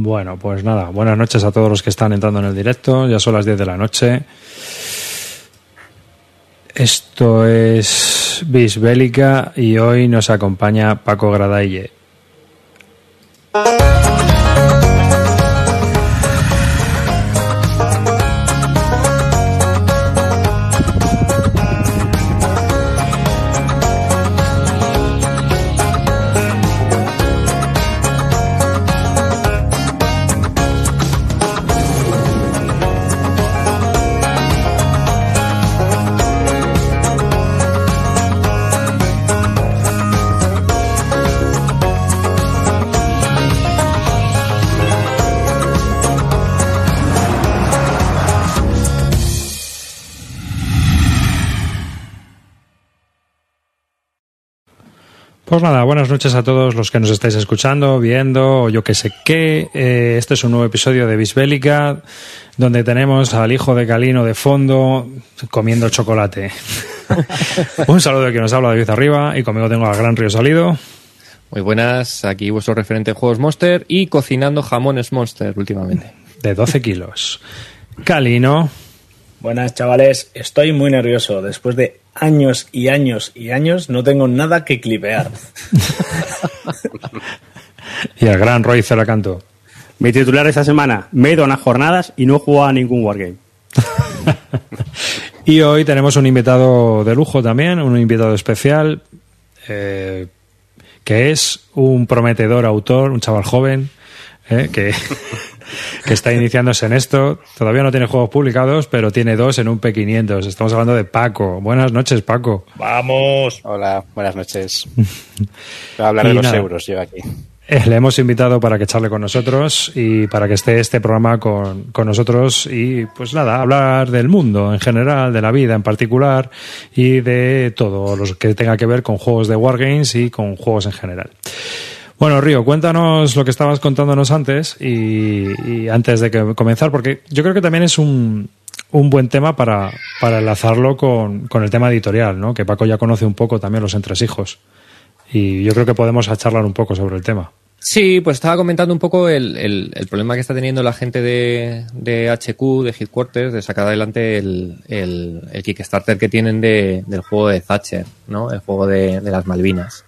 Bueno, pues nada, buenas noches a todos los que están entrando en el directo. Ya son las 10 de la noche. Esto es Bisbélica y hoy nos acompaña Paco Gradaille. Pues nada, buenas noches a todos los que nos estáis escuchando, viendo, o yo que sé qué. Eh, este es un nuevo episodio de Bisbélica, donde tenemos al hijo de Calino de fondo comiendo chocolate. un saludo de quien nos habla David Arriba y conmigo tengo al gran Río Salido. Muy buenas, aquí vuestro referente de juegos Monster y cocinando jamones Monster últimamente. De 12 kilos. Calino. Buenas chavales, estoy muy nervioso. Después de años y años y años no tengo nada que clipear. y el gran Roy Celacanto. Mi titular esta semana, me he ido a unas jornadas y no he jugado a ningún Wargame. y hoy tenemos un invitado de lujo también, un invitado especial, eh, que es un prometedor autor, un chaval joven, eh, que que está iniciándose en esto. Todavía no tiene juegos publicados, pero tiene dos en un P500. Estamos hablando de Paco. Buenas noches, Paco. Vamos. Hola, buenas noches. Voy a hablar de los euros yo aquí. Eh, le hemos invitado para que charle con nosotros y para que esté este programa con, con, nosotros y pues nada, hablar del mundo en general, de la vida en particular y de todo lo que tenga que ver con juegos de Wargames y con juegos en general. Bueno, Río, cuéntanos lo que estabas contándonos antes y, antes de que comenzar, porque yo creo que también es un, un buen tema para, para enlazarlo con, con, el tema editorial, ¿no? Que Paco ya conoce un poco también los entresijos. Y yo creo que podemos charlar un poco sobre el tema. Sí, pues estaba comentando un poco el, el, problema que está teniendo la gente de, de, HQ, de Headquarters, de sacar adelante el, el, el Kickstarter que tienen de, del juego de Thatcher, ¿no? El juego de, de las Malvinas.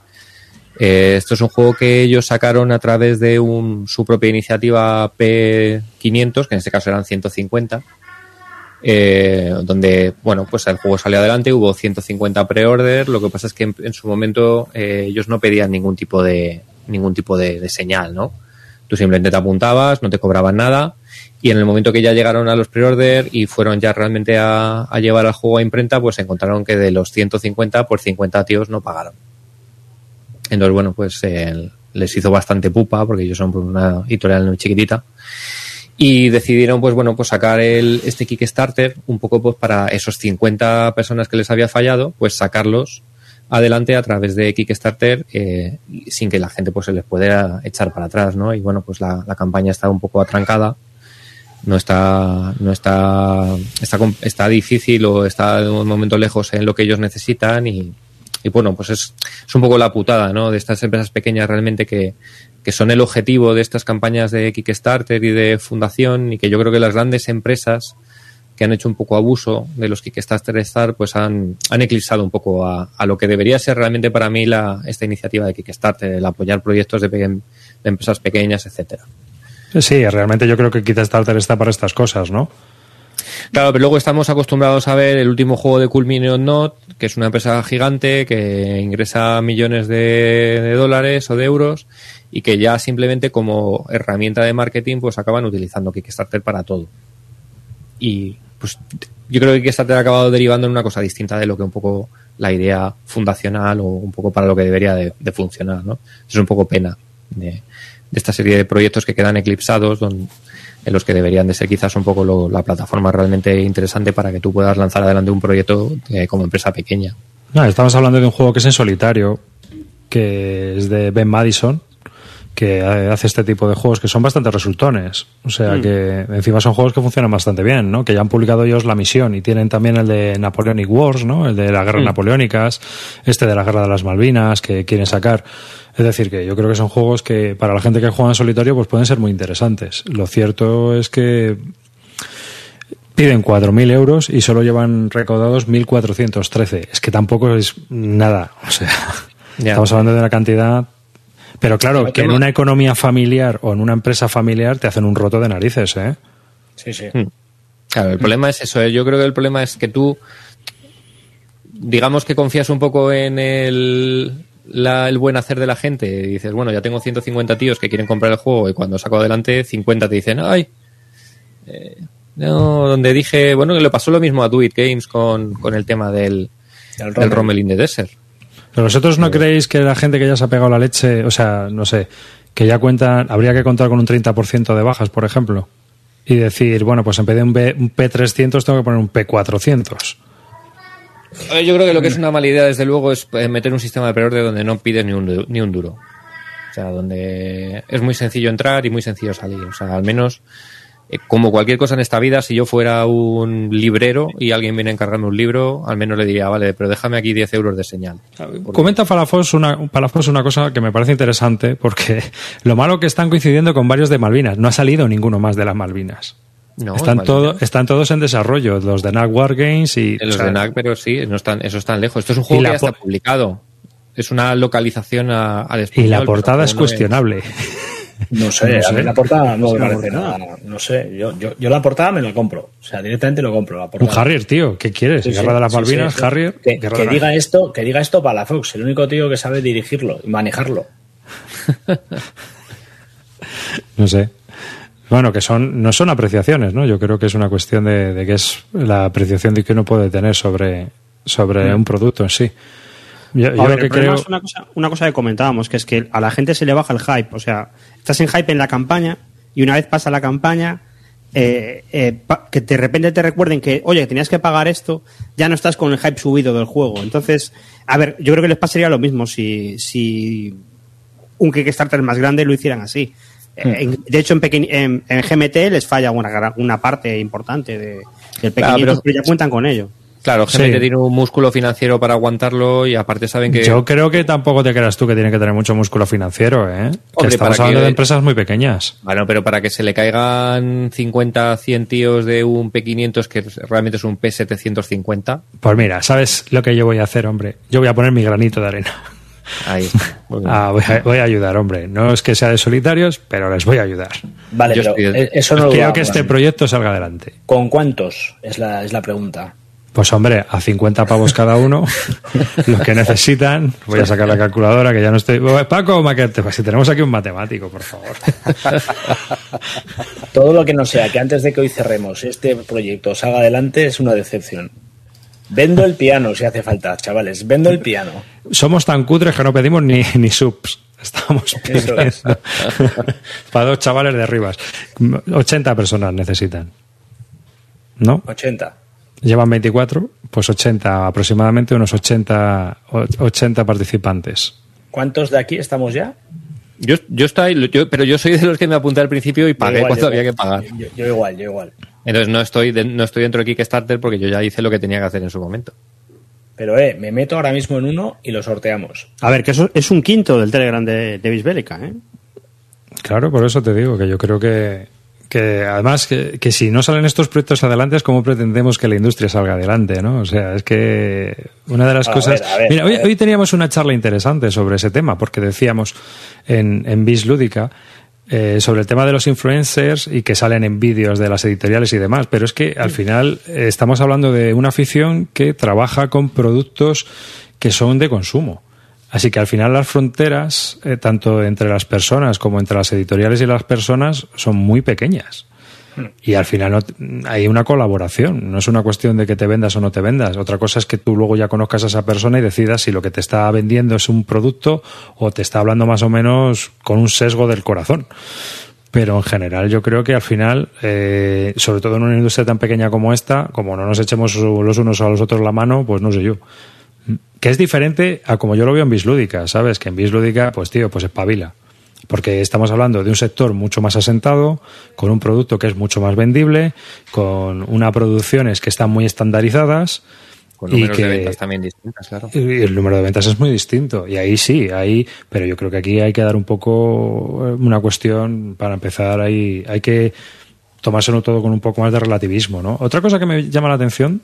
Eh, esto es un juego que ellos sacaron a través de un, su propia iniciativa P500, que en este caso eran 150, eh, donde, bueno, pues el juego salió adelante, hubo 150 pre-order, lo que pasa es que en, su momento eh, ellos no pedían ningún tipo de, ningún tipo de, señal, ¿no? Tú simplemente te apuntabas, no te cobraban nada, y en el momento que ya llegaron a los pre-order y fueron ya realmente a, a llevar el juego a imprenta, pues encontraron que de los 150, por 50 tíos no pagaron. Entonces, bueno, pues eh, les hizo bastante pupa porque ellos son una editorial muy chiquitita. Y decidieron, pues bueno, pues sacar el, este Kickstarter un poco pues para esos 50 personas que les había fallado, pues sacarlos adelante a través de Kickstarter eh, sin que la gente pues se les pudiera echar para atrás, ¿no? Y bueno, pues la, la campaña está un poco atrancada no está no está, está está difícil o está de un momento lejos en lo que ellos necesitan y, y bueno, pues es, es un poco la putada, ¿no? De estas empresas pequeñas realmente que, que son el objetivo de estas campañas de Kickstarter y de fundación y que yo creo que las grandes empresas que han hecho un poco abuso de los Kickstarter Star, pues han, han eclipsado un poco a, a, lo que debería ser realmente para mí la, esta iniciativa de Kickstarter, el apoyar proyectos de, de empresas pequeñas, etcétera. Sí, realmente yo creo que Kickstarter está para estas cosas, ¿no? Claro, pero luego estamos acostumbrados a ver el último juego de Culminion Not, que es una empresa gigante que ingresa millones de, dólares o de euros y que ya simplemente como herramienta de marketing pues acaban utilizando Kickstarter para todo. Y pues yo creo que Kickstarter ha acabado derivando en una cosa distinta de lo que un poco la idea fundacional o un poco para lo que debería de, de funcionar, ¿no? Es un poco pena de, de esta serie de proyectos que quedan eclipsados donde en los que deberían de ser quizás un poco lo, la plataforma realmente interesante para que tú puedas lanzar adelante un proyecto eh, como empresa pequeña. No, estamos hablando de un juego que es en solitario, que es de Ben Madison, que hace este tipo de juegos que son bastante resultones. O sea mm. que encima son juegos que funcionan bastante bien, ¿no? Que ya han publicado ellos la misión y tienen también el de Napoleonic Wars, ¿no? El de las guerras mm. napoleónicas, este de la guerra de las Malvinas que quieren sacar. Es decir, que yo creo que son juegos que para la gente que juega en solitario pues pueden ser muy interesantes. Lo cierto es que piden 4.000 euros y solo llevan recaudados 1.413. Es que tampoco es nada. O sea, estamos hablando de una cantidad... Pero claro, que en una economía familiar o en una empresa familiar te hacen un roto de narices, ¿eh? Sí, sí. Hmm. Claro, el problema es eso. ¿eh? Yo creo que el problema es que tú, digamos que confías un poco en el, el buen hacer de la gente. Y dices, bueno, ya tengo 150 tíos que quieren comprar el juego y cuando saco adelante 50 te dicen, ay, eh, no, donde dije, bueno, que le pasó lo mismo a Do It Games con, con el tema del, El del Rommel. Rommel in the Desert. Pero vosotros no creéis que la gente que ya se ha pegado la leche, o sea, no sé, que ya cuentan, habría que contar con un 30% de bajas, por ejemplo, y decir, bueno, pues en vez de un, B- un P300 tengo que poner un P400. A ver, Yo creo que lo que es una mala idea, desde luego, es eh, meter un sistema de preorden donde no pides ni un, ni un duro. O sea, donde es muy sencillo entrar y muy sencillo salir. O sea, al menos, eh, como cualquier cosa en esta vida, si yo fuera un librero y alguien viene a encargarme un libro, al menos le diría, vale, pero déjame aquí 10 euros de señal. Comenta Palafos una, Palafos una cosa que me parece interesante, porque lo malo que están coincidiendo con varios de Malvinas. No ha salido ninguno más de las Malvinas. No, están, todo, están todos en desarrollo, los de NAC Wargames y... Los o sea, de NAC, pero sí, no están, eso están lejos. Esto es un juego Y que la ya está publicado. Es una localización a- al y español. la pero portada es cuestionable. No sé, No a sé. mí la portada no me parece nada. No sé, yo, yo, yo la portada me la compro. O sea, directamente lo compro. La Un. Harrier, tío, ¿qué quieres? Sí, sí, Guerra de las Malvinas, sí, sí. Harrier. Que, la- diga esto, que diga esto Palafox, el único tío que sabe dirigirlo y manejarlo. No sé. Bueno, que son no son apreciaciones, ¿no? Yo creo que es una cuestión de, de que es la apreciación de que uno puede tener sobre, sobre un producto en sí. Yo, yo A ver, lo que creo... es una cosa, una cosa que comentábamos, que es que a la gente se le baja el hype. O sea, estás en hype en la campaña y una vez pasa la campaña, eh, eh, que de repente te recuerden que, oye, tenías que pagar esto, ya no estás con el hype subido del juego. Entonces, a ver, yo creo que les pasaría lo mismo si, si un Kickstarter más grande lo hicieran así. En- de hecho, en, pequeñ- en, en GMT les falla una, una parte importante de, del pequeñito, pero- pero ya cuentan con ello. Claro, Sí. que tiene un músculo financiero para aguantarlo y aparte saben que. Yo creo que tampoco te creas tú que tiene que tener mucho músculo financiero, ¿eh? que Hombre, estamos para hablando que- de empresas muy pequeñas. Bueno, pero para que se le caigan 50, 100 tíos de un P500 que realmente es un P750. Pues mira, ¿sabes lo que yo voy a hacer, hombre? Yo voy a poner mi granito de arena. Ahí está. Ah, voy, a, voy a ayudar, hombre. No es que sea de solitarios, pero les voy a ayudar. Vale, Yo pero estoy eh, eso no lo Quiero dudaba, que este proyecto salga adelante. ¿Con cuántos? Es la, es la pregunta. Pues hombre, a 50 pavos cada uno, los que necesitan. Voy a sacar la calculadora que ya no estoy. Paco, Maquete, pues si tenemos aquí un matemático, por favor. Todo lo que no sea que antes de que hoy cerremos este proyecto salga adelante es una decepción. Vendo el piano si hace falta, chavales. Vendo el piano. Somos tan cutres que no pedimos ni, ni subs. Estamos pidiendo es. para dos chavales de Rivas. 80 personas necesitan. ¿No? 80. Llevan 24, pues 80, aproximadamente unos 80, o- 80 participantes. ¿Cuántos de aquí estamos ya? Yo, yo estoy, yo- pero yo soy de los que me apunté al principio y pagué Yo igual, cuando había que pagar. Yo, yo igual, yo igual. Entonces no estoy, de- no estoy dentro de Kickstarter porque yo ya hice lo que tenía que hacer en su momento. Pero eh, me meto ahora mismo en uno y lo sorteamos. A ver, que eso es un quinto del Telegram de, de Bisbélica, ¿eh? Claro, por eso te digo que yo creo que, que además que, que si no salen estos proyectos adelante es como pretendemos que la industria salga adelante, ¿no? O sea, es que una de las A cosas... ver, a ver, Mira, hoy, hoy teníamos una charla interesante sobre ese tema, porque decíamos en, en Bis Lúdica eh, sobre el tema de los influencers y que salen en vídeos de las editoriales y demás, pero es que al final eh, estamos hablando de una afición que trabaja con productos que son de consumo. Así que al final las fronteras, eh, tanto entre las personas como entre las editoriales y las personas, son muy pequeñas. Y al final no- hay una colaboración, no es una cuestión de que te vendas o no te vendas. Otra cosa es que tú luego ya conozcas a esa persona y decidas si lo que te está vendiendo es un producto o te está hablando más o menos con un sesgo del corazón. Pero en general yo creo que al final, eh, sobre todo en una industria tan pequeña como esta, como no nos echemos los unos a los otros la mano, pues no sé yo. Que es diferente a como yo lo veo en Bislúdica, ¿sabes? Que en Bislúdica, pues tío, pues espabila. Porque estamos hablando de un sector mucho más asentado, con un producto que es mucho más vendible, con unas producciones que están muy estandarizadas Con números de ventas también distintas, claro. Y el número de ventas es muy distinto. Y ahí sí, ahí, pero yo creo que aquí hay que dar un poco eh, una cuestión para empezar ahí. Hay que tomárselo todo con un poco más de relativismo, ¿no? Otra cosa que me llama la atención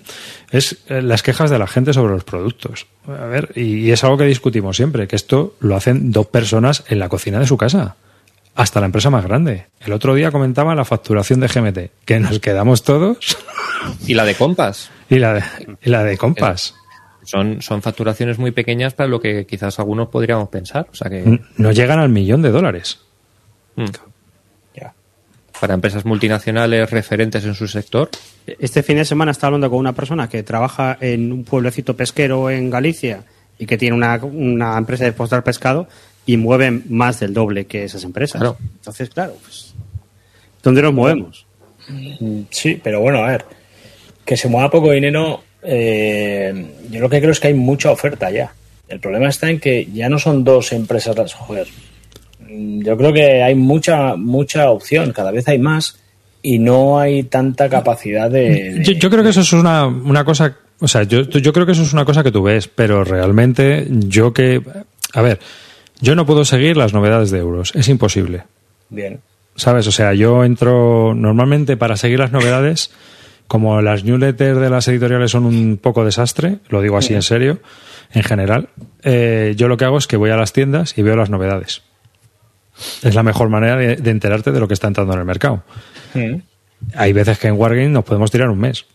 es eh, las quejas de la gente sobre los productos. A ver, y es algo que discutimos siempre, que esto lo hacen dos personas en la cocina de su casa hasta la empresa más grande. El otro día comentaba la facturación de GMT, que nos quedamos todos. Y la de Compass. y la de, y la de Compass. Son, son facturaciones muy pequeñas para lo que quizás algunos podríamos pensar. O sea que... No llegan al millón de dólares. Mm. Para empresas multinacionales referentes en su sector. Este fin de semana estaba hablando con una persona que trabaja en un pueblecito pesquero en Galicia y que tiene una, una empresa de exportar pescado y mueven más del doble que esas empresas. Entonces, claro, pues, ¿dónde nos movemos? Mm, sí, pero bueno, a ver, que se mueva poco dinero, eh, yo lo que creo es que hay mucha oferta ya. El problema está en que ya no son dos empresas las joder. Mm, yo creo que hay mucha, mucha opción, cada vez hay más y no hay tanta capacidad de... Yo, creo que eso es una, una cosa, o sea, yo, yo creo que eso es una cosa que tú ves, pero realmente yo que, a ver, yo no puedo seguir las novedades de euros, es imposible. Bien. ¿Sabes? O sea, yo entro normalmente para seguir las novedades, como las newsletters de las editoriales son un poco desastre, lo digo así en serio, en general, eh, yo lo que hago es que voy a las tiendas y veo las novedades. Es la mejor manera de, enterarte de lo que está entrando en el mercado. Hay veces que en Wargame nos podemos tirar un mes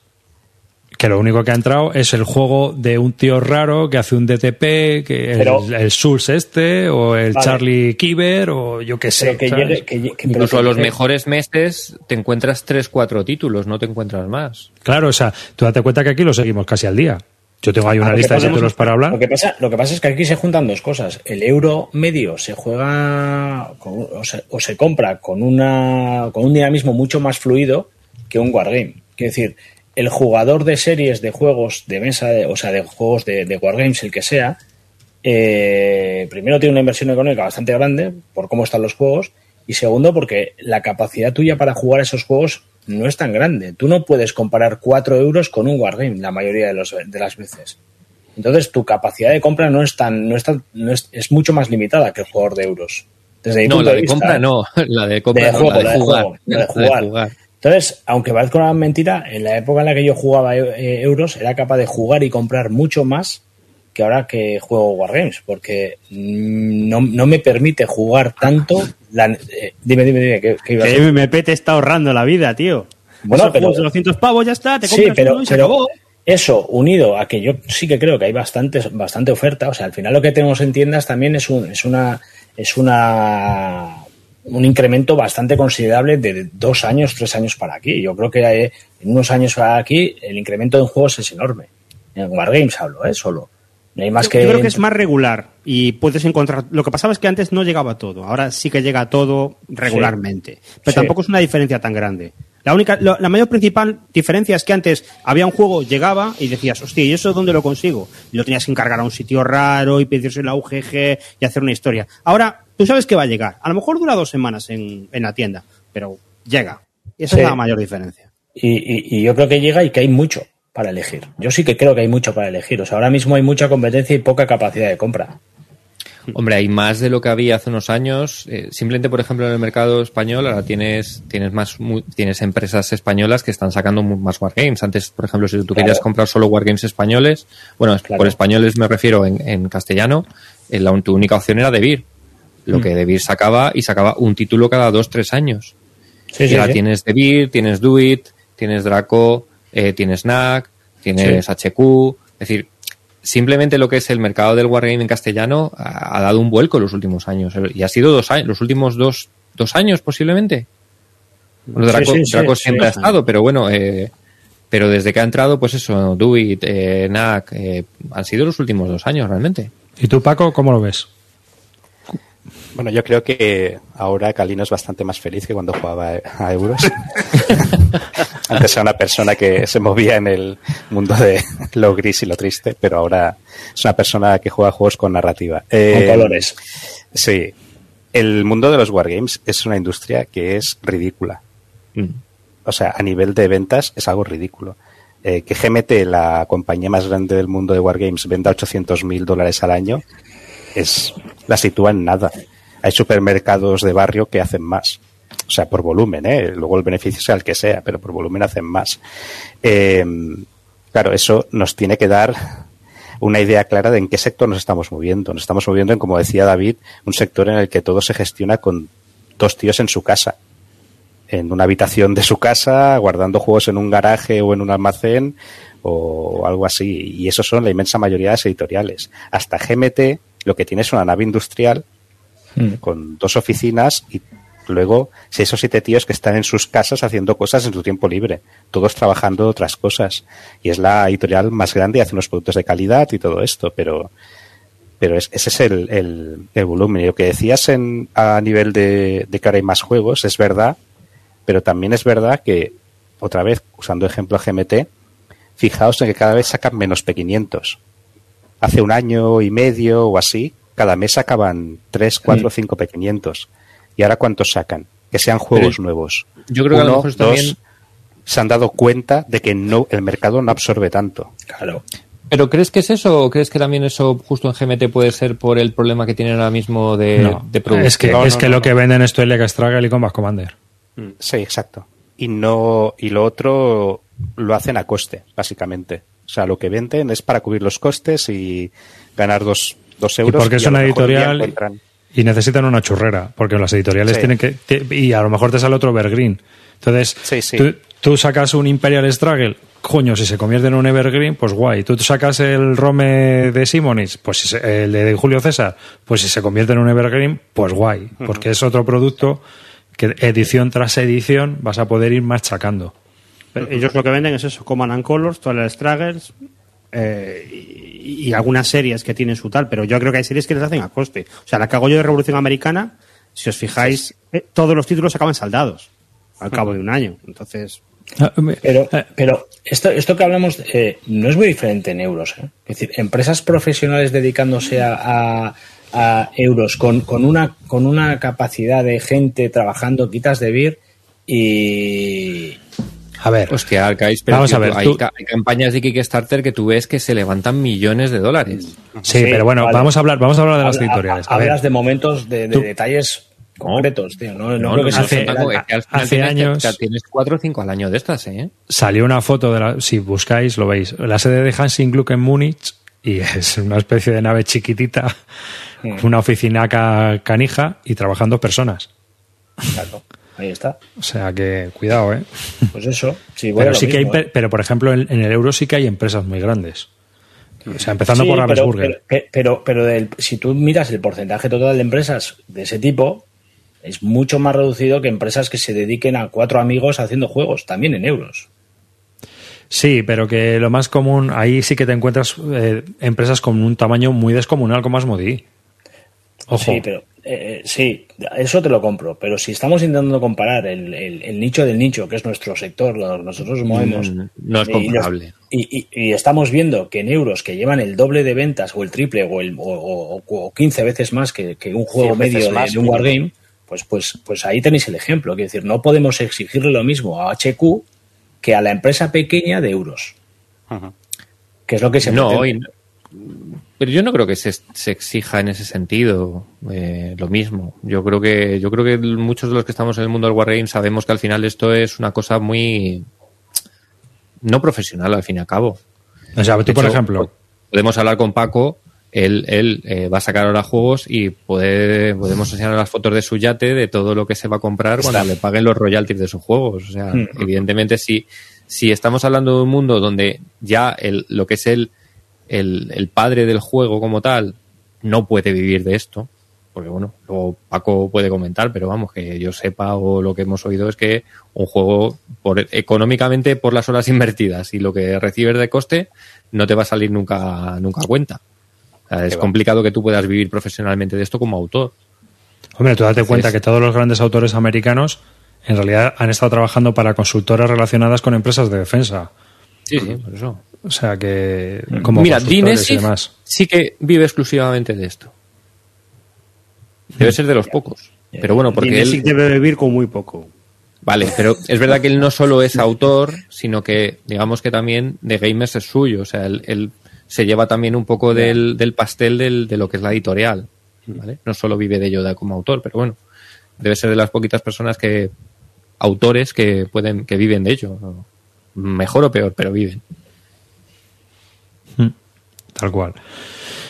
que lo único que ha entrado es el juego de un tío raro que hace un DTP, que el, el Souls este, o el Charlie Kiber, o yo qué sé. Incluso a los mejores meses te encuentras tres, cuatro títulos, no te encuentras más. Claro, o sea, tú date cuenta que aquí lo seguimos casi al día. Yo tengo ahí una lista de títulos para hablar. Lo que, pasa, lo que pasa es que aquí se juntan dos cosas. El euro medio se juega o, se, o, se, compra con, una, con un dinamismo mucho más fluido que un wargame. Quiero decir, el jugador de series de juegos de mesa, o sea, de juegos de, de Wargames, el que sea, eh, primero tiene una inversión económica bastante grande por cómo están los juegos y segundo porque la capacidad tuya para jugar esos juegos no es tan grande. Tú no puedes comparar 4 euros con un Wargame la mayoría de, los, de las veces. Entonces tu capacidad de compra no es tan, no es, no es, es mucho más limitada que el jugador de euros. Desde no, la de, compra no, la de compra de, jugar, de jugar. Entonces, aunque parezca una mentira, en la época en la que yo jugaba eh, euros era capaz de jugar y comprar mucho más que ahora que juego Wargames, porque no, no me permite jugar tanto. La, eh, dime, dime, dime. ¿qué, qué a MP te está ahorrando la vida, tío. Bueno, pero. 200 pavos ya está, te compras sí, pero, pero Eso, unido a que yo sí que creo que hay bastante, bastante oferta, o sea, al final lo que tenemos en tiendas también es, un, es una. Es una un incremento bastante considerable de dos años, tres años para aquí. Yo creo que eh, en unos años para aquí el incremento en juegos es enorme. En Wargames hablo, ¿eh? Solo. No hay más yo, que... yo creo que es más regular y puedes encontrar. Lo que pasaba es que antes no llegaba todo, ahora sí que llega todo regularmente. Pero tampoco es una diferencia tan grande. La única, la mayor principal diferencia es que antes había un juego, llegaba y decías, hostia, ¿y eso dónde lo consigo? Y lo tenías que encargar a un sitio raro y pedirse la UGG y hacer una historia. Ahora tú sabes que va a llegar. A lo mejor dura dos semanas en, en la tienda, pero llega. Y esa es la mayor diferencia. Y, y, yo creo que llega y que hay mucho para elegir. Yo sí que creo que hay mucho para elegir. O sea, ahora mismo hay mucha competencia y poca capacidad de compra. Hombre, hay más de lo que había hace unos años. Eh, simplemente, por ejemplo, en el mercado español ahora tienes tienes más tienes empresas españolas que están sacando más wargames. Antes, por ejemplo, si tú claro. querías comprar solo wargames españoles, bueno, claro. por españoles me refiero en, en castellano, eh, la, tu única opción era Debir. Lo mm. que Debir sacaba y sacaba un título cada dos, tres años. Sí, y sí, ahora sí. tienes Debir, tienes Do It, tienes Draco, eh, tienes NAC, tienes HQ. Es decir, simplemente lo que es el mercado del wargame en castellano ha, ha, dado un vuelco en los últimos años. Y ha sido dos años, los últimos dos, dos años posiblemente. Bueno, Draco, Draco siempre ha estado, pero bueno, eh, pero desde que ha entrado, pues eso, Do It, eh, NAC, eh, han sido los últimos dos años realmente. ¿Y tú, Paco, cómo lo ves? Bueno, yo creo que ahora Calino es bastante más feliz que cuando jugaba a euros. Antes era una persona que se movía en el mundo de lo gris y lo triste, pero ahora es una persona que juega juegos con narrativa. Eh, con colores. Sí. El mundo de los wargames es una industria que es ridícula. Mm. O sea, a nivel de ventas es algo ridículo. eh, que GMT, la compañía más grande del mundo de Wargames, venda 800 mil dólares al año, es la sitúa en nada. Hay supermercados de barrio que hacen más. O sea, por volumen, ¿eh? Luego el beneficio sea el que sea, pero por volumen hacen más. Eh, claro, eso nos tiene que dar una idea clara de en qué sector nos estamos moviendo. Nos estamos moviendo en, como decía David, un sector en el que todo se gestiona con dos tíos en su casa. En una habitación de su casa, guardando juegos en un garaje o en un almacén o algo así. Y eso son la inmensa mayoría de las editoriales. Hasta GMT lo que tiene es una nave industrial mm. con dos oficinas y luego seis o siete tíos que están en sus casas haciendo cosas en su tiempo libre, todos trabajando otras cosas. Y es la editorial más grande y hace unos productos de calidad y todo esto, pero, pero ese es el, el, volumen. Y lo que decías en, a nivel de, de que ahora hay más juegos es verdad, pero también es verdad que, otra vez, usando ejemplo GMT, fijaos en que cada vez sacan menos P500. Hace un año y medio o así, cada mes sacaban 3, 4, 5 P500 ¿Y ahora cuántos sacan? Que sean juegos nuevos. Yo creo que a lo mejor también... se han dado cuenta de que no el mercado no absorbe tanto. Claro. ¿Pero crees que es eso o crees que también eso justo en GMT puede ser por el problema que tienen ahora mismo de, producción? Es que, es que lo que venden es Toilet Struggle y Combat Commander. Mm, sí, exacto. Y no y lo otro lo hacen a coste, básicamente. O sea, lo que venden es para cubrir los costes y ganar dos, dos euros. Y porque es una editorial y necesitan una churrera, porque las editoriales tienen que... Y a lo mejor te sale otro Evergreen. Entonces, Tú, sacas un Imperial Struggle, coño, si se convierte en un Evergreen, pues guay. Tú sacas el Rome de Simonis, pues el de Julio César, pues si se convierte en un Evergreen, pues guay, porque es otro producto que edición tras edición vas a poder ir machacando. Pero ellos lo que venden es eso, Command and Colors, todas las Struggles, eh, y, algunas series que tienen su tal, pero yo creo que hay series que les hacen a coste. O sea, la que hago yo de Revolución Americana, si os fijáis, eh, todos los títulos acaban saldados al cabo de un año. Entonces. Ah, pero, eh, pero esto, esto que hablamos no es muy diferente en euros. Es decir, empresas profesionales dedicándose a, a, euros con, con, una, con una capacidad de gente trabajando quitas de vir y, a ver. Hostia, pero vamos a ver, hay, campañas de Kickstarter que tú ves que se levantan millones de dólares. Sí, pero bueno, vamos a hablar, vamos a hablar de las editoriales. hablas de momentos, de, detalles concretos, tío. No, no, creo que hace, hace años tienes cuatro o cinco al año de estas, ¿eh? Salió una foto de la, si buscáis lo veis, la sede de Hansing Gluck en Múnich y es una especie de nave chiquitita, mm. una oficina canija y trabajando personas. Claro. Ahí está. O sea que cuidado, ¿eh? Pues eso. Sí, pero, sí que hay, ¿eh? pero por ejemplo, en, el euro sí que hay empresas muy grandes. O sea, empezando por Ravensburger. Pero, pero, si tú miras el porcentaje total de empresas de ese tipo, es mucho más reducido que empresas que se dediquen a cuatro amigos haciendo juegos, también en euros. Sí, pero que lo más común, ahí sí que te encuentras eh, empresas con un tamaño muy descomunal como Asmodee. Ojo. Sí, pero eh, sí, eso te lo compro, pero si estamos intentando comparar el, nicho del nicho, que es nuestro sector, nosotros movemos. No, es comparable. Y, estamos viendo que en euros que llevan el doble de ventas o el triple o, el, o, 15 veces más que, un juego medio de, un wargame, pues, pues, pues ahí tenéis el ejemplo. Es decir, no podemos exigirle lo mismo a HQ que a la empresa pequeña de euros. Que es lo que se no, pero yo no creo que se, se exija en ese sentido eh, lo mismo. Yo creo que yo creo que muchos de los que estamos en el mundo del Wargame sabemos que al final esto es una cosa muy no profesional al fin y al cabo. O sea, tú, por ejemplo, podemos hablar con Paco. Él, él eh, va a sacar ahora juegos y puede, podemos enseñar las fotos de su yate, de todo lo que se va a comprar cuando le paguen los royalties de sus juegos. O sea, mm. evidentemente, si, si estamos hablando de un mundo donde ya el, lo que es el, el, padre del juego como tal no puede vivir de esto, porque bueno, luego Paco puede comentar, pero vamos, que yo sepa o lo que hemos oído es que un juego por, económicamente por las horas invertidas y lo que recibes de coste no te va a salir nunca, nunca a cuenta. es complicado que tú puedas vivir profesionalmente de esto como autor. Hombre, tú date cuenta que todos los grandes autores americanos en realidad han estado trabajando para consultoras relacionadas con empresas de defensa. Sí, sí, por eso. O sea que, como Mira, Dinesif sí que vive exclusivamente de esto. Debe ser de los pocos. Pero bueno, porque él... debe vivir con muy poco. Vale, pero es verdad que él no solo es autor, sino que digamos que también de Gamers es suyo. O sea, él, se lleva también un poco del, del pastel del, de lo que es la editorial. ¿vale? No solo vive de Yoda como autor, pero bueno, debe ser de las poquitas personas que autores que pueden que viven de ello. Mejor o peor, pero viven. Mm, tal cual.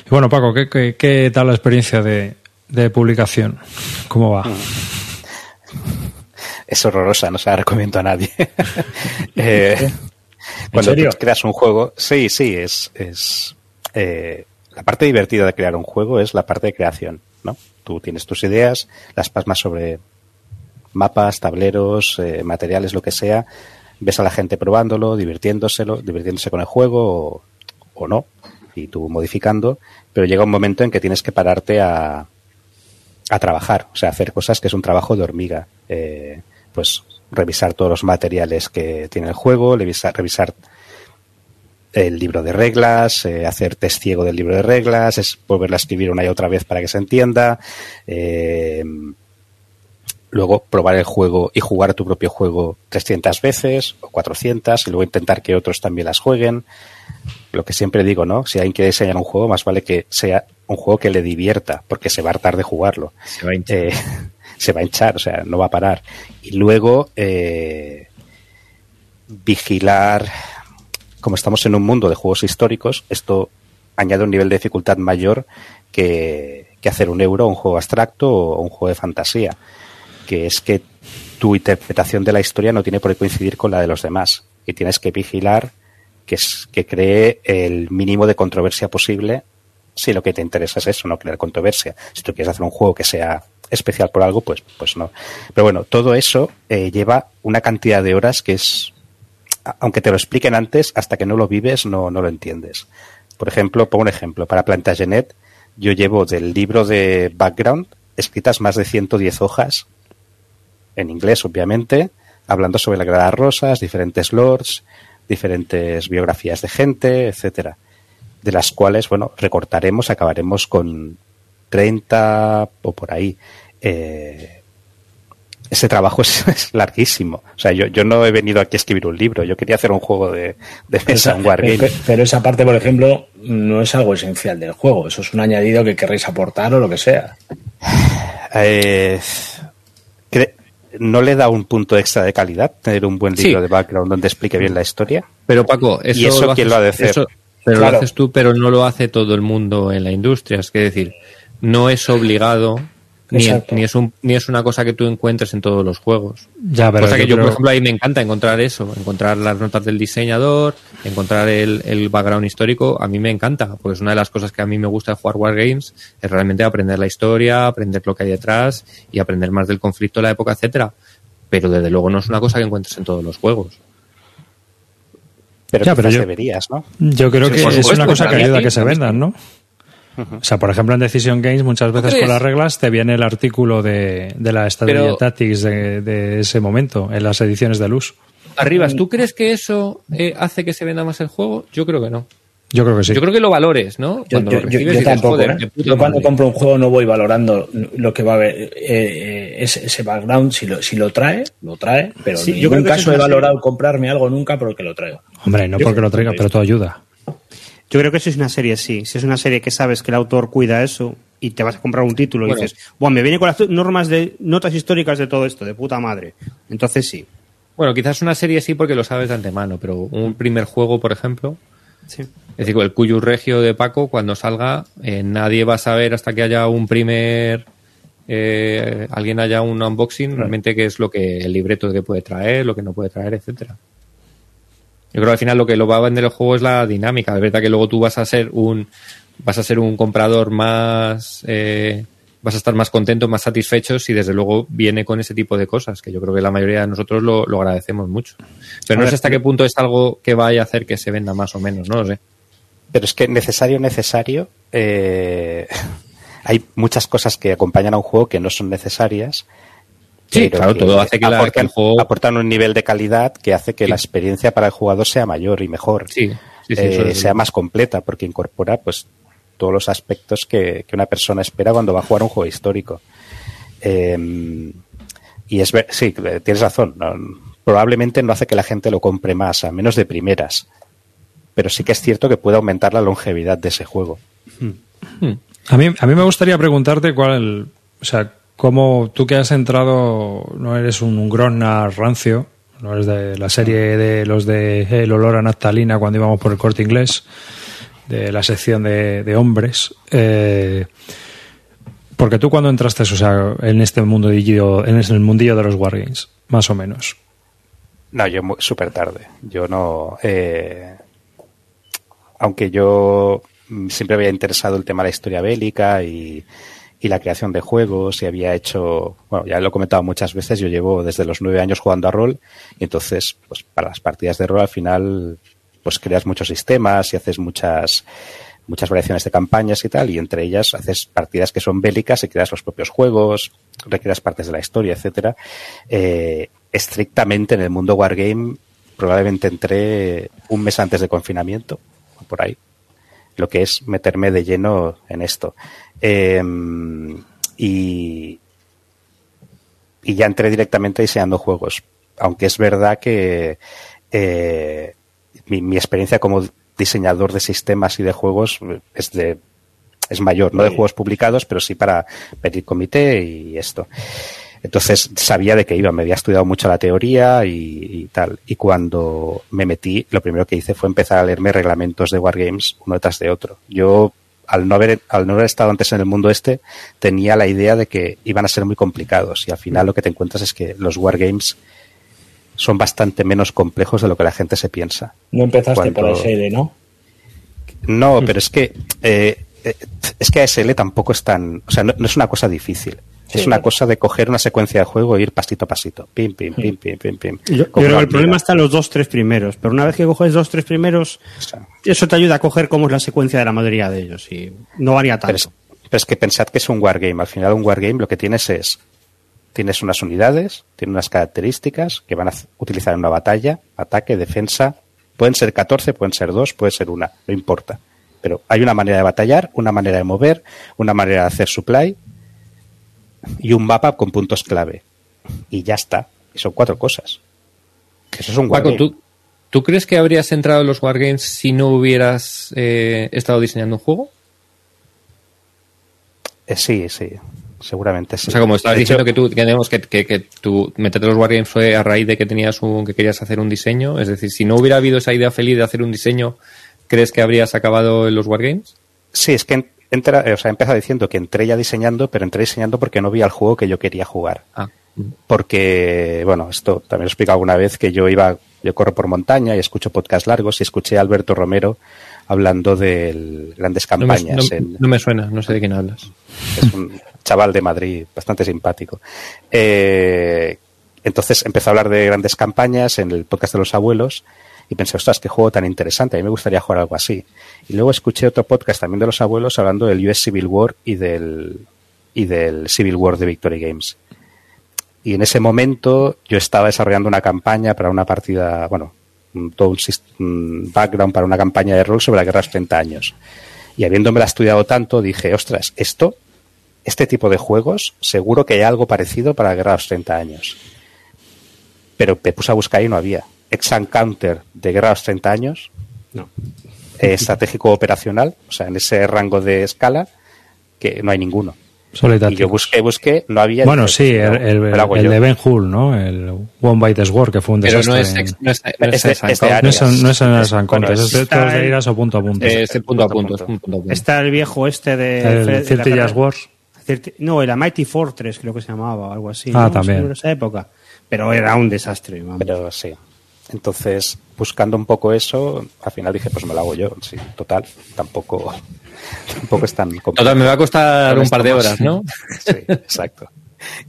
Y bueno, Paco, ¿qué, qué, tal la experiencia de, de publicación? ¿Cómo va? Es horrorosa, no se la recomiendo a nadie. eh, cuando creas un juego, sí, sí, es, es eh, la parte divertida de crear un juego es la parte de creación, ¿no? Tú tienes tus ideas, las pasmas sobre mapas, tableros, eh, materiales, lo que sea, ves a la gente probándolo, divirtiéndoselo, divirtiéndose con el juego o, no, y tú modificando, pero llega un momento en que tienes que pararte a, a trabajar, o sea, hacer cosas que es un trabajo de hormiga. Eh, pues revisar todos los materiales que tiene el juego, revisar, revisar el libro de reglas, eh, hacer test ciego del libro de reglas, es volverla a escribir una y otra vez para que se entienda. Eh, luego probar el juego y jugar tu propio juego 300 veces o 400 y luego intentar que otros también las jueguen. Lo que siempre digo, ¿no? Si alguien quiere diseñar un juego, más vale que sea un juego que le divierta, porque se va a hartar de jugarlo. Se va a hinchar, eh, se va a hinchar o sea, no va a parar. Y luego eh, vigilar, como estamos en un mundo de juegos históricos, esto añade un nivel de dificultad mayor que, que hacer un euro, un juego abstracto o un juego de fantasía que es que tu interpretación de la historia no tiene por qué coincidir con la de los demás y tienes que vigilar que, es, que cree el mínimo de controversia posible si lo que te interesa es eso, no crear controversia. Si tú quieres hacer un juego que sea especial por algo, pues, pues no. Pero bueno, todo eso eh, lleva una cantidad de horas que es, aunque te lo expliquen antes, hasta que no lo vives, no, no lo entiendes. Por ejemplo, pongo un ejemplo, para Plantagenet, yo llevo del libro de background escritas más de 110 hojas en inglés obviamente, hablando sobre la Grada Rosas, diferentes lords, diferentes biografías de gente, etcétera, de las cuales, bueno, recortaremos, acabaremos con 30 o por ahí. Eh, ese trabajo es, larguísimo. O sea, yo, yo no he venido aquí a escribir un libro, yo quería hacer un juego de, de mesa, un wargame. Pero esa parte, por ejemplo, no es algo esencial del juego, eso es un añadido que querréis aportar o lo que sea. Eh, ¿no le da un punto extra de calidad tener un buen libro de background donde explique bien la historia? Pero Paco, eso, ¿Y eso quién lo ha de hacer? pero lo haces tú, pero no lo hace todo el mundo en la industria. Es que decir, no es obligado ni, ni, es un, ni es una cosa que tú encuentres en todos los juegos. Ya, pero cosa que yo, por ejemplo, ahí me encanta encontrar eso, encontrar las notas del diseñador, encontrar el, el, background histórico, a mí me encanta, porque es una de las cosas que a mí me gusta de jugar Wargames, es realmente aprender la historia, aprender lo que hay detrás y aprender más del conflicto de la época, etcétera. Pero desde luego no es una cosa que encuentres en todos los juegos. Pero, ya, pero yo, deberías, ¿no? Yo creo que es una cosa que ayuda a que se vendan, ¿no? O sea, por ejemplo, en Decision Games muchas veces con las reglas te viene el artículo de, de la Strategy Tactics de, de, ese momento en las ediciones de luz. Arribas, ¿tú crees que eso eh, hace que se venda más el juego? Yo creo que no. Yo creo que sí. Yo creo que lo valores, ¿no? Yo, cuando yo, yo, yo tampoco. Joder, ¿eh? Yo cuando compro un juego no voy valorando lo que va a haber, eh, eh, ese, ese, background. Si lo, si lo trae, lo trae. Pero sí, en ningún caso he valorado comprarme algo nunca porque lo traigo. Hombre, no porque lo traiga, pero todo ayuda. Yo creo que si es una serie, sí. Si es una serie que sabes que el autor cuida eso y te vas a comprar un título bueno, y dices, bueno, me viene con las normas de notas históricas de todo esto, de puta madre. Entonces sí. Bueno, quizás una serie sí porque lo sabes de antemano, pero un primer juego, por ejemplo. Sí. Es decir, el Cuyo Regio de Paco, cuando salga, eh, nadie va a saber hasta que haya un primer. Eh, alguien haya un unboxing, realmente qué es lo que el libreto que puede traer, lo que no puede traer, etcétera. Yo creo que al final lo que lo va a vender el juego es la dinámica. Es verdad que luego tú vas a ser un vas a ser un comprador más eh, vas a estar más contento, más satisfecho si desde luego viene con ese tipo de cosas, que yo creo que la mayoría de nosotros lo, lo agradecemos mucho. Pero no sé hasta qué punto es algo que vaya a hacer que se venda más o menos, no lo sé. Pero es que necesario, necesario, eh, hay muchas cosas que acompañan a un juego que no son necesarias Sí, claro, todo hace que, aportan, la, que, el juego aportan un nivel de calidad que hace que sí. la experiencia para el jugador sea mayor y mejor, sí, sí, eh, sea más completa, porque incorpora pues todos los aspectos que, que, una persona espera cuando va a jugar un juego histórico. Eh, Y es ver- sí, tienes razón. no- probablemente no hace que la gente lo compre más, a menos de primeras. Pero sí que es cierto que puede aumentar la longevidad de ese juego. A mí, a mí me gustaría preguntarte cuál, o sea, cómo tú que has entrado, no eres un, Grosnar rancio, no eres de la serie de los de El olor a naftalina cuando íbamos por el corte inglés, de la sección de, de hombres. eh, porque tú cuando entraste, o sea, en este mundillo, en el mundillo de los wargames, más o menos. No, yo súper tarde. Yo no. eh, aunque yo mm, siempre había interesado el tema de la historia bélica y, y la creación de juegos y había hecho. Bueno, ya lo he comentado muchas veces. Yo llevo desde los nueve años jugando a rol y entonces, pues para las partidas de rol al final, pues creas muchos sistemas y haces muchas muchas variaciones de campañas y tal, y entre ellas haces partidas que son bélicas y creas los propios juegos, recreas partes de la historia, etcétera. Eh, estrictamente en el mundo wargame, probablemente entré un mes antes de confinamiento, por ahí, lo que es meterme de lleno en esto. Eh, y, y ya entré directamente diseñando juegos, aunque es verdad que eh, mi, mi experiencia como diseñador de sistemas y de juegos es de es mayor, no de juegos publicados, pero sí para pedir comité y esto. Entonces sabía de qué iba, me había estudiado mucho la teoría y, y tal. Y cuando me metí, lo primero que hice fue empezar a leerme reglamentos de Wargames uno detrás de otro. Yo, al no haber, al no haber estado antes en el mundo este, tenía la idea de que iban a ser muy complicados. Y al final lo que te encuentras es que los Wargames son bastante menos complejos de lo que la gente se piensa. No empezaste por Cuando- ASL, ¿no? No, pero es que eh, eh, es que ASL tampoco es tan, o sea, no, no es una cosa difícil. Sí, es una claro. cosa de coger una secuencia de juego e ir pasito a pasito. Pim, pim, pim, pim, pim, pim. Yo, yo Como creo una que el problema está en los dos, tres primeros. Pero una vez que coges dos, tres primeros, O sea, eso te ayuda a coger cómo es la secuencia de la mayoría de ellos. Y no varía pero, tanto. es, pero es que pensad que es un wargame. Al final, un wargame lo que tienes es. Tienes unas unidades, tiene unas características que van a utilizar en una batalla, ataque, defensa. Pueden ser 14, pueden ser 2, puede ser una, no importa. Pero hay una manera de batallar, una manera de mover, una manera de hacer supply y un mapa con puntos clave. Y ya está. Y son cuatro cosas. Eso es un Paco. ¿tú, ¿tú crees que habrías entrado en los Wargames si no hubieras eh, estado diseñando un juego? Eh, sí, sí. Seguramente sí. O sea, como estabas De hecho, diciendo que tú, que, digamos, que, que, que tú meterte los Wargames fue a raíz de que tenías un, que querías hacer un diseño. Es decir, si no hubiera habido esa idea feliz de hacer un diseño, ¿crees que habrías acabado en los Wargames? Sí, es que entra, o sea, he empezado diciendo que entré ya diseñando, pero entré diseñando porque no vi al juego que yo quería jugar. Ah, Porque, bueno, esto también lo he explicado alguna vez que yo iba, yo corro por montaña y escucho podcasts largos y escuché a Alberto Romero hablando de grandes no me, campañas. no- en- no me suena, no sé de quién hablas. es un chaval de Madrid bastante simpático. Eh, entonces empezó a hablar de grandes campañas en el podcast de los abuelos y pensé, ostras, qué juego tan interesante, a mí me gustaría jugar algo así. Y luego escuché otro podcast también de los abuelos hablando del US Civil War y del, y del Civil War de Victory Games. Y en ese momento yo estaba desarrollando una campaña para una partida, bueno, todo un, background para una campaña de rol sobre la guerra de los 30 años. Y habiéndomela estudiado tanto, dije, ostras, esto, este tipo de juegos, seguro que hay algo parecido para la guerra de los 30 años. Pero me puse a buscar y no había. Ex Counter de guerra de los 30 años, No. eh, estratégico operacional, o sea, en ese rango de escala, que no hay ninguno. Solo hay Y yo busqué, busqué, no había. Bueno, dije, sí, el, no, el- el de Ben Hull, ¿no? El One Bite Sword, que fue un Pero desastre. no es, ex- no es, no es Este- este no es, no es en las Bueno, Ancontes, es de, todos de el- iras o punto a punto. Es el punto a Punto a punto. es punto. un punto a punto. Está el viejo este de... el Years Wars. No, era Mighty Fortress, creo que se llamaba, o algo así. Ah, ¿no? también. Sobre esa época. Pero era un desastre, vamos. Pero sí. Entonces, buscando un poco eso, al final dije, pues me lo hago yo. Sí, total, tampoco, tampoco es tan complicado. Total, me va a costar un par de horas. ¿no? Sí, exacto.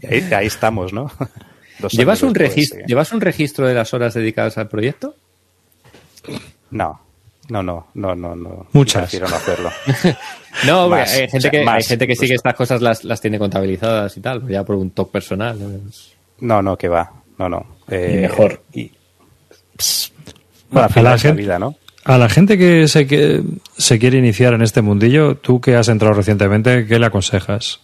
Y ahí, ahí estamos, ¿no? Dos ¿Llevas un, después, registro, sí. ¿Llevas un registro de las horas dedicadas al proyecto? No, no, no, no, no, no. Muchas. Prefiero no hacerlo. No, Más, hay gente o sea, que, hay más, gente que sí que estas cosas las, las tiene contabilizadas y tal, ya por un toque personal. ¿no? No, no, que va. No, no. Eh, Y mejor. Y, pss, al A la gente- vida, ¿no? A la gente que se, que se quiere iniciar en este mundillo, tú que has entrado recientemente, ¿qué le aconsejas?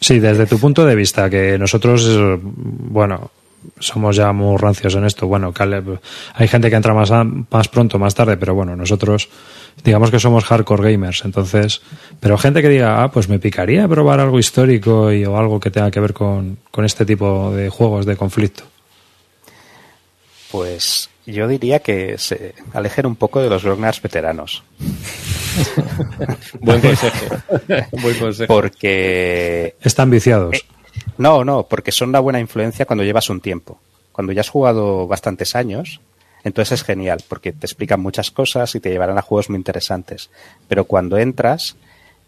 Sí, desde tu punto de vista, que nosotros, bueno, somos ya muy rancios en esto. Bueno, Caleb, hay gente que entra más, más pronto, más tarde, pero bueno, nosotros digamos que somos hardcore gamers, entonces, pero gente que diga, ah, pues me picaría probar algo histórico y, o algo que tenga que ver con, con este tipo de juegos de conflicto. Pues yo diría que se alejen un poco de los Grognars veteranos. Buen consejo. Buen consejo. Porque. Están viciados. Eh, no, no, porque son una buena influencia cuando llevas un tiempo. Cuando ya has jugado bastantes años, entonces es genial, porque te explican muchas cosas y te llevarán a juegos muy interesantes. Pero cuando entras,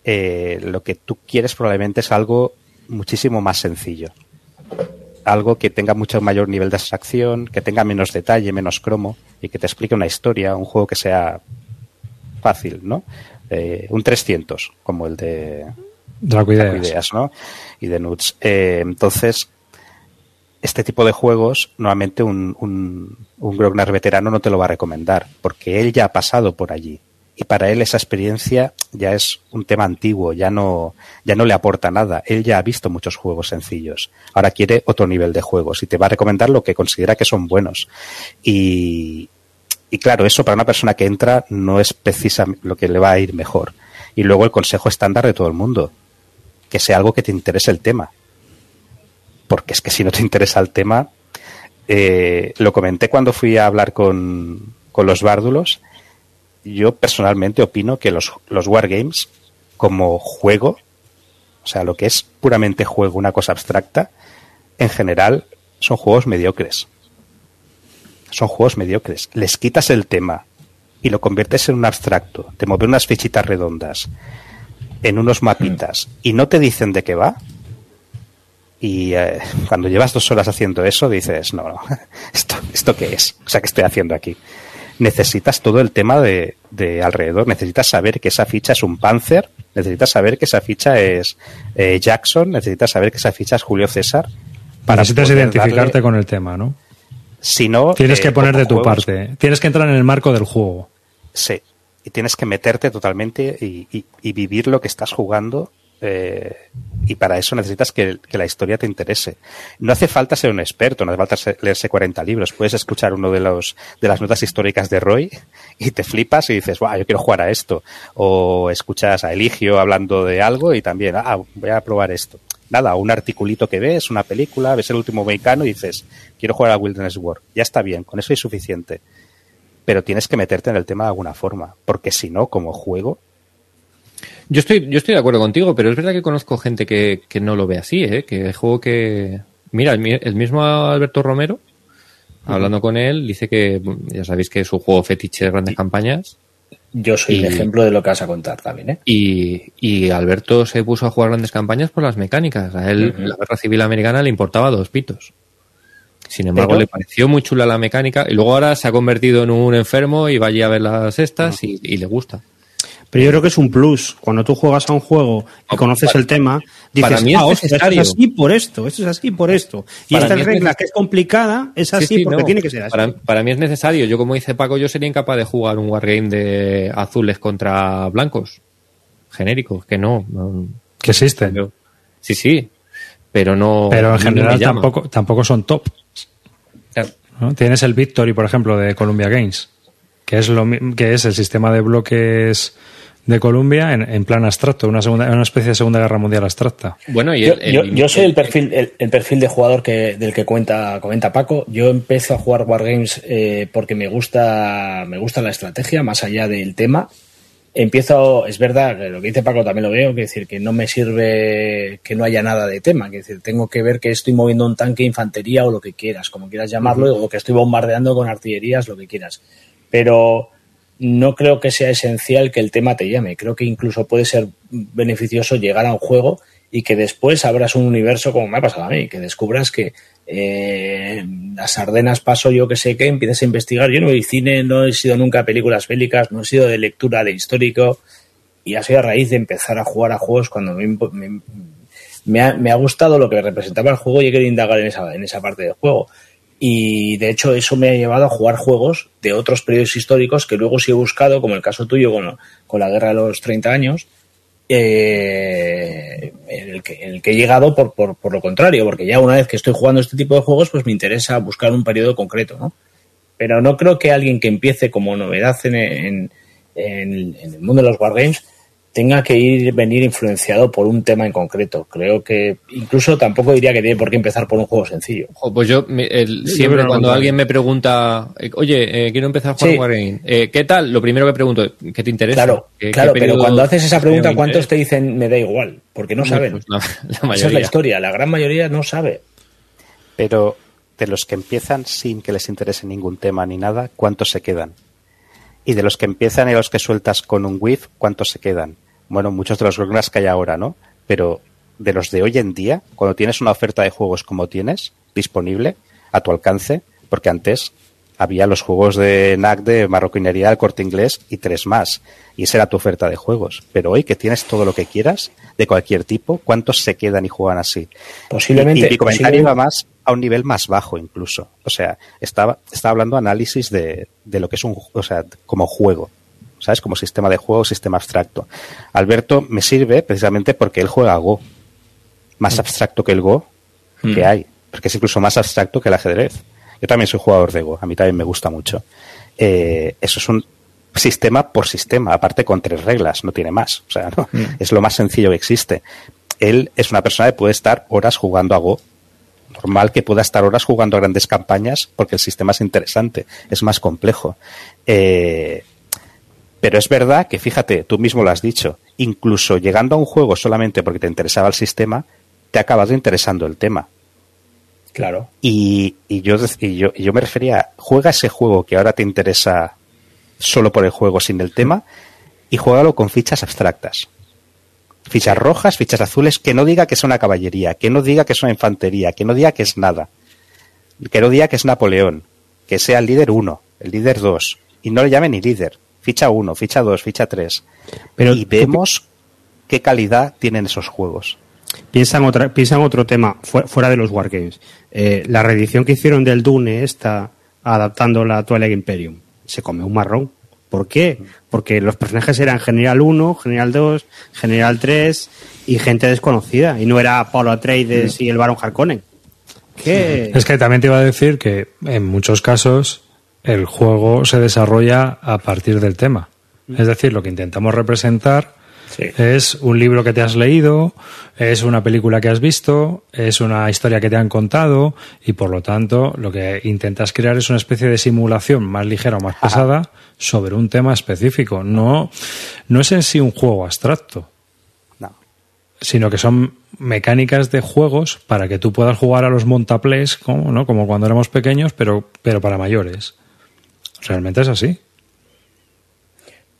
eh, lo que tú quieres probablemente es algo muchísimo más sencillo algo que tenga mucho mayor nivel de abstracción, que tenga menos detalle, menos cromo y que te explique una historia, un juego que sea fácil, ¿no? Eh, un 300, como el de Draco Ideas, ¿no? Y de Nuts. Eh, entonces, este tipo de juegos, normalmente un, un, un Grognar veterano no te lo va a recomendar, porque él ya ha pasado por allí y para él esa experiencia ya es un tema antiguo, ya no, ya no le aporta nada. Él ya ha visto muchos juegos sencillos. Ahora quiere otro nivel de juegos y te va a recomendar lo que considera que son buenos. Y, claro, eso para una persona que entra no es precisamente lo que le va a ir mejor. Y luego el consejo estándar de todo el mundo, que sea algo que te interese el tema. Porque es que si no te interesa el tema, eh, lo comenté cuando fui a hablar con, con los bárdulos yo personalmente opino que los, los wargames, como juego, o sea, lo que es puramente juego, una cosa abstracta, en general son juegos mediocres. Son juegos mediocres. Les quitas el tema y lo conviertes en un abstracto, te mueves unas fichitas redondas, en unos mapitas, y no te dicen de qué va. Y eh, cuando llevas dos horas haciendo eso, dices, no, no, ¿esto, ¿esto qué es? O sea, ¿qué estoy haciendo aquí? Necesitas todo el tema de, alrededor. Necesitas saber que esa ficha es un Panzer, necesitas saber que esa ficha es eh, Jackson, necesitas saber que esa ficha es Julio César. Para necesitas identificarte con el tema, ¿no? Si no. Tienes que eh, poner de tu parte. Tienes que entrar en el marco del juego. Sí. Y tienes que meterte totalmente y vivir lo que estás jugando eh, y para eso necesitas que, la historia te interese. No hace falta ser un experto, no hace falta leerse 40 libros. Puedes escuchar uno de los de las notas históricas de Roy y te flipas y dices, wow, yo quiero jugar a esto. O escuchas a Eligio hablando de algo y también, ah, voy a probar esto. Nada, un articulito que ves, una película, ves el último mexicano y dices, quiero jugar a Wilderness War. Ya está bien, con eso es suficiente. Pero tienes que meterte en el tema de alguna forma, porque si no, como juego, yo estoy, yo estoy de acuerdo contigo, pero es verdad que conozco gente que, que no lo ve así, ¿eh? que el juego que... Mira, el, mismo Alberto Romero, hablando con él, dice que ya sabéis que es un juego fetiche de grandes campañas. Yo soy el ejemplo de lo que vas a contar también, ¿eh? Y, y, Alberto se puso a jugar grandes campañas por las mecánicas. A él la guerra civil americana le importaba dos pitos. Sin embargo, le pareció muy chula la mecánica y luego ahora se ha convertido en un enfermo y va allí a ver las estas y, y le gusta. Pero yo creo que es un plus. Cuando tú juegas a un juego y conoces el tema, dices, para mí es ah, esto es así por esto, esto es así por esto. Y esta regla que es complicada es así porque tiene que ser así. Para, mí es necesario. Yo, como dice Paco, yo sería incapaz de jugar un wargame de azules contra blancos. Genéricos, que no. que existen. sí, sí. Pero no. Pero en general tampoco, tampoco son top. Tienes el Victory, por ejemplo, de Columbia Games, que es, lo, que es el sistema de bloques de Colombia en, plan abstracto, una, segunda, una especie de Segunda Guerra Mundial abstracta. Bueno, y yo, soy el perfil, el, perfil de jugador que, del que cuenta, comenta Paco. Yo empecé a jugar Wargames eh, porque me gusta, me gusta la estrategia, más allá del tema. Empiezo, es verdad, lo que dice Paco también lo veo, que decir que no me sirve que no haya nada de tema, que decir, tengo que ver que estoy moviendo un tanque, infantería o lo que quieras, como quieras llamarlo, o que estoy bombardeando con artillerías, lo que quieras. Pero no creo que sea esencial que el tema te llame. Creo que incluso puede ser beneficioso llegar a un juego y que después abras un universo como me ha pasado a mí, que descubras que eh, las Ardenas paso yo que sé que empieces a investigar. Yo no he cine, no he sido nunca películas bélicas, no he sido de lectura de histórico y ha sido a raíz de empezar a jugar a juegos cuando me, ha, me ha, gustado lo que representaba el juego y he querido indagar en esa, en esa parte del juego. Y de hecho eso me ha llevado a jugar juegos de otros periodos históricos que luego sí he buscado, como el caso tuyo con, con la guerra de los 30 años, eh, en, el que, en, el que, he llegado por, por, por, lo contrario, porque ya una vez que estoy jugando este tipo de juegos, pues me interesa buscar un periodo concreto, ¿no? Pero no creo que alguien que empiece como novedad en, en, en el mundo de los wargames tenga que ir venir influenciado por un tema en concreto. Creo que incluso tampoco diría que tiene por qué empezar por un juego sencillo. Pues yo el, siempre cuando alguien me pregunta, oye, eh, quiero empezar a jugar sí. Wargame, eh, ¿qué tal? Lo primero que pregunto, ¿qué te interesa? Claro, ¿Qué, claro qué pero cuando haces esa pregunta, ¿cuántos te dicen me da igual? Porque no saben. Pues la, la esa es la historia, la gran mayoría no sabe. Pero de los que empiezan sin que les interese ningún tema ni nada, ¿cuántos se quedan? Y de los que empiezan y los que sueltas con un whiff, ¿cuántos se quedan? Bueno, muchos de los grogners que hay ahora, ¿no? Pero de los de hoy en día, cuando tienes una oferta de juegos como tienes, disponible, a tu alcance, porque antes había los juegos de NAC de marroquinería del corte inglés y tres más. Y esa era tu oferta de juegos. Pero hoy que tienes todo lo que quieras, de cualquier tipo, ¿cuántos se quedan y juegan así? Posiblemente. Y, y mi comentario iba más a un nivel más bajo incluso. O sea, estaba, estaba hablando análisis de, de lo que es un, o sea, como juego. ¿Sabes? Como sistema de juego, sistema abstracto. Alberto me sirve precisamente porque él juega Go. Más abstracto que el Go Mm. que hay. Porque es incluso más abstracto que el ajedrez. Yo también soy jugador de Go. A mí también me gusta mucho. Eh, eso es un sistema por sistema, aparte con tres reglas, no tiene más. O sea, ¿no? Mm. es lo más sencillo que existe. Él es una persona que puede estar horas jugando a Go. Normal que pueda estar horas jugando a grandes campañas porque el sistema es interesante, es más complejo. Eh, pero es verdad que, fíjate, tú mismo lo has dicho, incluso llegando a un juego solamente porque te interesaba el sistema, te ha acabado interesando el tema. Claro. Y, y yo, y yo, y yo me refería, juega ese juego que ahora te interesa solo por el juego sin el tema y juégalo con fichas abstractas. Fichas rojas, fichas azules, que no diga que es una caballería, que no diga que es una infantería, que no diga que es nada, que no diga que es Napoleón, que sea el líder 1, el líder 2, y no le llame ni líder, ficha 1, ficha 2, ficha 3. Pero y vemos qué calidad tienen esos juegos. Piensa en, otra, otro tema, fu- fuera de los Wargames. Eh, la reedición que hicieron del Dune, esta, adaptando la Twilight Imperium, se come un marrón. ¿Por qué? Porque los personajes eran General 1, General 2, General 3 y gente desconocida. Y no era Paulo Atreides y el Baron Harkonnen. ¿Qué? Es que también te iba a decir que en muchos casos el juego se desarrolla a partir del tema. Es decir, lo que intentamos representar Sí. es un libro que te has leído, es una película que has visto, es una historia que te han contado y por lo tanto lo que intentas crear es una especie de simulación más ligera o más pesada sobre un tema específico. No, no es en sí un juego abstracto No. sino que son mecánicas de juegos para que tú puedas jugar a los montaplés como, ¿no? como cuando éramos pequeños, pero, pero para mayores. Realmente es así.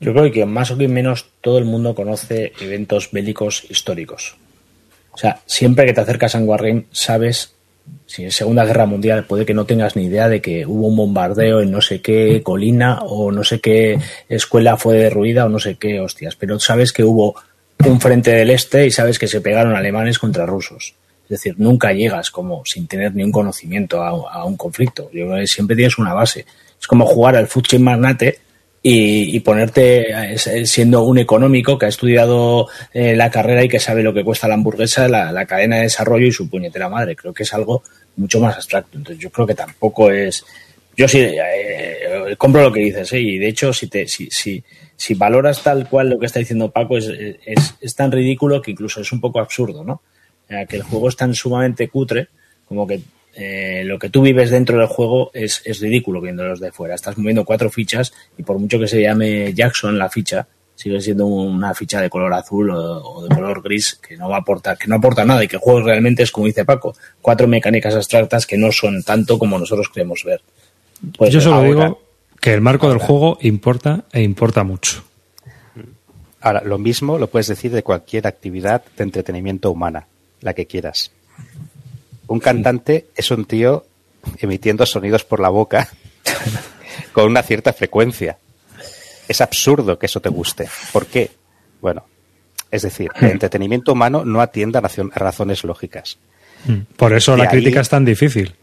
Yo creo que más o menos todo el mundo conoce eventos bélicos históricos. O sea, siempre que te acercas a un Wargame, sabes, si en Segunda Guerra Mundial puede que no tengas ni idea de que hubo un bombardeo en no sé qué colina o no sé qué escuela fue derruida o no sé qué hostias, pero sabes que hubo un frente del este y sabes que se pegaron alemanes contra rusos. Es decir, nunca llegas como sin tener ni un conocimiento a, un conflicto. Yo creo que siempre tienes una base. Es como jugar al Chain Magnate y, y ponerte eh, siendo un económico que ha estudiado eh, la carrera y que sabe lo que cuesta la hamburguesa, la, la, cadena de desarrollo y su puñetera madre. Creo que es algo mucho más abstracto. Entonces yo creo que tampoco es... Yo sí eh, compro lo que dices, ¿eh? y de hecho si, te, si, si, si valoras tal cual lo que está diciendo Paco es, es, es tan ridículo que incluso es un poco absurdo, ¿no? que el juego es tan sumamente cutre como que eh, lo que tú vives dentro del juego es, es ridículo viéndolos de fuera. Estás moviendo cuatro fichas y por mucho que se llame Jackson la ficha, sigue siendo una ficha de color azul o, o, de color gris que no va a aportar, que no aporta nada y que el juego realmente es como dice Paco, cuatro mecánicas abstractas que no son tanto como nosotros queremos ver. Pues Yo solo ahora, digo que el marco ahora. del juego importa e importa mucho. Ahora, lo mismo lo puedes decir de cualquier actividad de entretenimiento humana, la que quieras. Un cantante es un tío emitiendo sonidos por la boca con una cierta frecuencia. Es absurdo que eso te guste. ¿Por qué? Bueno, es decir, el entretenimiento humano no atiende a razones lógicas. Por eso de la ahí, crítica es tan difícil.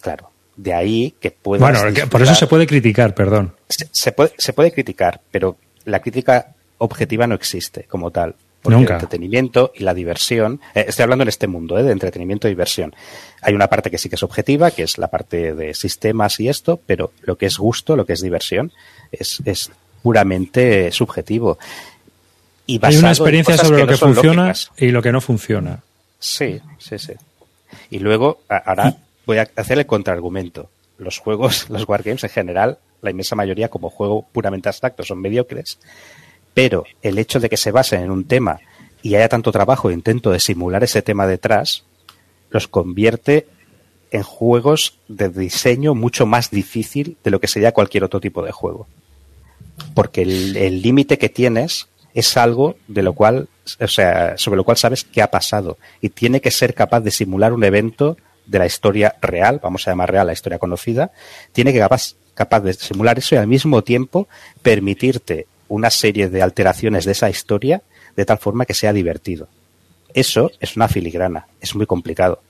Claro. De ahí que puedas. Bueno, por eso se puede criticar, perdón. Se, se, puede, se puede criticar, pero la crítica objetiva no existe como tal. Porque Nunca. el entretenimiento y la diversión, eh, estoy hablando en este mundo, ¿eh? de entretenimiento y diversión. Hay una parte que sí que es objetiva, que es la parte de sistemas y esto, pero lo que es gusto, lo que es diversión, es, es puramente subjetivo. Y Hay una en experiencia sobre que lo no que funciona lógicas. y lo que no funciona. Sí, sí, sí. Y luego, ahora voy a hacer el contraargumento. Los juegos, los wargames en general, la inmensa mayoría como juego puramente abstracto son mediocres, pero el hecho de que se basen en un tema y haya tanto trabajo e intento de simular ese tema detrás, los convierte en juegos de diseño mucho más difícil de lo que sería cualquier otro tipo de juego. Porque el límite que tienes es algo de lo cual, o sea, sobre lo cual sabes qué ha pasado y tiene que ser capaz de simular un evento de la historia real, vamos a llamar real la historia conocida, tiene que capaz, capaz de simular eso y al mismo tiempo permitirte una serie de alteraciones de esa historia de tal forma que sea divertido. Eso es una filigrana, es muy complicado.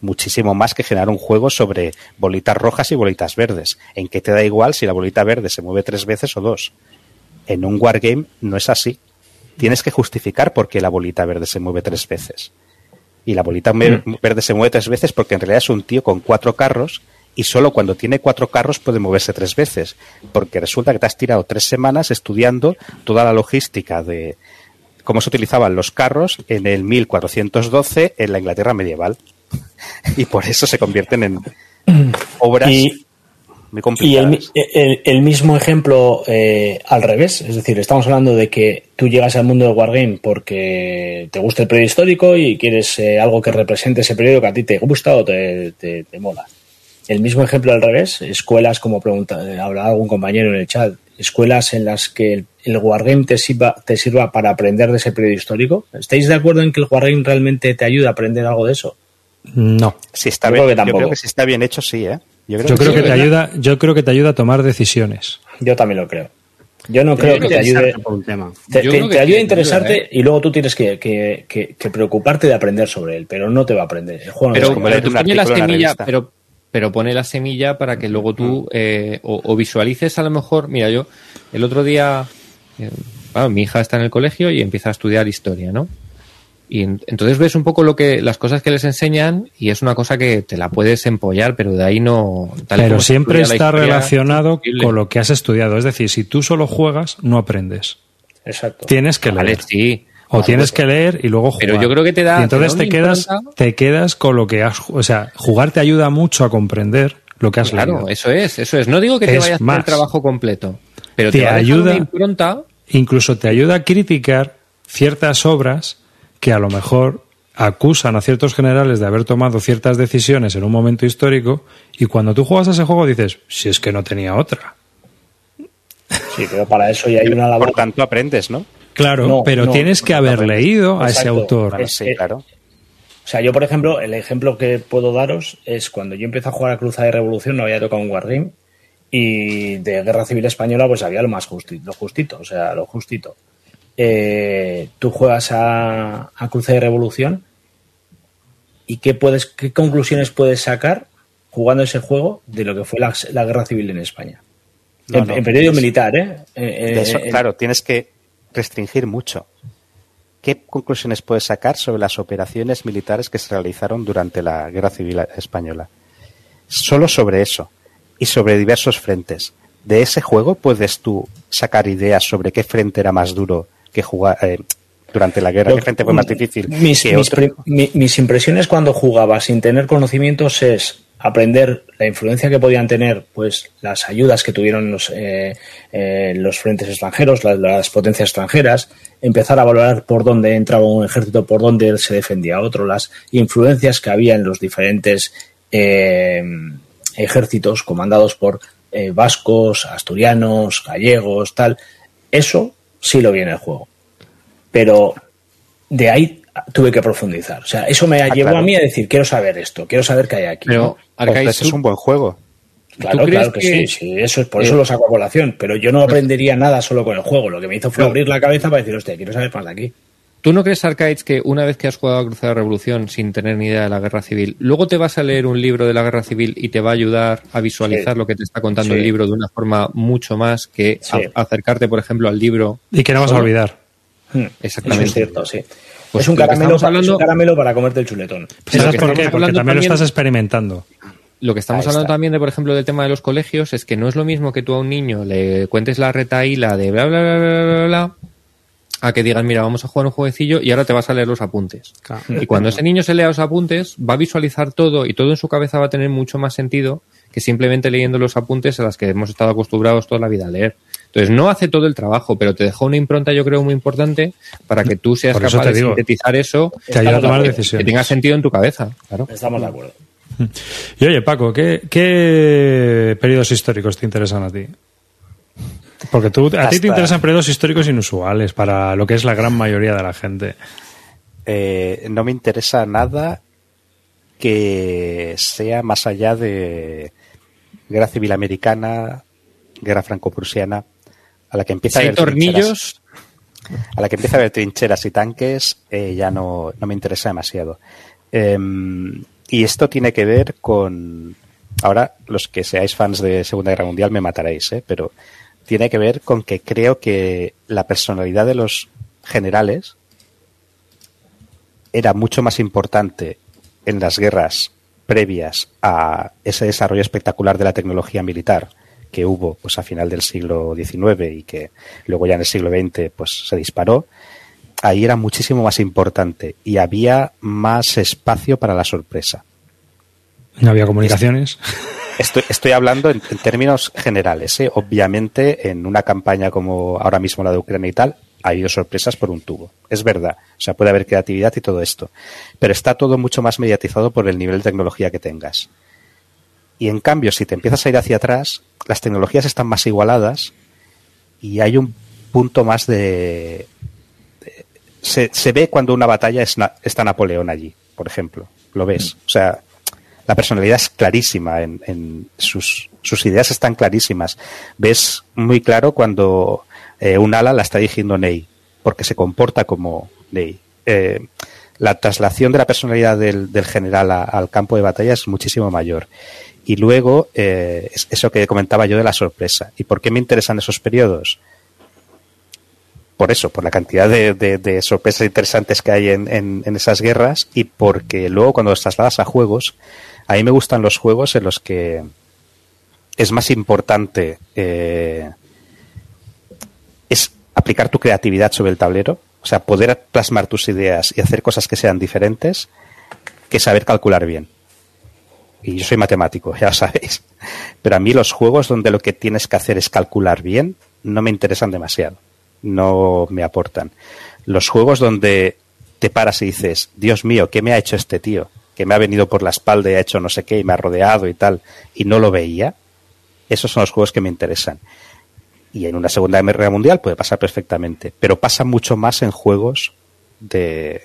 Muchísimo más que generar un juego sobre bolitas rojas y bolitas verdes, en que te da igual si la bolita verde se mueve tres veces o dos. En un wargame no es así. Tienes que justificar por qué la bolita verde se mueve tres veces. Y la bolita me- verde se mueve tres veces porque en realidad es un tío con cuatro carros y solo cuando tiene cuatro carros puede moverse tres veces. Porque resulta que te has tirado tres semanas estudiando toda la logística de cómo se utilizaban los carros en el 1412 en la Inglaterra medieval. Y por eso se convierten en obras Y, muy y el, complicadas. el- el mismo ejemplo eh, al revés, es decir, estamos hablando de que tú llegas al mundo del Wargame porque te gusta el periodo histórico y quieres eh, algo que represente ese periodo que a ti te gusta o te, te- te mola. El mismo ejemplo al revés, escuelas, como pregunta, eh, hablaba algún compañero en el chat, escuelas en las que el, el Wargame te sirva, te sirva para aprender de ese periodo histórico. ¿Estáis de acuerdo en que el Wargame realmente te ayuda a aprender algo de eso? No. Si está Yo bien, creo que yo tampoco. creo que si está bien hecho, sí, ¿eh? Yo que creo sí. que te ¿verdad? ayuda, yo creo que te ayuda a tomar decisiones. Yo también lo creo. Yo no creo que te ayude. Por un tema. Te, ayuda a interesarte ayuda, ¿eh? y luego tú tienes que, que- que- que preocuparte de aprender sobre él, pero no te va a aprender. El juego no te Pero, pero pone la semilla, pero, pero pone la semilla para que luego tú eh, o, o visualices a lo mejor. Mira, yo el otro día, eh, bueno, mi hija está en el colegio y empieza a estudiar historia, ¿no? Y en- entonces ves un poco lo que las cosas que les enseñan y es una cosa que te la puedes empollar, pero de ahí no. tal Pero siempre está historia, relacionado con lo que has estudiado. Es decir, si tú solo juegas, no aprendes. Exacto. Tienes que Vale, leer. sí. O tienes que leer y luego jugar. Pero yo creo que te da- Y entonces te da te, una quedas, te quedas con lo que has. O sea, jugar te ayuda mucho a comprender lo que has Claro, leído. eso es, eso es. No digo que te vayas a hacer trabajo completo, pero Te ayuda- una impronta Incluso te ayuda a criticar ciertas obras que a lo mejor acusan a ciertos generales de haber tomado ciertas decisiones en un momento histórico y cuando tú juegas a ese juego dices, si es que no tenía otra. Sí, pero para eso ya hay una labor. Por tanto, aprendes, ¿no? Claro, No, pero no, tienes que no haber leído a ese autor. Es- sí, eh, claro. O sea, yo, por ejemplo, el ejemplo que puedo daros es cuando yo empecé a jugar a Cruzada y Revolución, no había tocado un Wargame, y de Guerra Civil Española, pues había lo más justito, lo justito, o sea, lo justito. Eh, tú juegas a, a Cruzada y Revolución, ¿y qué, puedes, qué conclusiones puedes sacar jugando ese juego de lo que fue la, la Guerra Civil en España? No, en, no, en periodo es- militar, ¿eh? Eh, De eso, eh, claro, tienes que restringir mucho. ¿Qué conclusiones puedes sacar sobre las operaciones militares que se realizaron durante la Guerra Civil Española? Solo sobre eso y sobre diversos frentes. De ese juego puedes tú sacar ideas sobre qué frente era más duro que jugar eh, durante la guerra, qué frente fue más difícil. Mis, que mis otro. pri- mi- mis impresiones cuando jugaba sin tener conocimientos es aprender la influencia que podían tener pues las ayudas que tuvieron los, eh, eh, los frentes extranjeros, las, potencias extranjeras, empezar a valorar por dónde entraba un ejército, por dónde se defendía otro, las influencias que había en los diferentes eh, ejércitos comandados por vascos, asturianos, gallegos, tal. Eso sí lo vi en el juego. Pero de ahí tuve que profundizar. O sea, eso me llevó claro. a mí a decir, quiero saber esto, quiero saber qué hay aquí. Pero, ¿no? Es tú- un buen juego. Claro, ¿tú crees claro que, que- sí, sí, eso es por eh, eso lo saco a colación, pero yo no aprendería nada solo con el juego. Lo que me hizo fue abrir la cabeza para decir, hostia, quiero saber más de aquí. ¿Tú no crees, Arcades, que una vez que has jugado a Cruzada Revolución sin tener ni idea de la guerra civil, luego te vas a leer un libro de la guerra civil y te va a ayudar a visualizar Sí. lo que te está contando Sí. el libro de una forma mucho más que Sí. a- acercarte, por ejemplo, al libro? Y que no vas a olvidar. Hmm. Exactamente. Eso es cierto, sí. Pues es, un caramelo, es un caramelo para comerte el chuletón. ¿Sabes que por qué? Porque también lo estás experimentando. Lo que estamos hablando también de, por ejemplo, del tema de los colegios es que no es lo mismo que tú a un niño le cuentes la retaíla de bla, bla, bla, bla, bla, bla, a que digan, mira, vamos a jugar un jueguecillo y ahora te vas a leer los apuntes. Claro. Y cuando ese niño se lea los apuntes, va a visualizar todo y todo en su cabeza va a tener mucho más sentido que simplemente leyendo los apuntes a las que hemos estado acostumbrados toda la vida a leer. Entonces, no hace todo el trabajo, pero te deja una impronta, yo creo, muy importante para que tú seas capaz de digo. sintetizar eso Te ayuda a Estamos tomar de- que decisiones. tenga sentido en tu cabeza. Claro. Estamos de acuerdo. Y oye, Paco, ¿qué, qué periodos históricos te interesan a ti? Porque tú, a ti te interesan periodos históricos inusuales para lo que es la gran mayoría de la gente. Eh, no me interesa nada que sea más allá de guerra civil americana, guerra franco-prusiana, a la que empieza Si a haber tornillos, a la que empieza a haber trincheras y tanques, eh, ya no, no me interesa demasiado. Em, y esto tiene que ver con. Ahora, los que seáis fans de Segunda Guerra Mundial me mataréis, ¿eh? pero tiene que ver con que creo que la personalidad de los generales era mucho más importante en las guerras previas a ese desarrollo espectacular de la tecnología militar que hubo pues a final del siglo XIX y que luego ya en el siglo XX pues se disparó ahí era muchísimo más importante y había más espacio para la sorpresa No había comunicaciones. Estoy, estoy hablando en, en términos generales. ¿eh? Obviamente, en una campaña como ahora mismo la de Ucrania y tal, ha habido sorpresas por un tubo. Es verdad. O sea, puede haber creatividad y todo esto. Pero está todo mucho más mediatizado por el nivel de tecnología que tengas. Y en cambio, si te empiezas a ir hacia atrás, las tecnologías están más igualadas y hay un punto más de... de- se, se ve cuando una batalla es na- está Napoleón allí, por ejemplo. Lo ves. O sea, la personalidad es clarísima, en, en sus, sus ideas están clarísimas. Ves muy claro cuando eh, un ala la está dirigiendo Ney, porque se comporta como Ney. Eh, la traslación de la personalidad del, general al campo de batalla es muchísimo mayor. Y luego, eh, es eso que comentaba yo de la sorpresa. ¿Y por qué me interesan esos periodos? por eso, por la cantidad de, sorpresas interesantes que hay en esas guerras y porque luego cuando los trasladas a juegos, a mí me gustan los juegos en los que es más importante eh, es aplicar tu creatividad sobre el tablero, o sea, poder plasmar tus ideas y hacer cosas que sean diferentes, que saber calcular bien. Y yo soy matemático, ya sabéis. Pero a mí los juegos donde lo que tienes que hacer es calcular bien, no me interesan demasiado. No me aportan. Los juegos donde te paras y dices, Dios mío, ¿qué me ha hecho este tío? Que me ha venido por la espalda y ha hecho no sé qué y me ha rodeado y tal, y no lo veía. Esos son los juegos que me interesan. Y en una Segunda Guerra Mundial puede pasar perfectamente, pero pasa mucho más en juegos de,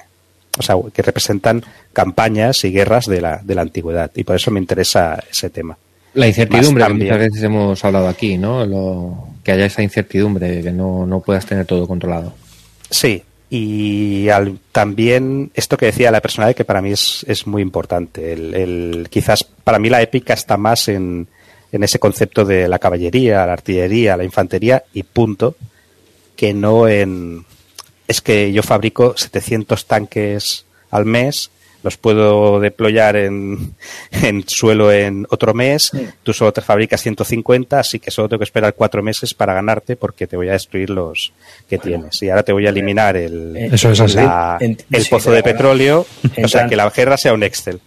o sea, que representan campañas y guerras de la, de la antigüedad. Y por eso me interesa ese tema. La incertidumbre que muchas veces hemos hablado aquí, ¿no? Lo- que haya esa incertidumbre, que no, no puedas tener todo controlado. Sí, y al- también esto que decía la personalidad que para mí es, es muy importante. El, el- quizás para mí la épica está más en, en ese concepto de la caballería, la artillería, la infantería y punto, que no en... Es que yo fabrico 700 tanques al mes, los puedo deployar en, en suelo en otro mes, tú solo te fabricas 150, así que solo tengo que esperar cuatro meses para ganarte porque te voy a destruir los que tienes. Y ahora te voy a eliminar el, Eso es así. la- En- el sí, pozo de petróleo, o sea, que la guerra sea un Excel.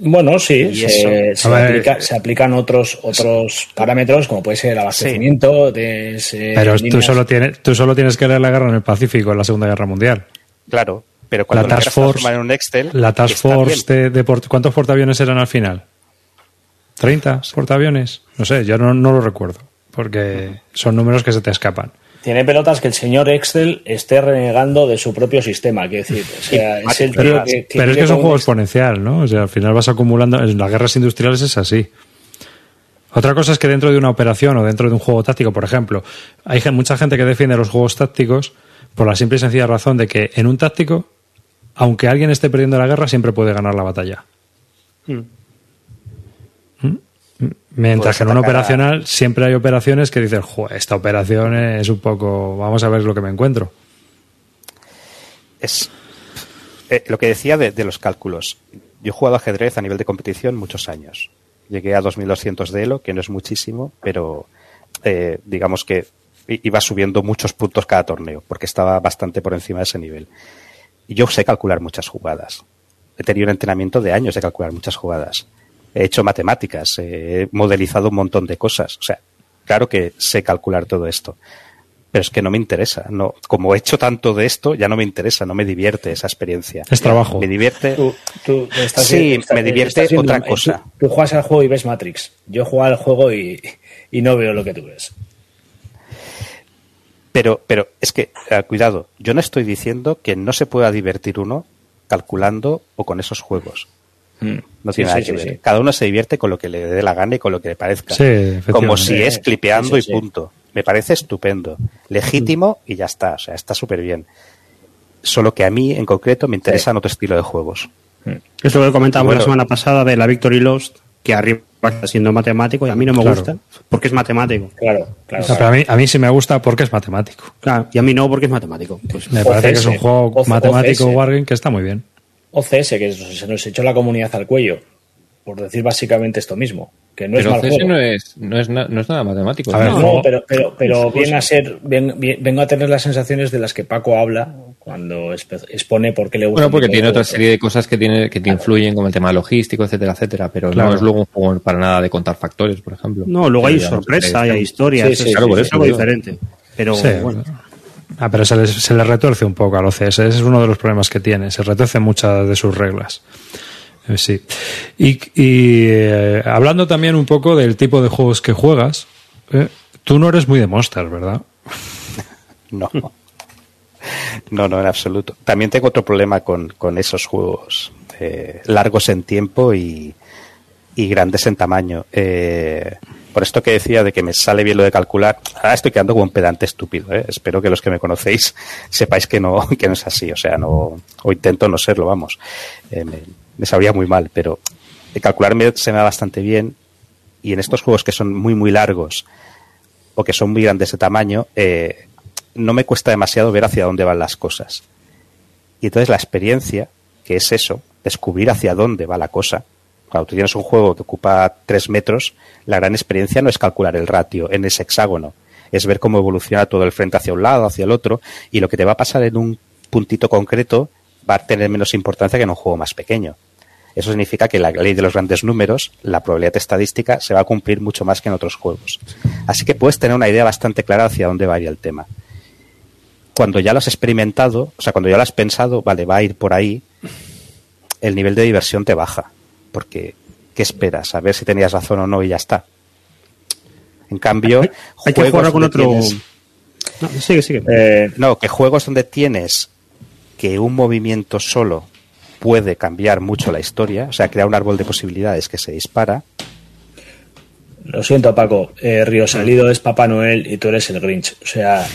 Bueno, sí, se, aplica- se aplican otros otros parámetros, como puede ser el abastecimiento, de ese- Pero tú solo, tienes, tú solo tienes que leer la guerra en el Pacífico, en la Segunda Guerra Mundial. Claro, pero cuando La Task Force- en un Excel, La Task Force de, de port- ¿Cuántos portaaviones eran al final? ¿30 portaaviones? No sé, yo no, no lo recuerdo, porque son números que se te escapan. Tiene pelotas que el señor Excel esté renegando de su propio sistema, quiero decir, o sea, es el Pero, tío que, pero es que es un juego exponencial, ¿no? O sea, al final vas acumulando. En las guerras industriales es así. Otra cosa es que dentro de una operación o dentro de un juego táctico, por ejemplo, hay mucha gente que defiende los juegos tácticos por la simple y sencilla razón de que en un táctico, aunque alguien esté perdiendo la guerra, siempre puede ganar la batalla. Mm. Mientras Puedes que en un operacional siempre hay operaciones que dices, Joder, esta operación es un poco, vamos a ver lo que me encuentro. es eh, lo que decía de, de, los cálculos. Yo he jugado ajedrez a nivel de competición muchos años. Llegué a 2200 de Elo, que no es muchísimo, pero eh, digamos que iba subiendo muchos puntos cada torneo, porque estaba bastante por encima de ese nivel. Y yo sé calcular muchas jugadas. He tenido un entrenamiento de años de calcular muchas jugadas. He hecho matemáticas, he modelizado un montón de cosas. O sea, claro que sé calcular todo esto pero es que no me interesa. No, como he hecho tanto de esto, ya no me interesa, no me divierte esa experiencia. Es trabajo. Me divierte. Tú, tú estás, sí, estás, me divierte viendo, otra cosa. Tú, tú, juegas al juego y ves Matrix. Yo juego al juego y, y, no veo lo que tú ves. Pero, pero es que, eh, cuidado, yo no estoy diciendo que no se pueda divertir uno calculando o con esos juegos. Mm. No tiene sí, nada sí, que sí, ver. sí. Cada uno se divierte con lo que le dé la gana y con lo que le parezca. Como si es clipeando Sí, sí, y punto. Me parece estupendo. Legítimo y ya está. O sea, está súper bien. Solo que a mí, en concreto, me interesan otro estilo de juegos. Es lo que comentábamos Bueno. la semana pasada de la Victory Lost, que arriba está siendo matemático y a mí no me Claro. gusta porque es matemático. Claro, claro. O sea, pero a mí, a mí sí me gusta porque es matemático. Claro, y a mí no porque es matemático. Pues, Me OCS, parece que es un juego matemático Wargame que está muy bien. OCS, que se nos echó la comunidad al cuello, por decir básicamente esto mismo, que no Pero es mal juego. no es, no, es na- no es nada matemático. A ver, ¿no? Pero, pero, pero viene a ser, bien- bien- vengo a tener las sensaciones de las que Paco habla cuando expone por qué le gusta. Bueno, porque tiene otra serie de cosas que tiene que te influyen, como el tema logístico, etcétera, etcétera. Pero Claro. no es luego un juego para nada de contar factores, por ejemplo. no, luego hay digamos sorpresa, hay historias, Sí, sí, es, claro, por es eso algo diferente. Pero Sí, bueno, Ah, pero se le, se le retuerce un poco a los CS. Ese es uno de los problemas que tiene. Se retuerce muchas de sus reglas. Eh, Sí. Y, y, eh, hablando también un poco del tipo de juegos que juegas, eh, tú no eres muy de Monster, ¿verdad? No. No, no, en absoluto. También tengo otro problema con, con esos juegos eh, largos en tiempo y, y grandes en tamaño. Eh, por esto que decía de que me sale bien lo de calcular, ahora estoy quedando como un pedante estúpido. ¿eh? Espero que los que me conocéis sepáis que no, que no es así. O sea, no, o intento no serlo, vamos. Eh, me, me sabría muy mal, pero de calcular me, se me da bastante bien. Y en estos juegos que son muy, muy largos o que son muy grandes de tamaño, eh, no me cuesta demasiado ver hacia dónde van las cosas. Y entonces la experiencia, que es eso, descubrir hacia dónde va la cosa. Cuando tú tienes un juego que ocupa tres metros, la gran experiencia no es calcular el ratio en ese hexágono, es ver cómo evoluciona todo el frente hacia un lado, hacia el otro, y lo que te va a pasar en un puntito concreto va a tener menos importancia que en un juego más pequeño. Eso significa que la ley de los grandes números, la probabilidad estadística, se va a cumplir mucho más que en otros juegos. Así que puedes tener una idea bastante clara hacia dónde va a ir el tema. Cuando ya lo has experimentado, o sea, cuando ya lo has pensado, vale, va a ir por ahí, el nivel de diversión te baja. Porque, ¿qué esperas? A ver si tenías razón o no y ya está. En cambio, hay, hay que jugar con otro. tienes- No, sigue, sigue. Eh, no, que juegos donde tienes que un movimiento solo puede cambiar mucho la historia, o sea, crear un árbol de posibilidades que se dispara. Lo siento, Paco. Eh, Río Salido es Papá Noel y tú eres el Grinch. O sea,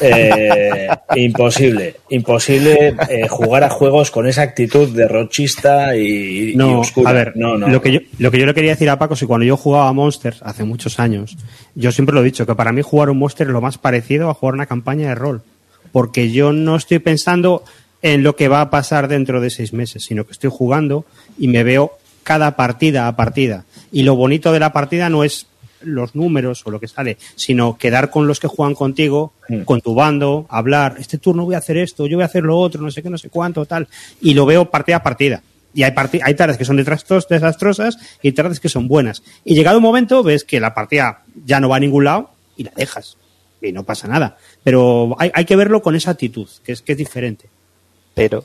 eh, imposible. Imposible eh, jugar a juegos con esa actitud derrochista y, y No, oscura. a ver, no, no, lo, que yo, lo que yo le quería decir a Paco es que cuando yo jugaba a Monsters hace muchos años, yo siempre lo he dicho, que para mí jugar un Monster es lo más parecido a jugar una campaña de rol. Porque yo no estoy pensando en lo que va a pasar dentro de seis meses, sino que estoy jugando y me veo cada partida a partida. Y lo bonito de la partida no es los números o lo que sale, sino quedar con los que juegan contigo, con tu bando, hablar, este turno voy a hacer esto, yo voy a hacer lo otro, no sé qué, no sé cuánto, tal. Y lo veo partida a partida. Y hay, parti- hay tardes que son desastrosas y tardes que son buenas. Y llegado un momento ves que la partida ya no va a ningún lado y la dejas. Y no pasa nada. Pero hay, hay que verlo con esa actitud, que es, que es diferente. Pero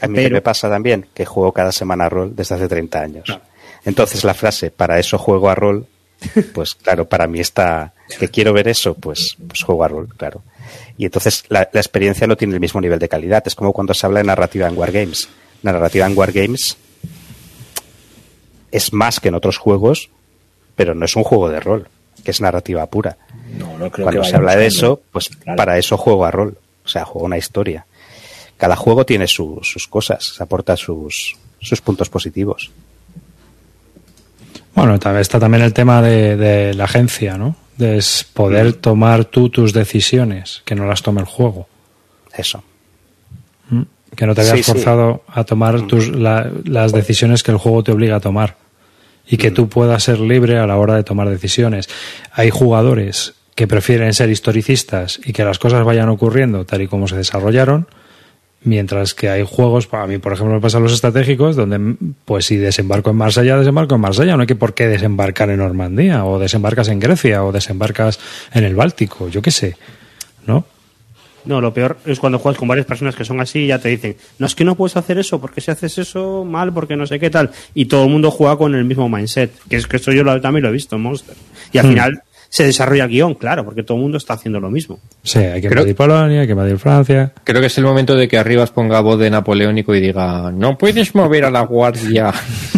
a mí Pero- que me pasa también que juego cada semana a rol desde hace 30 años. Entonces la frase para eso juego a rol, pues claro, para mí está que quiero ver eso, pues, pues juego a rol, claro. Y entonces la, la experiencia no tiene el mismo nivel de calidad. Es como cuando se habla de narrativa en Wargames. La narrativa en Wargames es más que en otros juegos, pero no es un juego de rol, que es narrativa pura. No, no creo Cuando que se habla de eso, pues Claro. para eso juego a rol. O sea, juego una historia. Cada juego tiene su- sus cosas, aporta sus, sus puntos positivos. Bueno, está también el tema de, de la agencia, ¿no? De es poder tomar tú tus decisiones, que no las tome el juego. Eso. ¿Mm? que no te habías forzado a tomar tus, las decisiones que el juego te obliga a tomar y que tú puedas ser libre a la hora de tomar decisiones. Hay jugadores que prefieren ser historicistas y que las cosas vayan ocurriendo tal y como se desarrollaron, mientras que hay juegos, para mí por ejemplo me pasan los estratégicos, donde pues si desembarco en Marsella, desembarco en Marsella, no hay que por qué desembarcar en Normandía, o desembarcas en Grecia, o desembarcas en el Báltico, yo qué sé, ¿no? No, lo peor es cuando juegas con varias personas que son así y ya te dicen, no es que no puedes hacer eso, porque si haces eso mal, porque no sé qué tal. Y todo el mundo juega con el mismo mindset, que es que esto yo también lo he visto en Monster. Y al hmm. final se desarrolla el guion, claro, porque todo el mundo está haciendo lo mismo. Sí, hay que invadir Polonia, hay que invadir Francia. Creo que es el momento de que Arribas ponga voz de napoleónico y diga, no puedes mover a la guardia.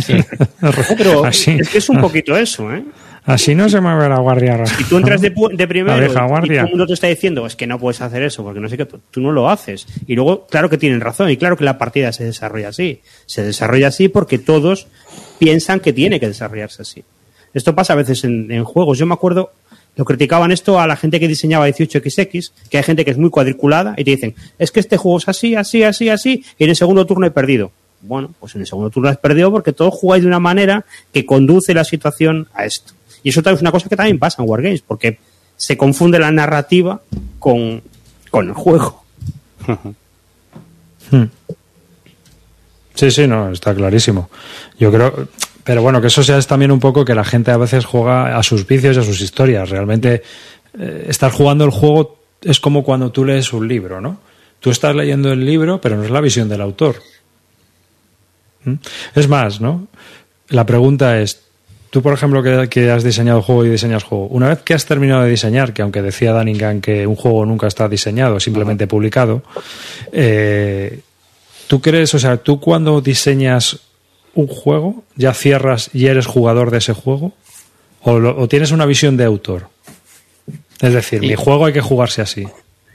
pero es que es un poquito eso, ¿eh? Así no se mueve la guardia. Si tú entras de, primero y todo el mundo te está diciendo es que no puedes hacer eso porque no sé qué, tú no lo haces. Y luego, claro que tienen razón y claro que la partida se desarrolla así. Se desarrolla así porque todos piensan que tiene que desarrollarse así. Esto pasa a veces en, juegos. Yo me acuerdo, lo criticaban esto a la gente que diseñaba 18XX, que hay gente que es muy cuadriculada y te dicen, es que este juego es así, así, así, así, y en el segundo turno he perdido. Bueno, pues en el segundo turno has perdido porque todos jugáis de una manera que conduce la situación a esto. Y eso es una cosa que también pasa en Wargames, porque se confunde la narrativa con, el juego. Hmm. Sí, sí, no, está clarísimo. Yo creo, pero bueno, que eso sea es también un poco que la gente a veces juega a sus vicios y a sus historias. Realmente eh, estar jugando el juego es como cuando tú lees un libro, ¿no? Tú estás leyendo el libro, pero no es la visión del autor. ¿Mm? Es más, ¿no? La pregunta es, Tú, por ejemplo, que, has diseñado juego y diseñas juego, una vez que has terminado de diseñar, que aunque decía Daningan que un juego nunca está diseñado, simplemente publicado, eh, ¿tú crees, o sea, tú cuando diseñas un juego, ya cierras y eres jugador de ese juego? ¿O, tienes una visión de autor? Es decir, mi juego hay que jugarse así.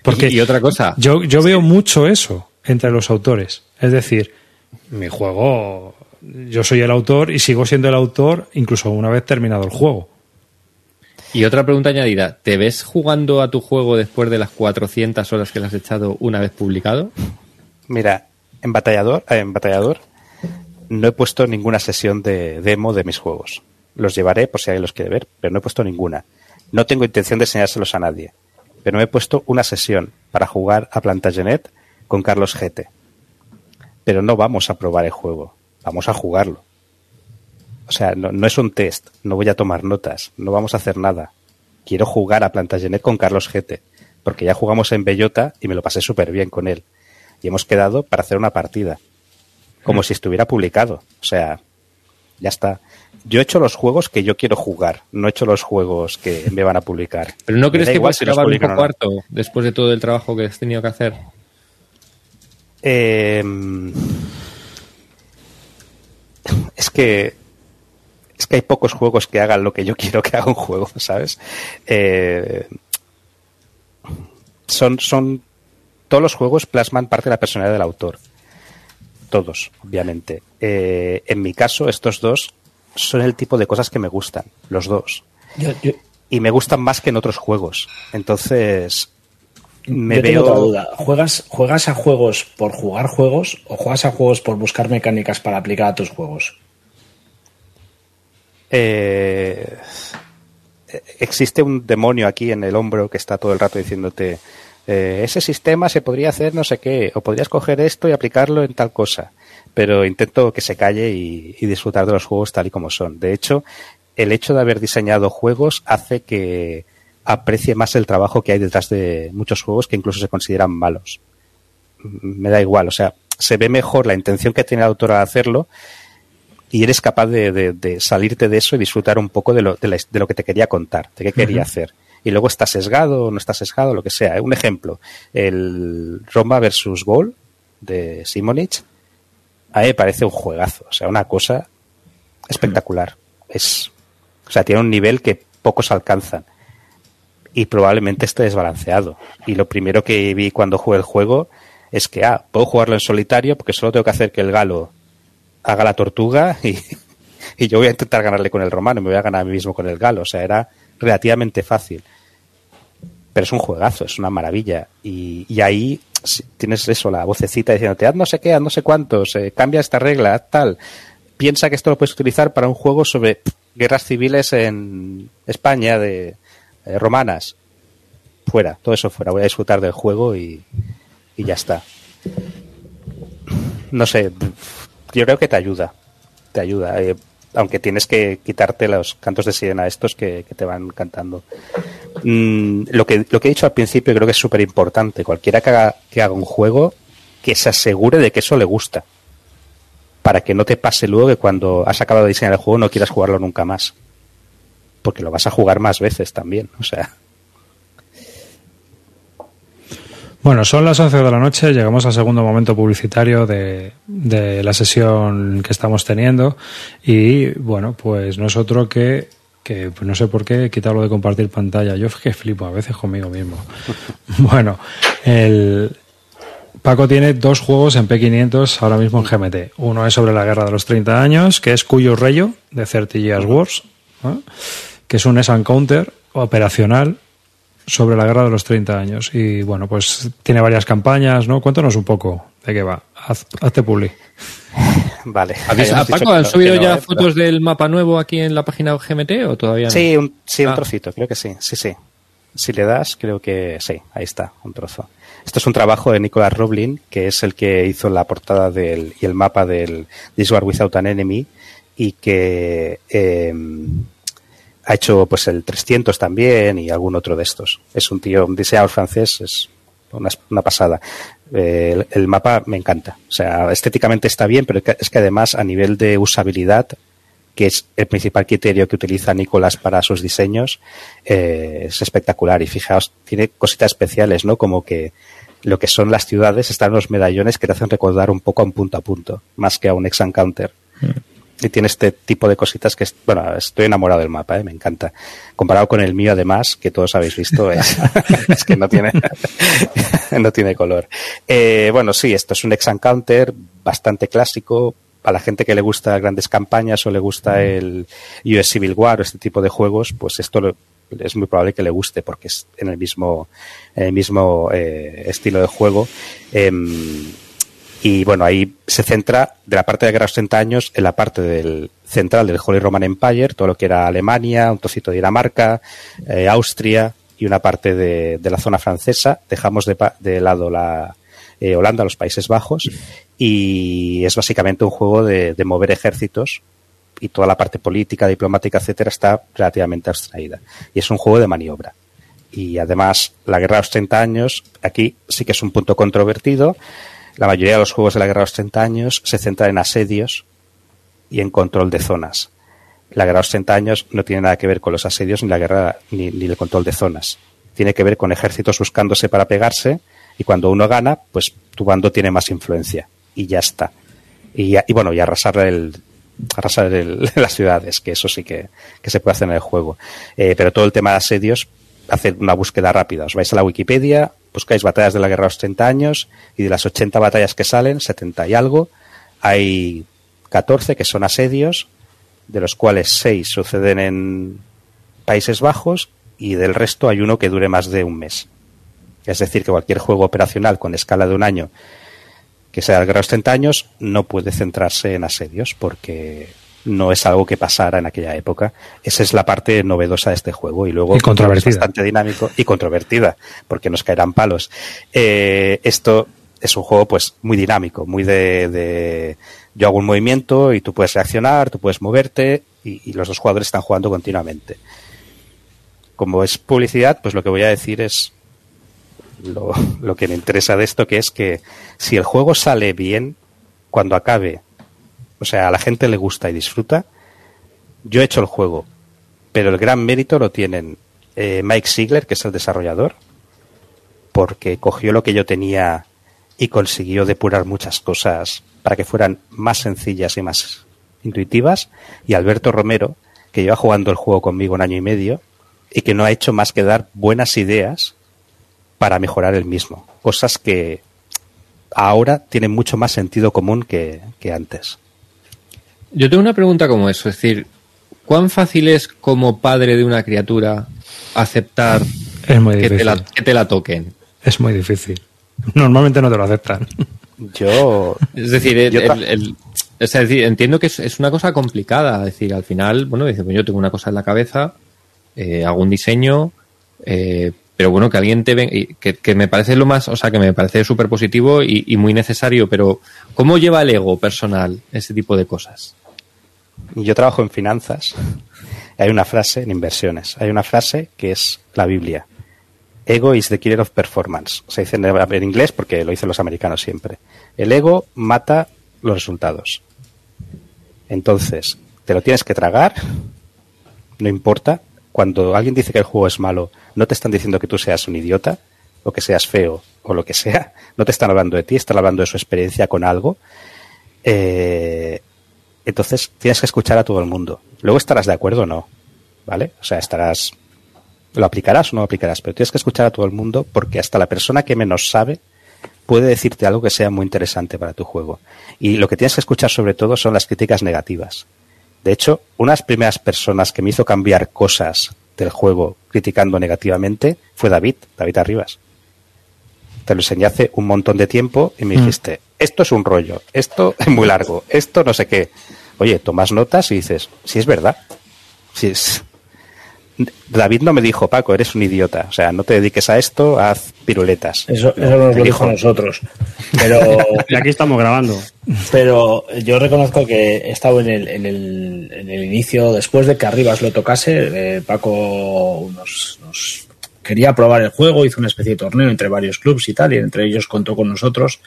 Porque y, otra cosa. Yo, yo veo mucho eso entre los autores. Es decir, mi juego yo soy el autor y sigo siendo el autor incluso una vez terminado el juego. Y otra pregunta añadida, ¿te ves jugando a tu juego después de las 400 horas que le has echado una vez publicado? Mira, en Batallador, eh, en Batallador no he puesto ninguna sesión de demo de mis juegos. Los llevaré por si alguien los quiere ver, pero no he puesto ninguna. No tengo intención de enseñárselos a nadie, pero he puesto una sesión para jugar a Plantagenet con Carlos GT. Pero no vamos a probar el juego vamos a jugarlo. O sea, no, es un test, no voy a tomar notas, no vamos a hacer nada. Quiero jugar a Plantagenet con Carlos Gete, porque ya jugamos en Bellota y me lo pasé súper bien con él. Y hemos quedado para hacer una partida, como si estuviera publicado. O sea, ya está. Yo he hecho los juegos que yo quiero jugar, no he hecho los juegos que me van a publicar. Pero ¿no crees que igual a un poco cuarto después de todo el trabajo que has tenido que hacer? Eh, es que es que hay pocos juegos que hagan lo que yo quiero que haga un juego, ¿sabes? Eh, son, son todos los juegos plasman parte de la personalidad del autor. Todos, obviamente. Eh, en mi caso, estos dos son el tipo de cosas que me gustan, los dos. Y me gustan más que en otros juegos. Entonces, me veo. otra duda. ¿Juegas, ¿Juegas a juegos por jugar juegos o juegas a juegos por buscar mecánicas para aplicar a tus juegos? Eh, existe un demonio aquí en el hombro que está todo el rato diciéndote eh, ese sistema se podría hacer no sé qué, o podrías coger esto y aplicarlo en tal cosa. Pero intento que se calle y disfrutar de los juegos tal y como son. De hecho, el hecho de haber diseñado juegos hace que aprecie más el trabajo que hay detrás de muchos juegos que incluso se consideran malos. Me da igual, o sea, se ve mejor la intención que tiene el autor al hacerlo y eres capaz de, salirte de eso y disfrutar un poco de lo, de, lo que te quería contar, de qué quería hacer. Y luego está sesgado o no está sesgado, lo que sea. Un ejemplo, el Roma versus Gol de Simonich, a mí me parece un juegazo, o sea, una cosa espectacular. Es, o sea, tiene un nivel que pocos alcanzan y probablemente esté desbalanceado. Y lo primero que vi cuando jugué el juego es que, ah, puedo jugarlo en solitario porque solo tengo que hacer que el galo haga la tortuga y, yo voy a intentar ganarle con el romano, me voy a ganar a mí mismo con el galo. O sea, era relativamente fácil. Pero es un juegazo, es una maravilla. Y, ahí tienes eso, la vocecita diciéndote, haz no sé qué, haz no sé cuántos, eh, cambia esta regla, haz tal. Piensa que esto lo puedes utilizar para un juego sobre guerras civiles en España, de eh, romanas. Fuera, todo eso fuera. Voy a disfrutar del juego y, y ya está. No sé, yo creo que te ayuda. Te ayuda. Eh, aunque tienes que quitarte los cantos de sirena estos que, te van cantando. Mm, lo, que, lo que he dicho al principio creo que es súper importante. Cualquiera que haga, que haga un juego, que se asegure de que eso le gusta. Para que no te pase luego que cuando has acabado de diseñar el juego no quieras jugarlo nunca más. Porque lo vas a jugar más veces también. O sea. Bueno, son las 11 de la noche, llegamos al segundo momento publicitario de, la sesión que estamos teniendo y bueno, pues no es otro que, que pues no sé por qué quitarlo de compartir pantalla. Yo es que flipo a veces conmigo mismo. bueno, el, Paco tiene dos juegos en P500 ahora mismo en GMT. Uno es sobre la guerra de los 30 años, que es Cuyo Rayo, de 30 Years Wars, que es un S-Counter operacional sobre la guerra de los 30 años. Y bueno, pues tiene varias campañas, ¿no? Cuéntanos un poco de qué va. hazte publi. Vale. Paco, ¿han subido ya ¿eh? fotos del mapa nuevo aquí en la página GMT o todavía no? Sí, un, sí, un ah. trocito, creo que sí, sí, sí. Si le das, creo que sí, ahí está, un trozo. Esto es un trabajo de Nicolas Roblin, que es el que hizo la portada del, y el mapa del This War Without an Enemy, y que eh, ha hecho pues el 300 también y algún otro de estos. Es un tío, un diseñador francés, es una, pasada. Eh, el, mapa me encanta. O sea, estéticamente está bien, pero es que además a nivel de usabilidad, que es el principal criterio que utiliza Nicolás para sus diseños, eh, es espectacular. Y fijaos, tiene cositas especiales, ¿no? Como que lo que son las ciudades están los medallones que te hacen recordar un poco a un punto a punto, más que a un ex encounter. Mm y tiene este tipo de cositas que, bueno, estoy enamorado del mapa, ¿eh? me encanta. Comparado con el mío, además, que todos habéis visto, es, que no tiene, no tiene color. Eh, bueno, sí, esto es un ex encounter bastante clásico. A la gente que le gusta grandes campañas o le gusta el US Civil War o este tipo de juegos, pues esto es muy probable que le guste porque es en el mismo, en el mismo eh, estilo de juego. Em, y bueno, ahí se centra de la parte de la guerra de los 30 años en la parte del central del Holy Roman Empire, todo lo que era Alemania, un trocito de Dinamarca, eh, Austria y una parte de, la zona francesa. Dejamos de, de lado la eh, Holanda, los Países Bajos, y es básicamente un juego de, de, mover ejércitos y toda la parte política, diplomática, etcétera, está relativamente abstraída. Y es un juego de maniobra. Y además, la guerra de los 30 años, aquí sí que es un punto controvertido la mayoría de los juegos de la Guerra de los 30 años se centran en asedios y en control de zonas. La Guerra de los 30 años no tiene nada que ver con los asedios ni la guerra ni, el control de zonas. Tiene que ver con ejércitos buscándose para pegarse y cuando uno gana, pues tu bando tiene más influencia y ya está. Y, bueno, y arrasar el, arrasar las ciudades, que eso sí que, se puede hacer en el juego. Eh, pero todo el tema de asedios, hacer una búsqueda rápida. Os vais a la Wikipedia, buscáis batallas de la guerra de los 30 años y de las 80 batallas que salen, 70 y algo, hay 14 que son asedios, de los cuales 6 suceden en Países Bajos y del resto hay uno que dure más de un mes. Es decir, que cualquier juego operacional con escala de un año que sea de la guerra de los 30 años no puede centrarse en asedios porque no es algo que pasara en aquella época. Esa es la parte novedosa de este juego y luego y controvertida. es bastante dinámico y controvertida porque nos caerán palos. Eh, esto es un juego pues muy dinámico, muy de, yo hago un movimiento y tú puedes reaccionar, tú puedes moverte y, los dos jugadores están jugando continuamente. Como es publicidad, pues lo que voy a decir es lo, lo que me interesa de esto, que es que si el juego sale bien, cuando acabe o sea, a la gente le gusta y disfruta. Yo he hecho el juego, pero el gran mérito lo tienen eh, Mike Ziegler, que es el desarrollador, porque cogió lo que yo tenía y consiguió depurar muchas cosas para que fueran más sencillas y más intuitivas, y Alberto Romero, que lleva jugando el juego conmigo un año y medio y que no ha hecho más que dar buenas ideas para mejorar el mismo, cosas que ahora tienen mucho más sentido común que antes. Yo tengo una pregunta como eso, es decir, ¿cuán fácil es como padre de una criatura aceptar es muy que, te la, que, te la, toquen? Es muy difícil. Normalmente no te lo aceptan. Yo. Es decir, el, el, el, es decir entiendo que es, es, una cosa complicada. Es decir, al final, bueno, dice, pues yo tengo una cosa en la cabeza, eh, hago un diseño, eh, pero bueno, que alguien te ve, que, que, me parece lo más, o sea, que me parece súper positivo y, y, muy necesario, pero ¿cómo lleva el ego personal ese tipo de cosas? Yo trabajo en finanzas. Hay una frase en inversiones. Hay una frase que es la Biblia. Ego is the killer of performance. Se dice en inglés porque lo dicen los americanos siempre. El ego mata los resultados. Entonces, te lo tienes que tragar, no importa. Cuando alguien dice que el juego es malo, no te están diciendo que tú seas un idiota o que seas feo o lo que sea. No te están hablando de ti, están hablando de su experiencia con algo. Eh, entonces, tienes que escuchar a todo el mundo. Luego estarás de acuerdo o no. ¿Vale? O sea, estarás. Lo aplicarás o no lo aplicarás, pero tienes que escuchar a todo el mundo porque hasta la persona que menos sabe puede decirte algo que sea muy interesante para tu juego. Y lo que tienes que escuchar sobre todo son las críticas negativas. De hecho, unas primeras personas que me hizo cambiar cosas del juego criticando negativamente fue David, David Arribas. Te lo enseñé hace un montón de tiempo y me mm. dijiste, esto es un rollo, esto es muy largo, esto no sé qué. Oye, tomas notas y dices, si es verdad. Si es, David no me dijo, Paco, eres un idiota. O sea, no te dediques a esto, haz piruletas. Eso, eso nos lo dijo a nosotros. Pero, y aquí estamos grabando. Pero yo reconozco que he estado en el, en el, en el inicio, después de que Arribas lo tocase, eh, Paco nos, nos, quería probar el juego, hizo una especie de torneo entre varios clubs y tal, y entre ellos contó con nosotros.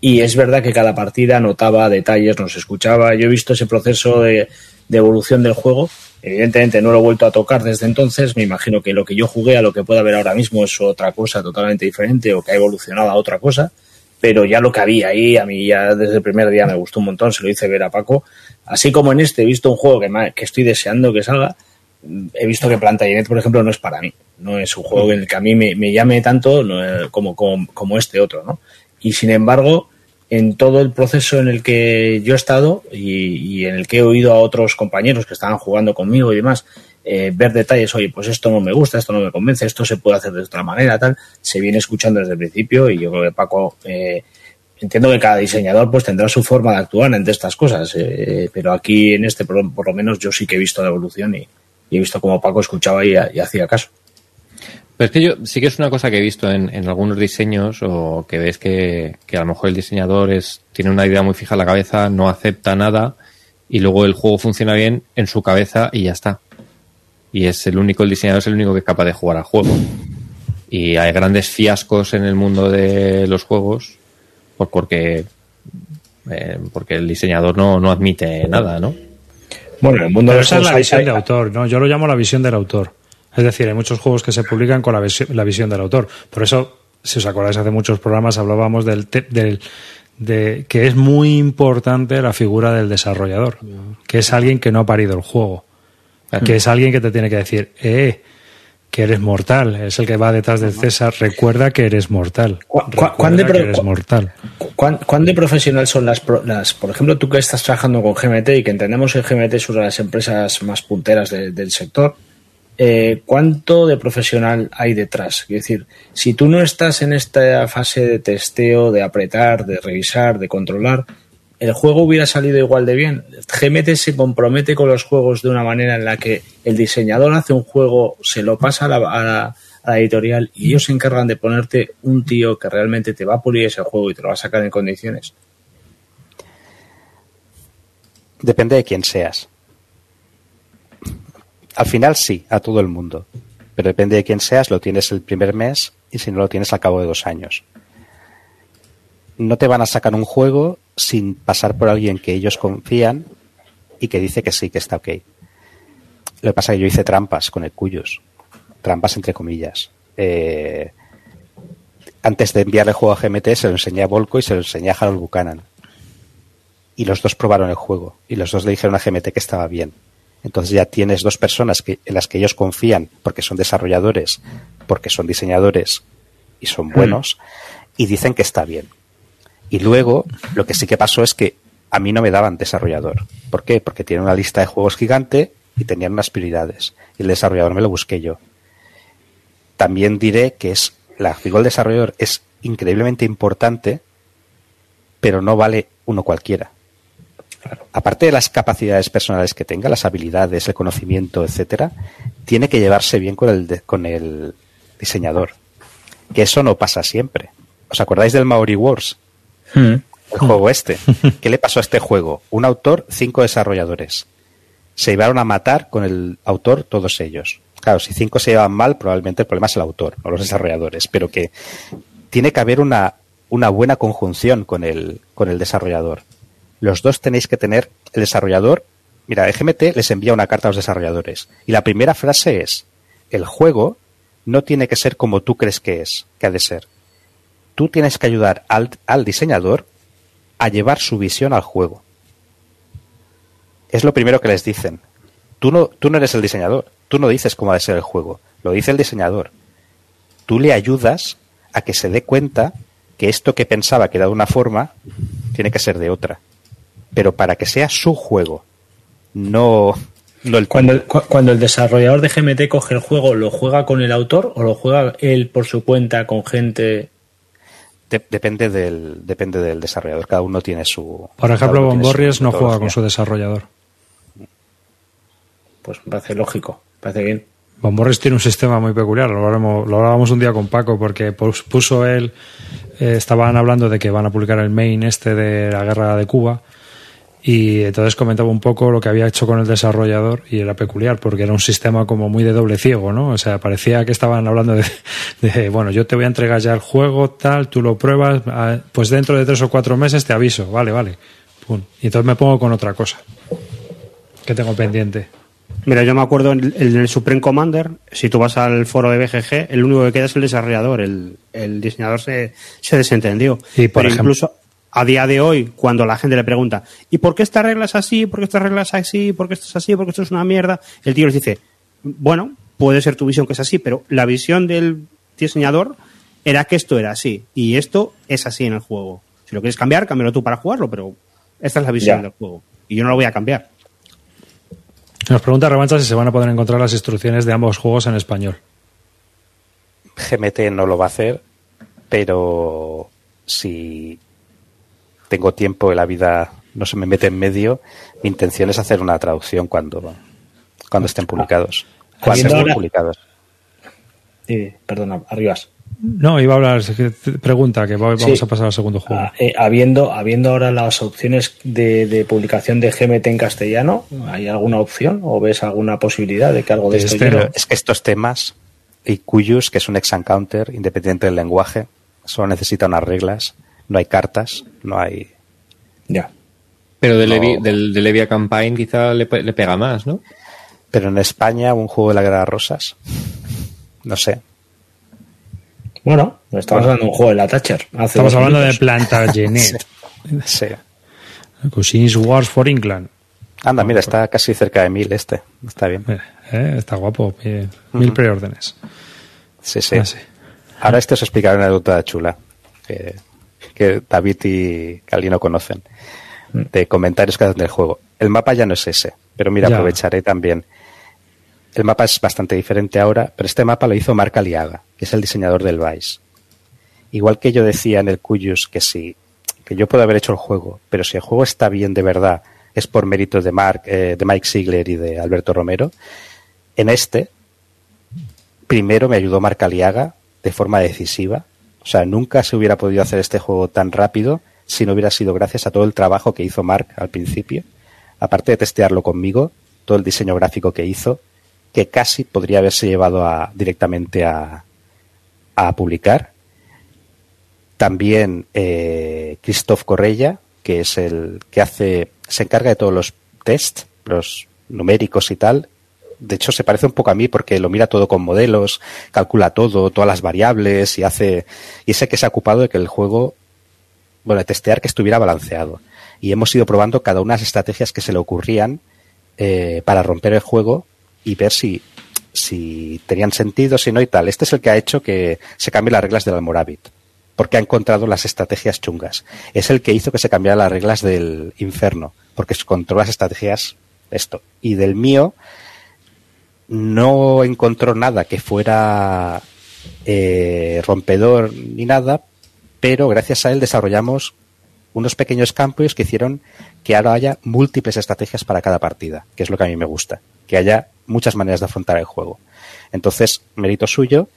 Y es verdad que cada partida notaba detalles, nos escuchaba. Yo he visto ese proceso de, evolución del juego Evidentemente no lo he vuelto a tocar desde entonces. Me imagino que lo que yo jugué a lo que pueda haber ahora mismo es otra cosa totalmente diferente o que ha evolucionado a otra cosa. Pero ya lo que había ahí, a mí ya desde el primer día me gustó un montón, se lo hice ver a Paco. Así como en este he visto un juego que, que estoy deseando que salga, he visto que Plantagenet, por ejemplo, no es para mí. No es un juego en el que a mí me, me llame tanto no, como, como, como este otro, ¿no? Y sin embargo, en todo el proceso en el que yo he estado y, en el que he oído a otros compañeros que estaban jugando conmigo y demás, eh, ver detalles, oye, pues esto no me gusta, esto no me convence, esto se puede hacer de otra manera, tal, se viene escuchando desde el principio y yo creo que Paco, eh, entiendo que cada diseñador pues tendrá su forma de actuar ante estas cosas, eh, pero aquí en este por, lo menos yo sí que he visto la evolución y, he visto cómo Paco escuchaba y hacía caso. Pero es que yo sí que es una cosa que he visto en, en algunos diseños o que ves que, que, a lo mejor el diseñador es, tiene una idea muy fija en la cabeza, no acepta nada y luego el juego funciona bien en su cabeza y ya está. Y es el único, el diseñador es el único que es capaz de jugar al juego. Y hay grandes fiascos en el mundo de los juegos porque, eh, porque el diseñador no, no admite nada, ¿no? Bueno, el mundo Pero de esa es la visión hay... de autor, ¿no? Yo lo llamo la visión del autor. Es decir, hay muchos juegos que se publican con la, visión, la visión del autor. Por eso, si os acordáis, hace muchos programas hablábamos del, del de que es muy importante la figura del desarrollador, que es alguien que no ha parido el juego, que es alguien que te tiene que decir, eh, que eres mortal, es el que va detrás del César, recuerda que eres mortal. ¿Cuán de, pro, eres mortal. ¿cuán, ¿Cuán de profesional son las, las, por ejemplo, tú que estás trabajando con GMT y que entendemos que GMT es una de las empresas más punteras de, del sector, eh, cuánto de profesional hay detrás. Es decir, si tú no estás en esta fase de testeo, de apretar, de revisar, de controlar, el juego hubiera salido igual de bien. GMT se compromete con los juegos de una manera en la que el diseñador hace un juego, se lo pasa a la, a la, a la editorial y ellos se encargan de ponerte un tío que realmente te va a pulir ese juego y te lo va a sacar en condiciones. Depende de quién seas. Al final sí, a todo el mundo. Pero depende de quién seas, lo tienes el primer mes y si no lo tienes al cabo de dos años. No te van a sacar un juego sin pasar por alguien que ellos confían y que dice que sí, que está ok. Lo que pasa es que yo hice trampas con el Cuyos. Trampas entre comillas. Eh, antes de enviarle el juego a GMT se lo enseñé a Volco y se lo enseñé a Harold Buchanan. Y los dos probaron el juego. Y los dos le dijeron a GMT que estaba bien. Entonces ya tienes dos personas que, en las que ellos confían porque son desarrolladores, porque son diseñadores y son buenos, mm. y dicen que está bien. Y luego, lo que sí que pasó es que a mí no me daban desarrollador. ¿Por qué? Porque tienen una lista de juegos gigante y tenían unas prioridades. Y el desarrollador me lo busqué yo. También diré que es la figura del desarrollador es increíblemente importante, pero no vale uno cualquiera. Aparte de las capacidades personales que tenga, las habilidades, el conocimiento, etcétera, tiene que llevarse bien con el, con el diseñador. Que eso no pasa siempre. ¿Os acordáis del Maori Wars? Hmm. El juego este. ¿Qué le pasó a este juego? Un autor, cinco desarrolladores. Se llevaron a matar con el autor todos ellos. Claro, si cinco se llevan mal, probablemente el problema es el autor, no los desarrolladores. Pero que tiene que haber una, una buena conjunción con el, con el desarrollador. Los dos tenéis que tener el desarrollador. Mira, GMT les envía una carta a los desarrolladores. Y la primera frase es, el juego no tiene que ser como tú crees que es, que ha de ser. Tú tienes que ayudar al, al diseñador a llevar su visión al juego. Es lo primero que les dicen. Tú no, tú no eres el diseñador, tú no dices cómo ha de ser el juego, lo dice el diseñador. Tú le ayudas a que se dé cuenta que esto que pensaba que era de una forma tiene que ser de otra. Pero para que sea su juego, no, no el Cuando, el- cu- cuando el desarrollador de GMT coge el juego, ¿lo juega con el autor o lo juega él por su cuenta con gente? de- depende del depende del desarrollador. Cada uno tiene su. Por ejemplo, Bomborries no juega con su desarrollador. Pues me parece lógico, me parece bien. Bomborres tiene un sistema muy peculiar, lo, hablaremos- lo hablábamos un día con Paco, porque pus- puso él, eh, estaban hablando de que van a publicar el main este de la guerra de Cuba, y entonces comentaba un poco lo que había hecho con el desarrollador, y era peculiar, porque era un sistema como muy de doble ciego, ¿no? O sea, parecía que estaban hablando de, de, bueno, yo te voy a entregar ya el juego, tal, tú lo pruebas, ah, pues dentro de tres o cuatro meses te aviso, vale, vale. Pum. Y entonces me pongo con otra cosa que tengo pendiente. Mira, yo me acuerdo en el, en el Supreme Commander, si tú vas al foro de BGG, el único que queda es el desarrollador, el, el diseñador se, se desentendió. Y, por Pero ejemplo- incluso a día de hoy, cuando la gente le pregunta, ¿y por qué esta regla es así? ¿Por qué esta regla es así? ¿Por qué esto es así? ¿Por qué esto es una mierda? El tío les dice, bueno, puede ser tu visión que es así, pero la visión del diseñador era que esto era así, y esto es así en el juego. Si lo quieres cambiar, cámbialo tú para jugarlo, pero esta es la visión Ya. del juego. Y yo no lo voy a cambiar. Nos pregunta Revancha si se van a poder encontrar las instrucciones de ambos juegos en español. GMT no lo va a hacer, pero si tengo tiempo y la vida no se me mete en medio, mi intención es hacer una traducción cuando, cuando estén publicados. Cuando estén ahora- publicados. Eh, perdona, Arribas. No, iba a hablar, pregunta, que va- vamos Sí. a pasar al segundo juego. Ah, eh, habiendo, habiendo ahora las opciones de, de publicación de GMT en castellano, ¿hay alguna opción o ves alguna posibilidad de que algo de esto este llegue? es que estos temas, y Cuyus, que es un ex encounter independiente del lenguaje, solo necesita unas reglas, no hay cartas, no hay. Ya. Pero de, No. Levi, del, de Levia Campaign quizá le, le pega más, ¿no? Pero en España, un juego de la Guerra de Rosas, no sé. Bueno, estamos hablando de un juego de la Thatcher. hace Estamos hablando de minutos. Plantagenet. Sí. Cousins Wars for England. Anda, mira, está casi cerca de mil este. Está bien. Eh, eh, está guapo. eh, Mil preórdenes. Sí, sí. Ah, sí. Ahora este os explicaré una anécdota chula que David y Calino conocen de comentarios que hacen del juego. El mapa ya no es ese, pero mira, Ya. aprovecharé también. El mapa es bastante diferente ahora, pero este mapa lo hizo Marc Aliaga, que es el diseñador del Vice. Igual que yo decía en el Cuyus que sí, que yo puedo haber hecho el juego, pero si el juego está bien de verdad, es por méritos de Mark, eh, de Mike Ziegler y de Alberto Romero. En este, primero me ayudó Marc Aliaga de forma decisiva. O sea, nunca se hubiera podido hacer este juego tan rápido si no hubiera sido gracias a todo el trabajo que hizo Marc al principio. Aparte de testearlo conmigo, todo el diseño gráfico que hizo, que casi podría haberse llevado a, directamente a, a publicar. También eh, Christoph Correia, que es el que hace, se encarga de todos los tests, los numéricos y tal. De hecho, se parece un poco a mí porque lo mira todo con modelos, calcula todo, todas las variables y hace, y sé que se ha ocupado de que el juego, bueno, de testear que estuviera balanceado. Y hemos ido probando cada una de las estrategias que se le ocurrían eh, para romper el juego y ver si, si tenían sentido, si no y tal. Este es el que ha hecho que se cambien las reglas del Almoravit, porque ha encontrado las estrategias chungas. Es el que hizo que se cambiaran las reglas del Inferno, porque encontró las estrategias esto. Y del mío no encontró nada que fuera eh, rompedor ni nada, pero gracias a él desarrollamos unos pequeños campos que hicieron que ahora haya múltiples estrategias para cada partida, que es lo que a mí me gusta, que haya muchas maneras de afrontar el juego. Entonces, mérito suyo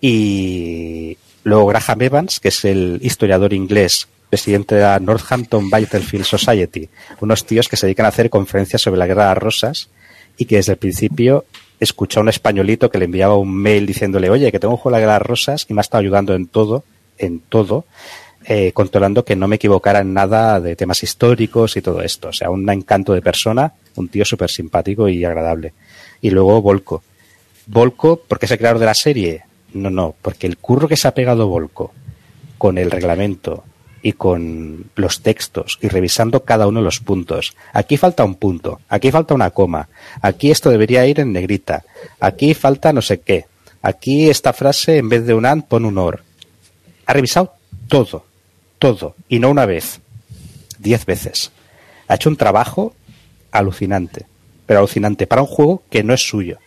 y luego Graham Evans, que es el historiador inglés, presidente de la Northampton Battlefield Society, unos tíos que se dedican a hacer conferencias sobre la guerra de las rosas y que desde el principio escuchó a un españolito que le enviaba un mail diciéndole, oye, que tengo un juego de las rosas y me ha estado ayudando en todo, en todo, eh, controlando que no me equivocara en nada de temas históricos y todo esto. O sea, un encanto de persona, un tío súper simpático y agradable. Y luego Volco. Volco, ¿por qué es el creador de la serie? No, no, porque el curro que se ha pegado Volco con el reglamento y con los textos y revisando cada uno de los puntos. Aquí falta un punto, aquí falta una coma, aquí esto debería ir en negrita, aquí falta no sé qué, aquí esta frase en vez de un and pon un or. Ha revisado todo, todo, y no una vez, diez veces. Ha hecho un trabajo alucinante, pero alucinante para un juego que no es suyo.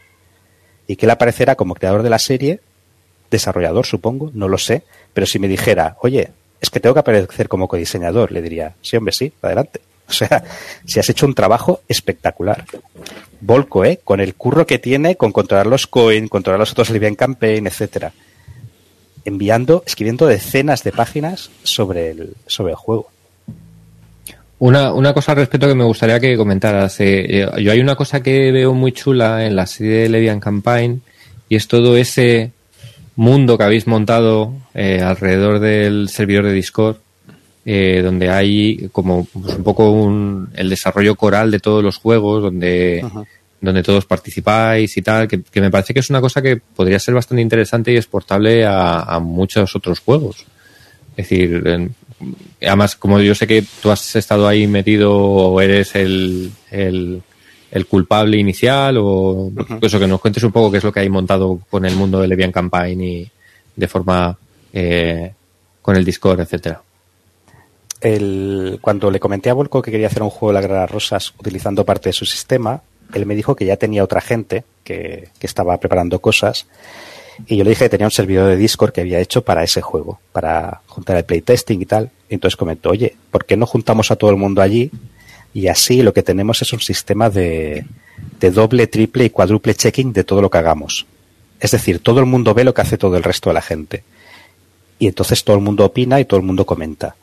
Y que él aparecerá como creador de la serie, desarrollador supongo, no lo sé, pero si me dijera, oye, es que tengo que aparecer como codiseñador. Le diría, sí, hombre, sí, adelante. O sea, si has hecho un trabajo espectacular. Volco, ¿eh? Con el curro que tiene, con controlar los coin, controlar los otros Livian Campaign, etcétera. Enviando, escribiendo decenas de páginas sobre el, sobre el juego. Una, una cosa al respecto que me gustaría que comentaras. Eh, eh, yo hay una cosa que veo muy chula en la serie de Levian Campaign y es todo ese mundo que habéis montado eh, alrededor del servidor de Discord, eh, donde hay como pues, un poco un, el desarrollo coral de todos los juegos, donde, donde todos participáis y tal, que, me parece que es una cosa que podría ser bastante interesante y exportable a, muchos otros juegos. Es decir, además, como yo sé que tú has estado ahí metido o eres el, el el culpable inicial o eso que nos cuentes un poco qué es lo que hay montado con el mundo de Levian Campaign y de forma eh, con el Discord, etcétera. El, cuando le comenté a Volco que quería hacer un juego de la Guerra Rosas utilizando parte de su sistema, él me dijo que ya tenía otra gente que, que estaba preparando cosas y yo le dije que tenía un servidor de Discord que había hecho para ese juego, para juntar el playtesting y tal. Y entonces comentó, oye, ¿por qué no juntamos a todo el mundo allí y así lo que tenemos es un sistema de, de doble, triple y cuádruple checking de todo lo que hagamos. Es decir, todo el mundo ve lo que hace todo el resto de la gente. Y entonces todo el mundo opina y todo el mundo comenta.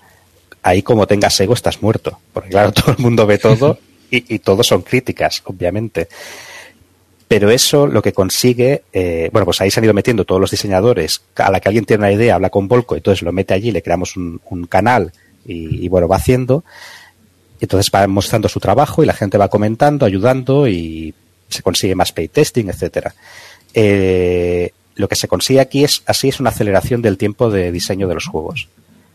Ahí como tengas ego estás muerto. Porque claro, todo el mundo ve todo y, y todos son críticas, obviamente. Pero eso lo que consigue, eh, bueno, pues ahí se han ido metiendo todos los diseñadores. A la que alguien tiene una idea, habla con Volco, entonces lo mete allí, le creamos un, un canal y, y, bueno, va haciendo. Entonces va mostrando su trabajo y la gente va comentando, ayudando y se consigue más playtesting, etcétera. Eh, lo que se consigue aquí es así es una aceleración del tiempo de diseño de los juegos.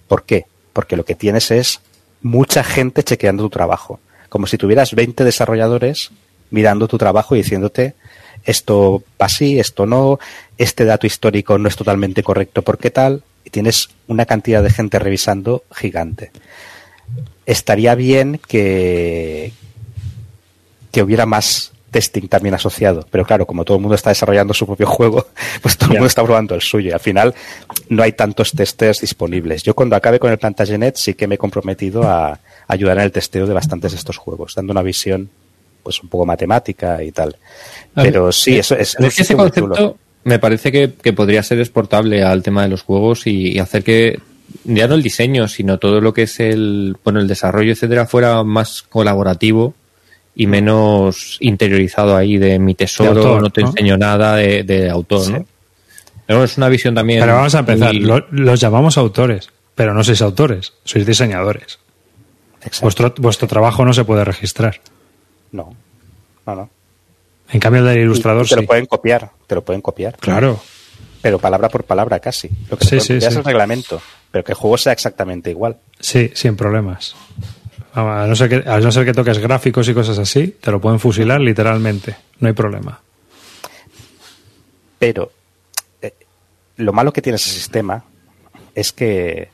¿Por qué? Porque lo que tienes es mucha gente chequeando tu trabajo, como si tuvieras 20 desarrolladores mirando tu trabajo y diciéndote esto va así, esto no, este dato histórico no es totalmente correcto, ¿por qué tal? Y tienes una cantidad de gente revisando gigante estaría bien que, que hubiera más testing también asociado. Pero claro, como todo el mundo está desarrollando su propio juego, pues todo el mundo está probando el suyo. Y al final no hay tantos testers disponibles. Yo cuando acabe con el Plantagenet sí que me he comprometido a ayudar en el testeo de bastantes de estos juegos, dando una visión pues un poco matemática y tal. Pero sí, eso es, es ese concepto me parece que, que, podría ser exportable al tema de los juegos y, y hacer que ya no el diseño, sino todo lo que es el, bueno, el desarrollo, etcétera, fuera más colaborativo y menos interiorizado ahí de mi tesoro, no te enseño nada de, autor, ¿no? Pero es una visión también. Pero vamos a empezar. los llamamos autores, pero no sois autores, sois diseñadores. Vuestro, vuestro trabajo no se puede registrar. No, no, no. En cambio, el del ilustrador te lo pueden copiar, te lo pueden copiar. Claro. Pero palabra por palabra casi. Lo que sí, sí, sí. es el reglamento pero que el juego sea exactamente igual. Sí, sin problemas. A no, ser que, a no ser que toques gráficos y cosas así, te lo pueden fusilar literalmente. No hay problema. Pero eh, lo malo que tiene ese sistema es que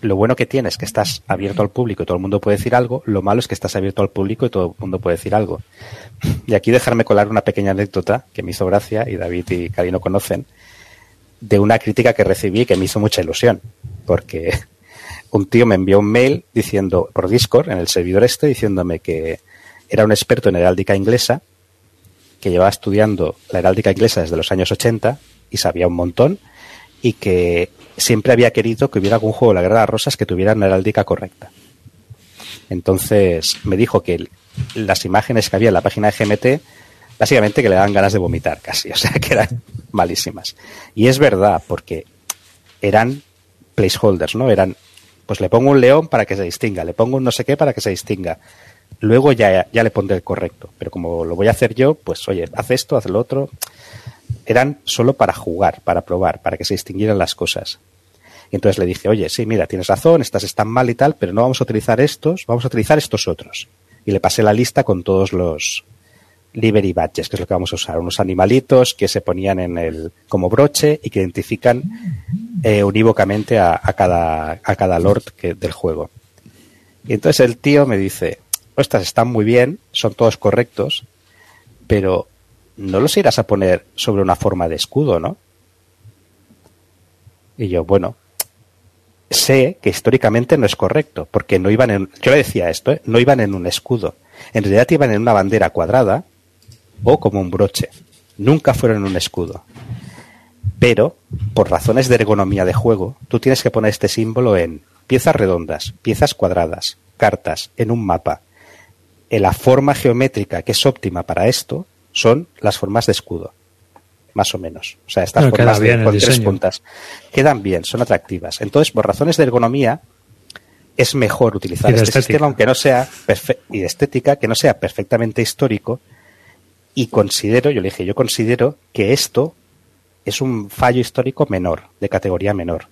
lo bueno que tienes es que estás abierto al público y todo el mundo puede decir algo. Lo malo es que estás abierto al público y todo el mundo puede decir algo. Y aquí dejarme colar una pequeña anécdota que me hizo gracia y David y Cari no conocen de una crítica que recibí que me hizo mucha ilusión. porque un tío me envió un mail diciendo, por Discord, en el servidor este, diciéndome que era un experto en heráldica inglesa, que llevaba estudiando la heráldica inglesa desde los años 80 y sabía un montón, y que siempre había querido que hubiera algún juego de la Guerra de las Rosas que tuviera una heráldica correcta. Entonces me dijo que las imágenes que había en la página de GMT, básicamente que le daban ganas de vomitar casi, o sea que eran malísimas. Y es verdad, porque eran placeholders, ¿no? Eran, pues le pongo un león para que se distinga, le pongo un no sé qué para que se distinga. Luego ya, ya le pondré el correcto. Pero como lo voy a hacer yo, pues oye, haz esto, haz lo otro. Eran solo para jugar, para probar, para que se distinguieran las cosas. Y entonces le dije, oye, sí, mira, tienes razón, estas están mal y tal, pero no vamos a utilizar estos, vamos a utilizar estos otros. Y le pasé la lista con todos los livery badges, que es lo que vamos a usar. Unos animalitos que se ponían en el, como broche y que identifican eh, unívocamente a, a, cada, a cada lord que, del juego. Y entonces el tío me dice, estas están muy bien, son todos correctos, pero no los irás a poner sobre una forma de escudo, ¿no? Y yo, bueno, sé que históricamente no es correcto, porque no iban en, yo le decía esto, ¿eh? no iban en un escudo, en realidad iban en una bandera cuadrada o como un broche, nunca fueron en un escudo. Pero, por razones de ergonomía de juego, tú tienes que poner este símbolo en piezas redondas, piezas cuadradas, cartas, en un mapa. En la forma geométrica que es óptima para esto son las formas de escudo más o menos. O sea, estas No, queda formas de, con tres puntas quedan bien, son atractivas. Entonces, por razones de ergonomía, es mejor utilizar este estética. sistema, aunque no sea y de estética, que no sea perfectamente histórico. Y considero, yo le dije, yo considero que esto es un fallo histórico menor, de categoría menor.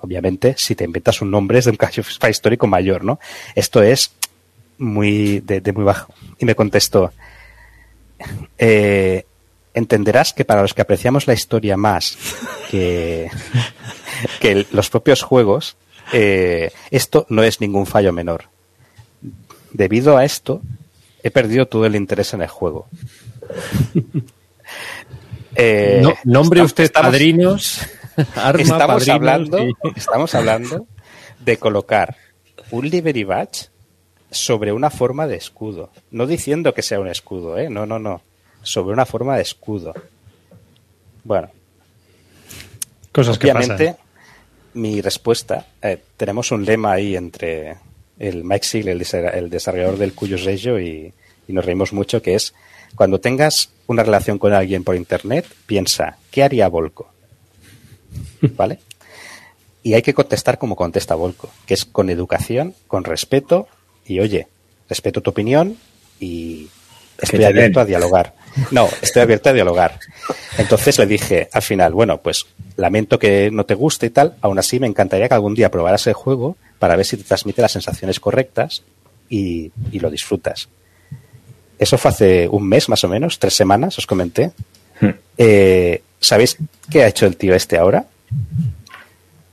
Obviamente, si te inventas un nombre es de un fallo histórico mayor, ¿no? Esto es muy de, muy bajo. Y me contestó, eh, entenderás que para los que apreciamos la historia más que, que los propios juegos, eh, esto no es ningún fallo menor. Debido a esto, he perdido todo el interés en el juego. Eh, No, nombre usted estamos- padrinos, arma, estamos padrinos hablando, y- estamos hablando de colocar un livery badge sobre una forma de escudo. No diciendo que sea un escudo, ¿eh? No, no, no. Sobre una forma de escudo. Bueno, Cosas que obviamente, pasan. mi respuesta, eh, tenemos un lema ahí entre el Mike Siegel, el, desa- el desarrollador del Cuyos Reggio, y, y nos reímos mucho, que es, cuando tengas una relación con alguien por internet, piensa, ¿qué haría Volco? ¿Vale? Y hay que contestar como contesta Volco, que es con educación, con respeto, y oye, respeto tu opinión y estoy abierto a dialogar. No, estoy abierto a dialogar. Entonces le dije al final, bueno, pues lamento que no te guste y tal, aún así me encantaría que algún día probaras el juego para ver si te transmite las sensaciones correctas y, y lo disfrutas. Eso fue hace un mes más o menos, tres semanas, os comenté. Hmm. Eh, ¿Sabéis qué ha hecho el tío este ahora?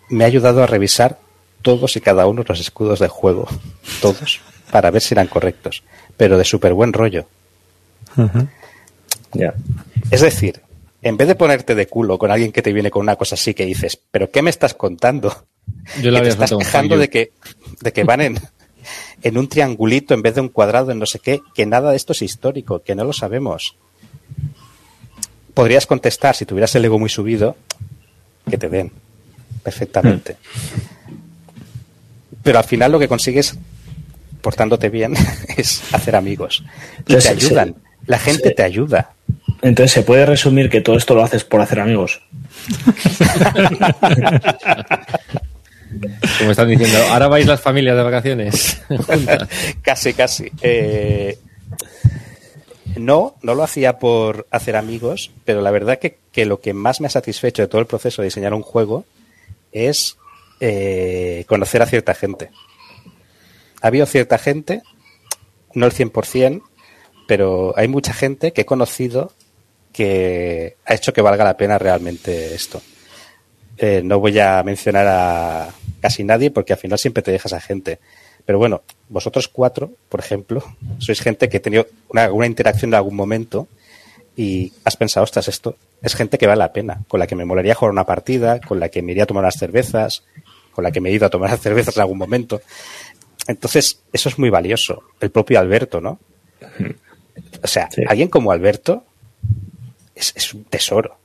Me ha ayudado a revisar todos y cada uno de los escudos del juego, todos, para ver si eran correctos, pero de súper buen rollo. Es decir, en vez de ponerte de culo con alguien que te viene con una cosa así que dices, ¿pero qué me estás contando? Yo te estás quejando de que, de que van en, en un triangulito en vez de un cuadrado, en no sé qué, que nada de esto es histórico, que no lo sabemos. Podrías contestar, si tuvieras el ego muy subido, que te den perfectamente. Pero al final lo que consigues, portándote bien, es hacer amigos. Y Entonces, te ayudan. sí. La gente Sí. te ayuda. Entonces, ¿se puede resumir que todo esto lo haces por hacer amigos? Como están diciendo, ahora vais las familias de vacaciones. casi, casi. Eh, no, no lo hacía por hacer amigos, pero la verdad que, que lo que más me ha satisfecho de todo el proceso de diseñar un juego es eh, conocer a cierta gente. Ha habido cierta gente, no el 100%, pero hay mucha gente que he conocido que ha hecho que valga la pena realmente esto. Eh, no voy a mencionar a casi nadie porque al final siempre te dejas a gente. Pero bueno, vosotros cuatro, por ejemplo, sois gente que ha tenido una, una interacción en algún momento y has pensado, ostras, esto es gente que vale la pena, con la que me molaría jugar una partida, con la que me iría a tomar unas cervezas con la que me he ido a tomar cervezas en algún momento. Entonces, eso es muy valioso. El propio Alberto, ¿no? O sea, Sí. alguien como Alberto es, es un tesoro,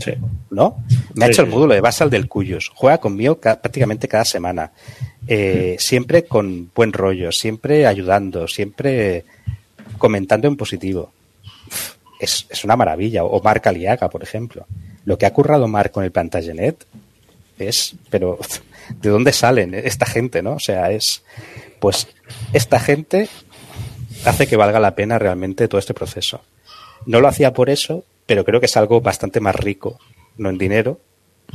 Sí. ¿no? Me ha hecho el módulo de Basal del Cuyos. Juega conmigo ca- prácticamente cada semana. Eh, siempre con buen rollo, siempre ayudando, siempre comentando en positivo. Es, es una maravilla. O Marc Aliaga, por ejemplo. Lo que ha currado Marc con el Plantagenet es, pero, ¿de dónde salen esta gente, no? O sea, es, pues, esta gente hace que valga la pena realmente todo este proceso. No lo hacía por eso, pero creo que es algo bastante más rico, no en dinero,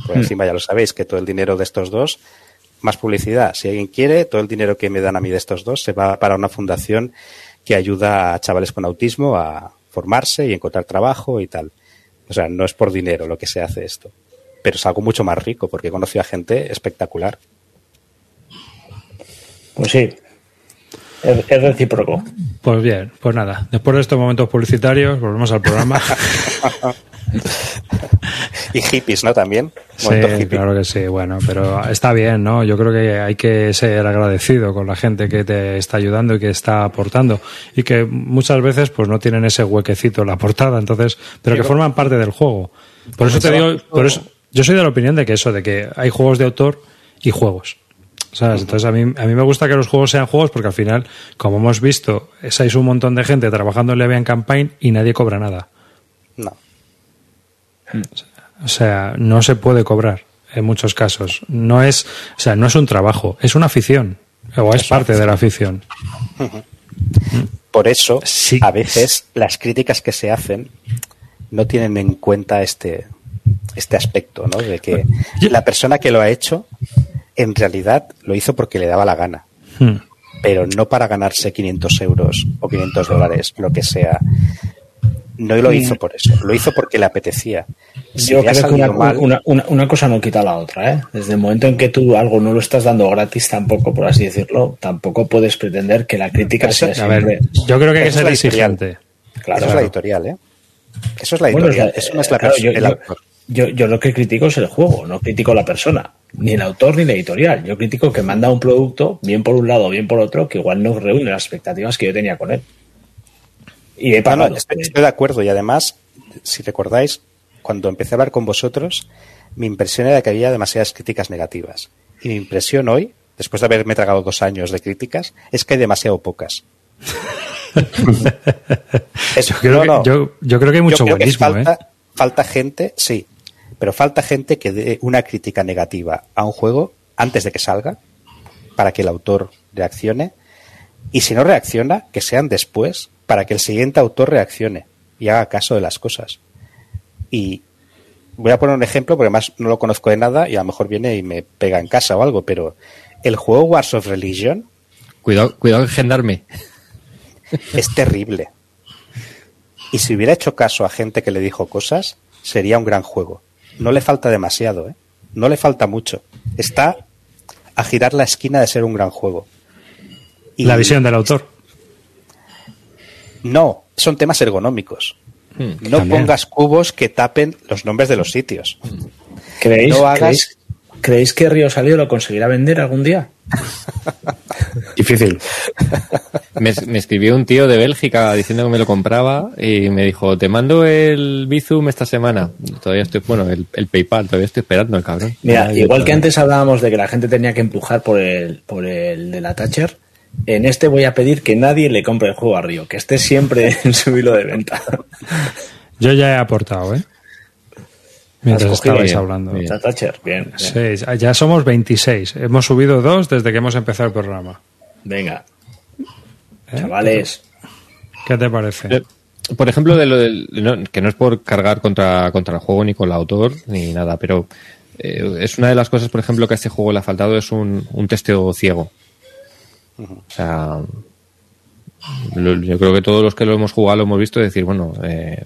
porque encima ya lo sabéis, que todo el dinero de estos dos, más publicidad. Si alguien quiere, todo el dinero que me dan a mí de estos dos se va para una fundación que ayuda a chavales con autismo a formarse y encontrar trabajo y tal. O sea, no es por dinero lo que se hace esto, pero es algo mucho más rico porque he conocido a gente espectacular. Pues sí. Es, es recíproco. Pues bien, pues nada. Después de estos momentos publicitarios, volvemos al programa. Y hippies, ¿no? También. Sí, hippie. claro que sí, bueno, pero está bien, ¿no? Yo creo que hay que ser agradecido con la gente que te está ayudando y que está aportando y que muchas veces pues no tienen ese huequecito en la portada, entonces, pero que forman parte del juego. Por eso te digo, por eso, yo soy de la opinión de que eso, de que hay juegos de autor y juegos. ¿Sabes? Entonces a mí, a mí me gusta que los juegos sean juegos porque al final, como hemos visto, es un montón de gente trabajando en Levian Campaign y nadie cobra nada. No. O sea, no se puede cobrar en muchos casos. No es, o sea, no es un trabajo, es una afición. O es parte de la afición. Por eso, Sí. a veces las críticas que se hacen no tienen en cuenta este, este aspecto, ¿no? De que la persona que lo ha hecho, en realidad lo hizo porque le daba la gana, Hmm. pero no para ganarse 500 euros o 500 dólares, lo que sea. No lo hizo por eso, lo hizo porque le apetecía. Si Yo le creo que una, salido mal, una- una- una cosa no quita la otra. ¿eh? Desde el momento en que tú algo no lo estás dando gratis tampoco, por así decirlo, tampoco puedes pretender que la crítica eso- sea A ver, siempre... yo creo que hay que Eso es ser exigente. Claro, eso es la editorial, ¿eh? Eso es la Bueno, editorial, o sea, eso no es la claro, persona, yo- yo lo que critico es el juego, no critico la persona, ni el autor ni la editorial. Yo critico que manda un producto, bien por un lado o bien por otro, que igual no reúne las expectativas que yo tenía con él. Y he No, no, pagado. estoy, estoy de acuerdo y además, si recordáis, cuando empecé a hablar con vosotros, mi impresión era que había demasiadas críticas negativas. Y mi impresión hoy, después de haberme tragado dos años de críticas, es que hay demasiado pocas. Es- Yo creo, no, que, no. yo, yo creo que hay mucho Yo creo que buenismo, falta, ¿eh? falta gente, sí, pero falta gente que dé una crítica negativa a un juego antes de que salga, para que el autor reaccione, y si no reacciona, que sean después, para que el siguiente autor reaccione y haga caso de las cosas. Y voy a poner un ejemplo, porque además no lo conozco de nada y a lo mejor viene y me pega en casa o algo, pero el juego Wars of Religion Cuidado, cuidado en gendarme. es terrible. Y si hubiera hecho caso a gente que le dijo cosas, sería un gran juego. No le falta demasiado, ¿eh? No le falta mucho. Está a girar la esquina de ser un gran juego. Y La visión del autor. No, son temas ergonómicos. Hmm. No También. pongas cubos que tapen los nombres de los sitios. ¿Creéis, no hagas- ¿creéis, creéis que Río Salido lo conseguirá vender algún día? Difícil. Me, me escribió un tío de Bélgica diciendo que me lo compraba y me dijo, te mando el Bizum esta semana. Todavía estoy, bueno, el, el PayPal, todavía estoy esperando el cabrón. Mira, Ay, igual que antes hablábamos de que la gente tenía que empujar por el, por el de la Thatcher, en este voy a pedir que nadie le compre el juego a Río, que esté siempre en su hilo de venta. Yo ya he aportado, ¿eh? Mientras estabais bien, hablando. bien. La Thatcher, bien. bien. Seis. Ya somos 26. Hemos subido dos desde que hemos empezado el programa. Venga. ¿Eh? Chavales. ¿Qué te parece? Eh, Por ejemplo, de lo del, no, que no es por cargar contra, contra el juego ni con el autor ni nada, pero eh, es una de las cosas, por ejemplo, que a este juego le ha faltado es un, un testeo ciego. O sea, lo- yo creo que todos los que lo hemos jugado lo hemos visto decir, bueno, eh,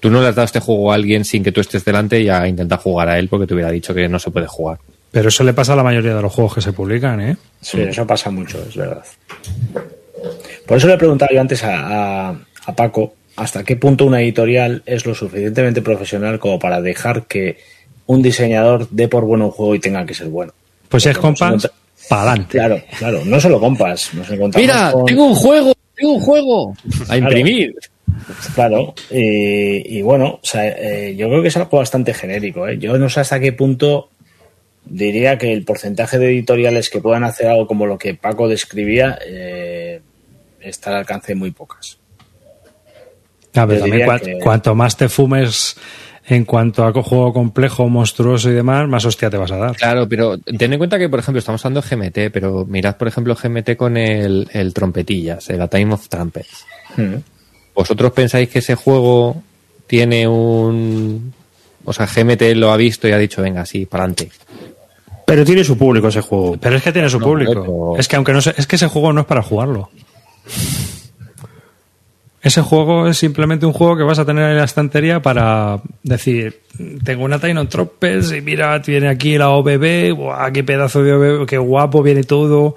tú no le has dado este juego a alguien sin que tú estés delante y a intentar jugar a él porque te hubiera dicho que no se puede jugar. Pero eso le pasa a la mayoría de los juegos que se publican, ¿eh? Sí, eso pasa mucho, es verdad. Por eso le he preguntado yo antes a, a- a Paco hasta qué punto una editorial es lo suficientemente profesional como para dejar que un diseñador dé por bueno un juego y tenga que ser bueno. Pues si es compas, para adelante. Claro, claro, no solo compas. Nos encontramos Mira, con- tengo un juego, tengo un juego. A imprimir. Claro, y, y bueno, o sea, eh, yo creo que es algo bastante genérico. ¿eh? Yo no sé hasta qué punto diría que el porcentaje de editoriales que puedan hacer algo como lo que Paco describía eh, está al alcance de muy pocas. A ver, Yo también diría cua- que- cuanto más te fumes en cuanto a juego complejo, monstruoso y demás, más hostia te vas a dar. Claro, pero ten en cuenta que, por ejemplo, estamos hablando de GMT, pero mirad, por ejemplo, GMT con el, el trompetillas, el A Time of Trumpets. Mm. ¿Vosotros pensáis que ese juego tiene un... O sea, GMT lo ha visto y ha dicho, venga, sí, para adelante. Pero tiene su público ese juego. Pero es que tiene su No, público. pero- Es que aunque no se- es que ese juego no es para jugarlo. Ese juego es simplemente un juego que vas a tener en la estantería para decir, tengo una Tiny Tropes y mira, tiene aquí la OBB, ¡buah, qué pedazo de OBB, qué guapo viene todo.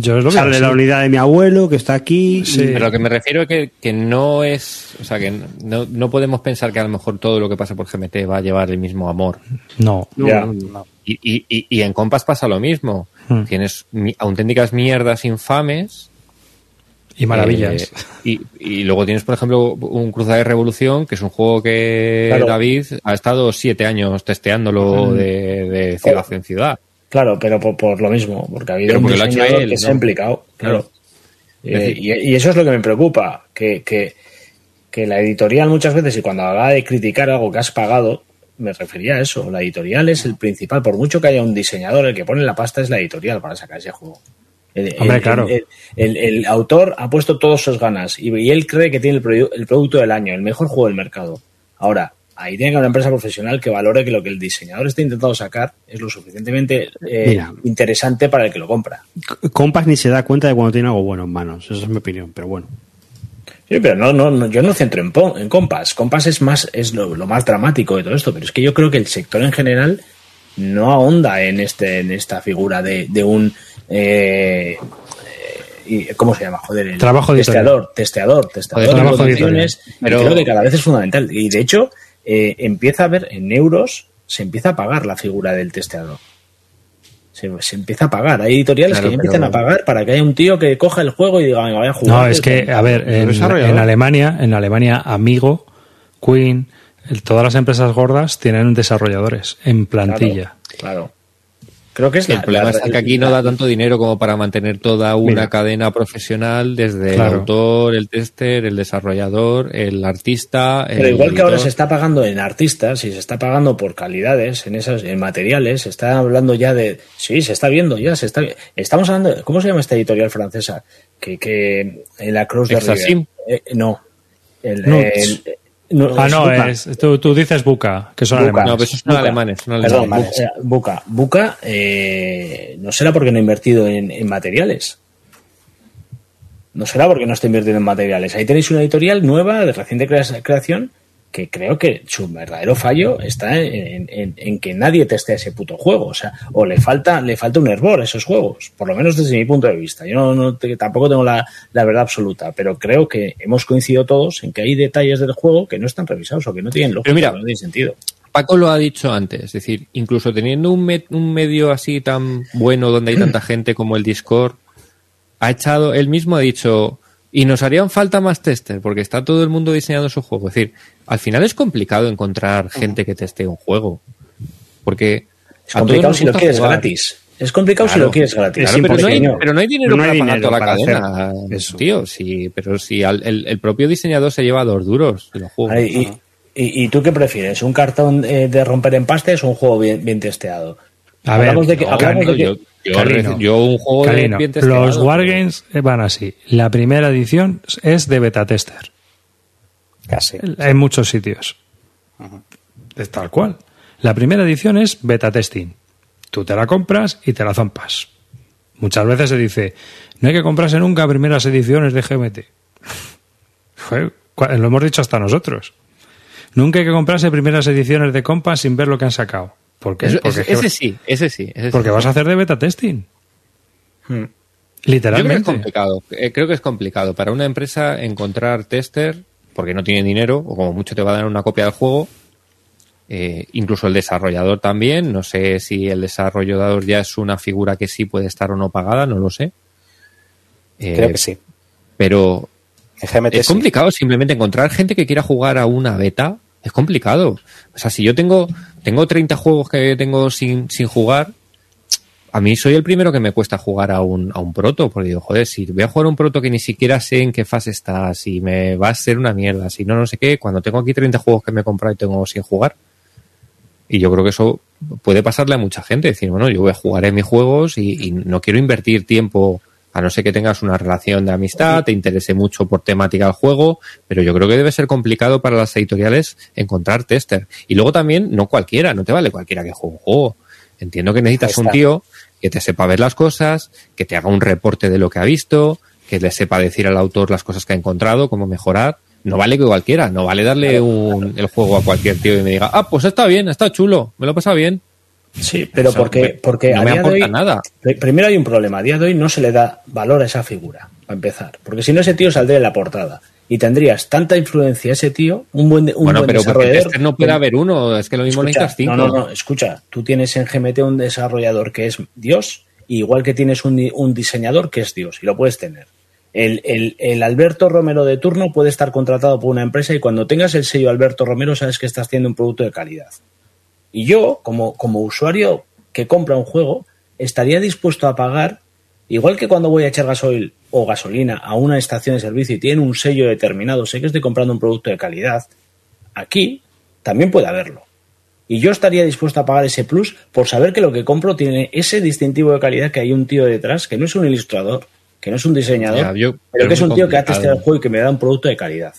Yo es lo veo Sale así. la unidad de mi abuelo que está aquí. Sí. Pero lo que me refiero es que, que no es... O sea, que no, no podemos pensar que a lo mejor todo lo que pasa por GMT va a llevar el mismo amor. No. Ya. no, no. Y, y, y, y en Compass pasa lo mismo. Hmm. Tienes auténticas mierdas infames. Y maravillas. eh, y, y luego tienes, por ejemplo, un Cruzada de Revolución, que es un juego que Claro. David ha estado siete años testeándolo de, de ciudad en ciudad. Claro, pero por, por lo mismo, porque ha habido Pero un diseñador él, que se ha implicado. Claro. Eh, y, y eso es lo que me preocupa, que, que, que la editorial muchas veces, y cuando hablaba de criticar algo que has pagado, me refería a eso. La editorial es el principal, por mucho que haya un diseñador, el que pone la pasta es la editorial para sacar ese juego. El, Hombre, el- claro. el- el- autor ha puesto todas sus ganas y, y él cree que tiene el, produ- el producto del año, el mejor juego del mercado. Ahora, ahí tiene que haber una empresa profesional que valore que lo que el diseñador está intentando sacar es lo suficientemente eh, Mira. interesante para el que lo compra. Compas ni se da cuenta de cuando tiene algo bueno en manos. Esa es mi opinión, pero bueno. Sí, pero no, no, no, yo no centro en, en Compass. Compass es más, es lo, lo más dramático de todo esto, pero es que yo creo que el sector en general no ahonda en este, en esta figura de, de un eh, eh, ¿cómo se llama? Joder, el Trabajo testeador, testeador, testeador Joder, de trabajo y Pero- creo que cada vez es fundamental. Y de hecho, eh, empieza a haber en euros, se empieza a pagar la figura del testeador. Se, se empieza a pagar. Hay editoriales Claro, que ya empiezan pero- a pagar para que haya un tío que coja el juego y diga, venga, vaya a jugar. No, es que, a ver, en, Alemania, en Alemania, Amigo, Queen, el- todas las empresas gordas tienen desarrolladores en plantilla. Claro, claro. Creo que es El la- problema la- está que aquí no da tanto dinero como para mantener toda una Mira. cadena profesional desde Claro. el autor, el tester, el desarrollador, el artista. Pero el igual que ahora se está pagando en artistas y se está pagando por calidades, en esas, en materiales, se está hablando ya de. Sí, se está viendo ya, se está. Estamos hablando. de- ¿Cómo se llama esta editorial francesa? Que, que en la Cruz de. River. Eh, no. El, el- no, Ah, no, es, tú, tú dices Buca, que son alemanes. No, pero esos son alemanes. Son alemanes. eh, Buca. Buca, eh, no será porque no ha invertido en, en materiales. No será porque no está invirtiendo en materiales. Ahí tenéis una editorial nueva, de reciente crea- creación, que creo que su verdadero fallo está en, en- en que nadie testea ese puto juego. O sea, o le falta, le falta un hervor a esos juegos, por lo menos desde mi punto de vista. Yo no, no tampoco tengo la, la verdad absoluta, pero creo que hemos coincidido todos en que hay detalles del juego que no están revisados o que no tienen lógica, mira, no tienen sentido. Paco lo ha dicho antes, es decir, incluso teniendo un, me- un medio así tan bueno donde hay tanta gente como el Discord, ha echado, él mismo ha dicho, y nos harían falta más testers, porque está todo el mundo diseñando su juego. Es decir, al final es complicado encontrar gente que testee un juego, porque Es complicado si lo quieres jugar. gratis. Es complicado si lo quieres gratis. Claro, pero, no hay, imposible. pero no hay dinero No hay para pagar dinero toda la cadena, eso. tío. Sí, pero si al- el, el propio diseñador se lleva dos duros de los juegos. Ay, y, y- y tú qué prefieres? ¿Un cartón eh, de romper empastes o un juego bien, bien testeado? A ver, Hablamos de que, hablamos Calino, de que- yo, Calino. un juego Calino, los Wargames van así. La primera edición es de beta tester. Casi. En muchos sitios. Es tal cual. La primera edición es beta testing. Tú te la compras y te la zompas. Muchas veces se dice, no hay que comprarse nunca primeras ediciones de GMT. Joder, lo hemos dicho hasta nosotros. Nunca hay que comprarse primeras ediciones de compas sin ver lo que han sacado. Porque, ese, ese sí, ese sí. ese sí. porque vas a hacer de beta testing. Hmm. Yo creo que es Literalmente. complicado. Eh, creo que es complicado para una empresa encontrar tester porque no tiene dinero o como mucho te va a dar una copia del juego Eh, incluso el desarrollador también. No sé si el desarrollador ya es una figura que sí puede estar o no pagada, no lo sé. Eh, Creo que sí. Pero es complicado simplemente encontrar gente que quiera jugar a una beta. Es complicado. O sea, si yo tengo, tengo 30 juegos que tengo sin, sin jugar, a mí soy el primero que me cuesta jugar a un, a un proto, porque digo, joder, si voy a jugar a un proto que ni siquiera sé en qué fase está, si me va a ser una mierda, si no, no sé qué, cuando tengo aquí 30 juegos que me he comprado y tengo sin jugar. Y yo creo que eso puede pasarle a mucha gente, decir, bueno, yo voy a jugar en mis juegos y, y no quiero invertir tiempo a no ser que tengas una relación de amistad, te interese mucho por temática del juego, pero yo creo que debe ser complicado para las editoriales encontrar tester. Y luego también, no cualquiera, no te vale cualquiera que juegue un juego. Entiendo que necesitas un tío que te sepa ver las cosas, que te haga un reporte de lo que ha visto, que le sepa decir al autor las cosas que ha encontrado, cómo mejorar. No vale que cualquiera, no vale darle un, el juego a cualquier tío y me diga, ah, pues está bien, está chulo, me lo he pasado bien. Sí, pero porque, porque no me aporta nada. Primero hay un problema. A día de hoy no se le da valor a esa figura, para empezar. Porque si no, ese tío saldría en la portada. Y tendrías tanta influencia ese tío, un buen, un bueno, buen pero desarrollador. no puede haber uno, es que lo mismo escucha, necesitas cinco. No, no, no, escucha. Tú tienes en GMT un desarrollador que es Dios, igual que tienes un, un diseñador que es Dios, y lo puedes tener. El, el, el, Alberto Romero de turno puede estar contratado por una empresa y cuando tengas el sello Alberto Romero sabes que estás haciendo un producto de calidad. Y yo, como, como usuario que compra un juego estaría dispuesto a pagar, igual que cuando voy a echar gasoil o gasolina a una estación de servicio y tiene un sello determinado, sé que estoy comprando un producto de calidad, aquí también puede haberlo. Y yo estaría dispuesto a pagar ese plus por saber que lo que compro tiene ese distintivo de calidad que hay un tío detrás, que no es un ilustrador, que no es un diseñador, Ya, yo- pero que es un tío que ha testeado el juego y que me da un producto de calidad.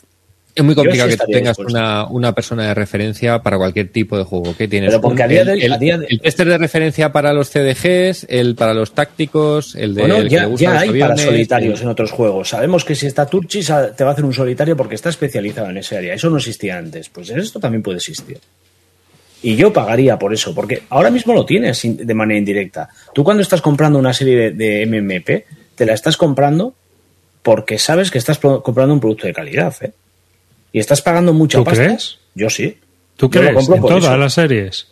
Es muy complicado sí que tengas una, una persona de referencia para cualquier tipo de juego. ¿Qué tienes? Pero porque Un- a día de hoy- el, a día de- el tester de referencia para los CDGs, el para los tácticos, el de Bueno, el que ya, le gusta ya los hay para solitarios el- en otros juegos. Sabemos que si está Turchi sa- te va a hacer un solitario porque está especializado en ese área. Eso no existía antes. Pues esto también puede existir. Y yo pagaría por eso, porque ahora mismo lo tienes de manera indirecta. Tú cuando estás comprando una serie de, de MMP, te la estás comprando porque sabes que estás comprando un producto de calidad. ¿eh? Y estás pagando mucha ¿Tú pasta. crees? Yo sí. ¿Tú Yo crees? En todas eso. las series.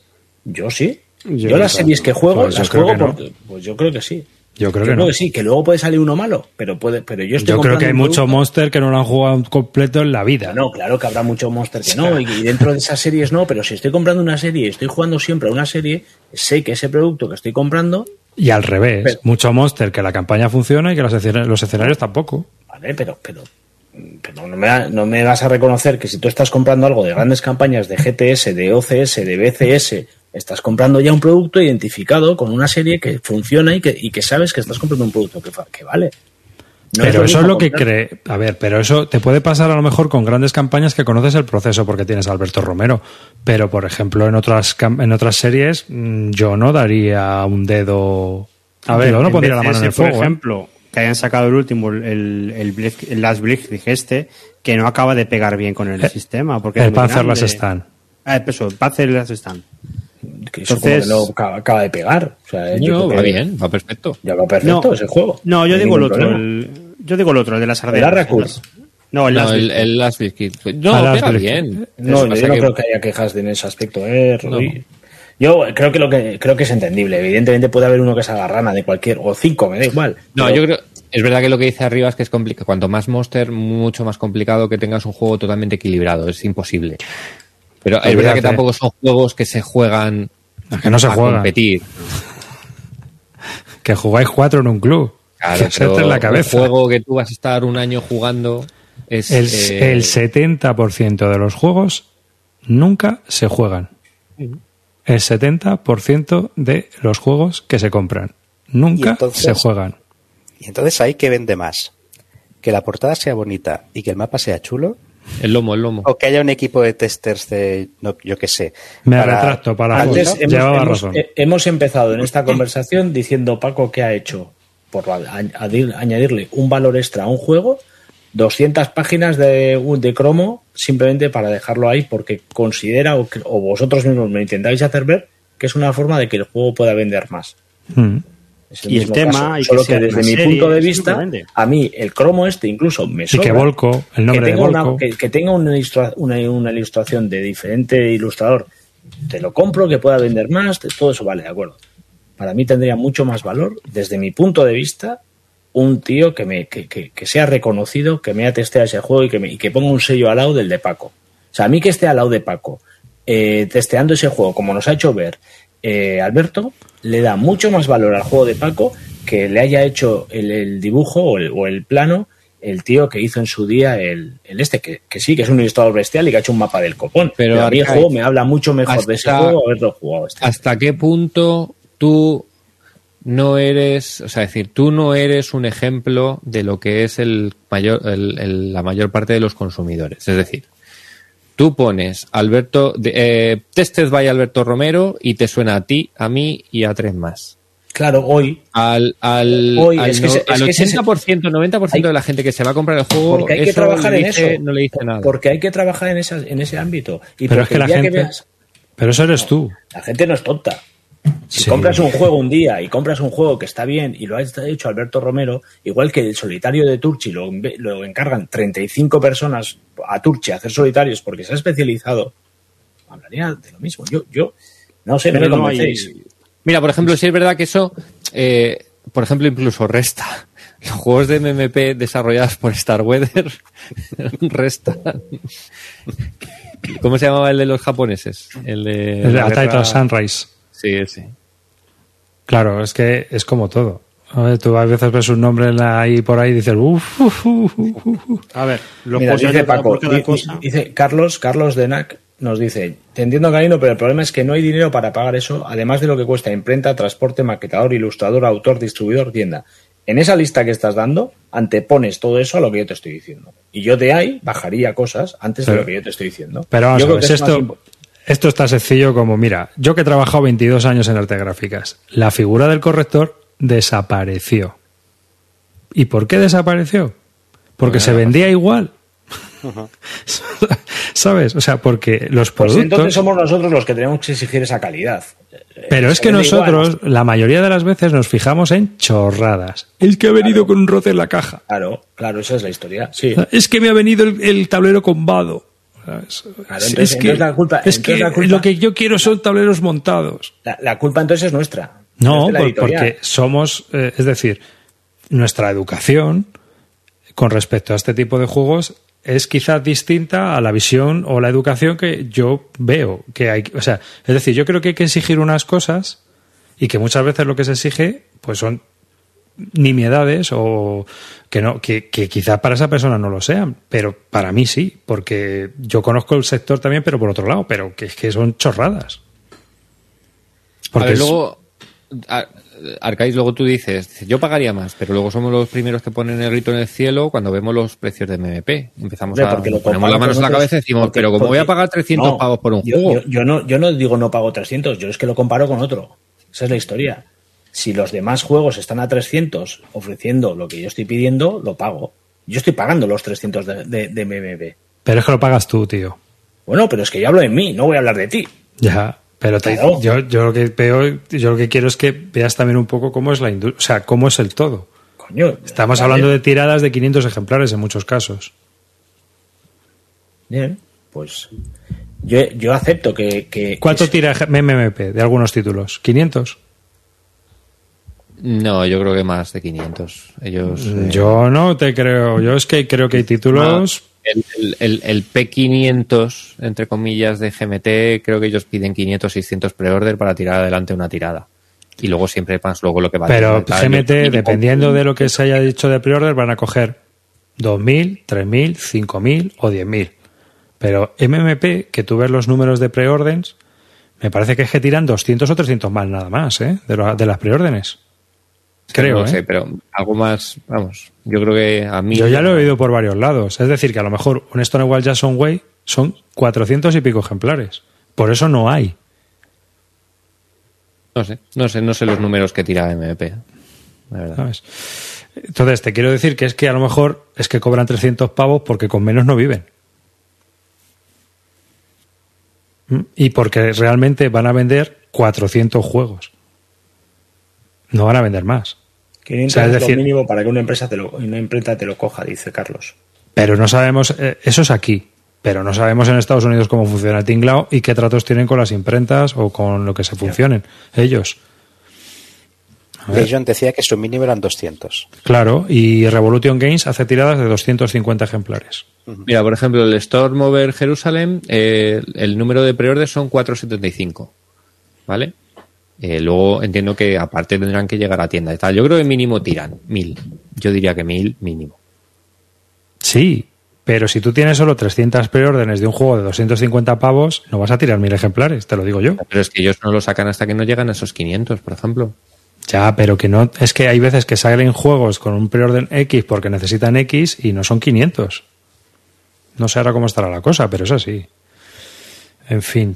Yo sí. Yo las series que juego, Pues las juego no. porque. Pues yo creo que sí. Yo creo Yo que creo no. que sí, que luego puede salir uno malo, pero puede, pero yo estoy Yo creo que hay comprando un mucho producto- monster que no lo han jugado completo en la vida. No, claro que habrá mucho monster que no, y, y dentro de esas series no, pero si estoy comprando una serie y estoy jugando siempre a una serie, sé que ese producto que estoy comprando, Y al revés, Pero- mucho monster que la campaña funciona y que los escena- los escenarios tampoco. vale, pero, pero, pero no, me, no me vas a reconocer que si tú estás comprando algo de grandes campañas de GTS, de OCS, de BCS, estás comprando ya un producto identificado con una serie que funciona y que, y que sabes que estás comprando un producto que, que vale. No pero eso es lo que cree. A ver, pero eso te puede pasar a lo mejor con grandes campañas que conoces el proceso porque tienes a Alberto Romero. Pero, por ejemplo, en otras en otras series, mm, yo no daría un dedo. A ver, yo no pondría la mano en el BCS, por fuego. ¿eh? Que hayan sacado el último, el, el, Blitz- el Last Blitzkrieg este, que no acaba de pegar bien con el Eh, sistema. Porque el Panzer. Last Stand. Ah, eso, el Panzer Last Stand. Que eso Entonces- como que no acaba, acaba de pegar. O sea, yo No, va que bien, va perfecto. Ya va perfecto No. ese juego. No, yo hay digo el otro. El, yo digo el otro, el de las sardinas. Arracus? No, el No, Last el, el Last. No, Ah, Last pega bien. No, que yo no que- creo que haya quejas en ese aspecto, eh, Rubí. Yo creo que lo que creo que es entendible. Evidentemente puede haber uno que se haga rana de cualquier, o cinco, me da igual. No, Pero- yo creo. Es verdad que lo que dice arriba es que es complicado. Cuanto más monster, mucho más complicado que tengas un juego totalmente equilibrado. Es imposible. Pero es verdad que tampoco son juegos que se juegan Es que no se a juegan. competir. Que jugáis cuatro en un club. Claro, Que se te pero en la cabeza. un juego que tú vas a estar un año jugando es El, eh, el 70% de los juegos nunca se juegan. El 70% de los juegos que se compran nunca entonces- se juegan. Y entonces ahí que vende más. Que la portada sea bonita y que el mapa sea chulo. el lomo, el lomo. O que haya un equipo de testers de, no, yo qué sé. Me retracto para Antes hemos, Llevaba hemos- razón. eh, hemos empezado en esta conversación diciendo Paco que ha hecho por añadirle un valor extra a un juego, 200 páginas de, de cromo simplemente para dejarlo ahí porque considera o, que- o vosotros mismos me intentáis hacer ver que es una forma de que el juego pueda vender más. Mm. Es Y el mismo tema, caso, y que solo que, desde mi serie, punto de vista, a mí el cromo este incluso me Y sobra. que Volco, el nombre que de tenga, una, que, que tenga una, ilustra- una- una ilustración de diferente ilustrador te lo compro, que pueda vender más, todo eso vale, de acuerdo. Para mí tendría mucho más valor, desde mi punto de vista, un tío que, me, que, que, que sea reconocido, que me haya testeado ese juego y que, me, y que ponga un sello al lado del de Paco. O sea, a mí que esté al lado de Paco, eh, testeando ese juego, como nos ha hecho ver eh, Alberto, le da mucho más valor al juego de Paco que le haya hecho el, el dibujo o el, o el, plano el tío que hizo en su día el, el este, que, que, sí, que es un ilustrador bestial y que ha hecho un mapa del copón. Pero, Pero a mí el juego me habla mucho mejor hasta, de ese juego haberlo jugado. Este ¿Hasta qué punto tú no eres, o sea, decir, tú no eres un ejemplo de lo que es el mayor, el, el, la mayor parte de los consumidores? Es decir, tú pones Alberto, eh, Tested by Alberto Romero y te suena a ti, a mí y a tres más. Claro, hoy. Al, al, hoy, al, es que, no, es al que 80%, 90% hay, de la gente que se va a comprar el juego, porque hay que trabajar le en dice, eso. no le dice nada. Porque hay que trabajar en, esa, en ese ámbito. Y pero es que la gente. Que veas, pero eso eres tú. La gente no es tonta. Si sí. compras un juego un día y compras un juego que está bien y lo ha hecho Alberto Romero, igual que el solitario de Turchi lo, lo encargan 35 personas a Turchi a hacer solitarios porque se ha especializado, hablaría de lo mismo. Yo, yo no sé, no me convencéis. Hay... Mira, por ejemplo, sí es verdad que eso, eh, por ejemplo, incluso resta. Los juegos de MMP desarrollados por Starweather restan. ¿Cómo se llamaba el de los japoneses? El de, el de Sunrise. Sí, sí. Claro, es que es como todo. A ver, tú a veces ves un nombre ahí por ahí y dices, uff, uf, uf, uf, A ver, lo Mira, dice Paco, dice, dice Carlos, Carlos Denac nos dice, te entiendo Galino, pero el problema es que no hay dinero para pagar eso, además de lo que cuesta imprenta, transporte, maquetador, ilustrador, autor, distribuidor, tienda. En esa lista que estás dando, antepones todo eso a lo que yo te estoy diciendo. Y yo de ahí bajaría cosas antes pero, de lo que yo te estoy diciendo. Pero vamos yo a ver, esto, esto está sencillo como, mira, yo que he trabajado 22 años en artes gráficas, la figura del corrector desapareció. ¿Y por qué desapareció? Porque se vendía igual. ¿Sabes? O sea, porque los productos. Pues entonces somos nosotros los que tenemos que exigir esa calidad. Pero es que nosotros, igual. la mayoría de las veces, nos fijamos en chorradas. Es que ha venido claro. con un roce en la caja. Claro, claro, esa es la historia. Sí. Es que me ha venido el, el tablero con vado. Claro, entonces, es que, la culpa, es que la culpa, lo que yo quiero son tableros montados. La, la culpa entonces es nuestra. No, por, porque somos, eh, es decir, nuestra educación con respecto a este tipo de juegos es quizás distinta a la visión o la educación que yo veo que hay. O sea, es decir, yo creo que hay que exigir unas cosas y que muchas veces lo que se exige pues son nimiedades o que no que, que quizás para esa persona no lo sean, pero para mí sí, porque yo conozco el sector también, pero por otro lado, pero que es que son chorradas. Porque a ver, luego Arcais, luego tú dices, yo pagaría más, pero luego somos los primeros que ponen el grito en el cielo cuando vemos los precios de MP. Empezamos a ponemos las manos en la cabeza y decimos, porque, pero como voy a pagar 300 no, pavos por un yo, juego. Yo, yo, no, yo no digo no pago 300, yo es que lo comparo con otro. Esa es la historia. Si los demás juegos están a 300 ofreciendo lo que yo estoy pidiendo, lo pago. Yo estoy pagando los 300 de, de, de MMP. Pero es que lo pagas tú, tío. Bueno, pero es que yo hablo de mí, no voy a hablar de ti. Ya, pero te, claro. yo, yo, lo que veo, yo lo que quiero es que veas también un poco cómo es la industria, o sea, cómo es el todo. Coño, Estamos vale. hablando de tiradas de 500 ejemplares en muchos casos. Bien, pues yo, yo acepto que, que ¿Cuánto tira MMP de algunos títulos? ¿500? No, yo creo que más de 500. Ellos. Eh... Yo no te creo. Yo es que creo que hay títulos. No el, el, el, P500, entre comillas, de GMT, creo que ellos piden 500, 600 pre-order para tirar adelante una tirada. Y luego siempre más luego lo que va Pero a GMT, dependiendo de lo que se haya dicho de pre-order, van a coger 2.000, 3.000, 5.000 o 10.000. Pero MMP, que tú ves los números de preordens, me parece que es que tiran 200 o 300 más nada más, ¿eh? De, lo, de las preórdenes. Creo, no ¿eh? sé, pero algo más, vamos, yo creo que a mí... Yo ya lo he oído por varios lados. Es decir, que a lo mejor un Stonewall Jackson Way son 400 y pico ejemplares. Por eso no hay. No sé, no sé, no sé los números que tira MP. La verdad. ¿Sabes? Entonces, te quiero decir que es que a lo mejor es que cobran 300 pavos porque con menos no viven. Y porque realmente van a vender 400 juegos. No van a vender más. 500 o sea, es, decir, lo mínimo para que una empresa te lo, una imprenta te lo coja, dice Carlos. Pero no sabemos, eh, eso es aquí. pero no sabemos en Estados Unidos cómo funciona el tinglao y qué tratos tienen con las imprentas o con lo que se funcionen ellos. Legion decía que su mínimo eran 200. Claro, y Revolution Games hace tiradas de 250 ejemplares. Mira, por ejemplo, el Storm Over Jerusalem, eh, el número de preorden son 475. ¿Vale? Eh, luego entiendo que aparte tendrán que llegar a tienda y tal. Yo creo que mínimo tiran, mil. Yo diría que mil mínimo. Sí, pero si tú tienes solo 300 preórdenes de un juego de 250 pavos, no vas a tirar mil ejemplares, te lo digo yo. Pero es que ellos no lo sacan hasta que no llegan a esos 500, por ejemplo. Ya, pero que no. Es que hay veces que salen juegos con un preorden X porque necesitan X y no son 500. No sé ahora cómo estará la cosa, pero es así. En fin.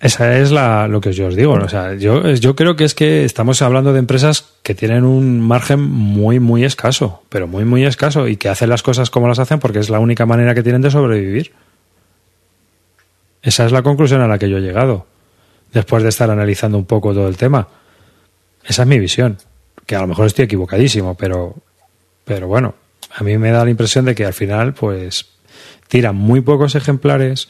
Esa es la, lo que yo os digo. O sea, yo, yo creo que es que estamos hablando de empresas que tienen un margen muy, muy escaso, pero muy, muy escaso, y que hacen las cosas como las hacen porque es la única manera que tienen de sobrevivir. Esa es la conclusión a la que yo he llegado, después de estar analizando un poco todo el tema. Esa es mi visión, que a lo mejor estoy equivocadísimo, pero, pero bueno, a mí me da la impresión de que al final, pues, tiran muy pocos ejemplares,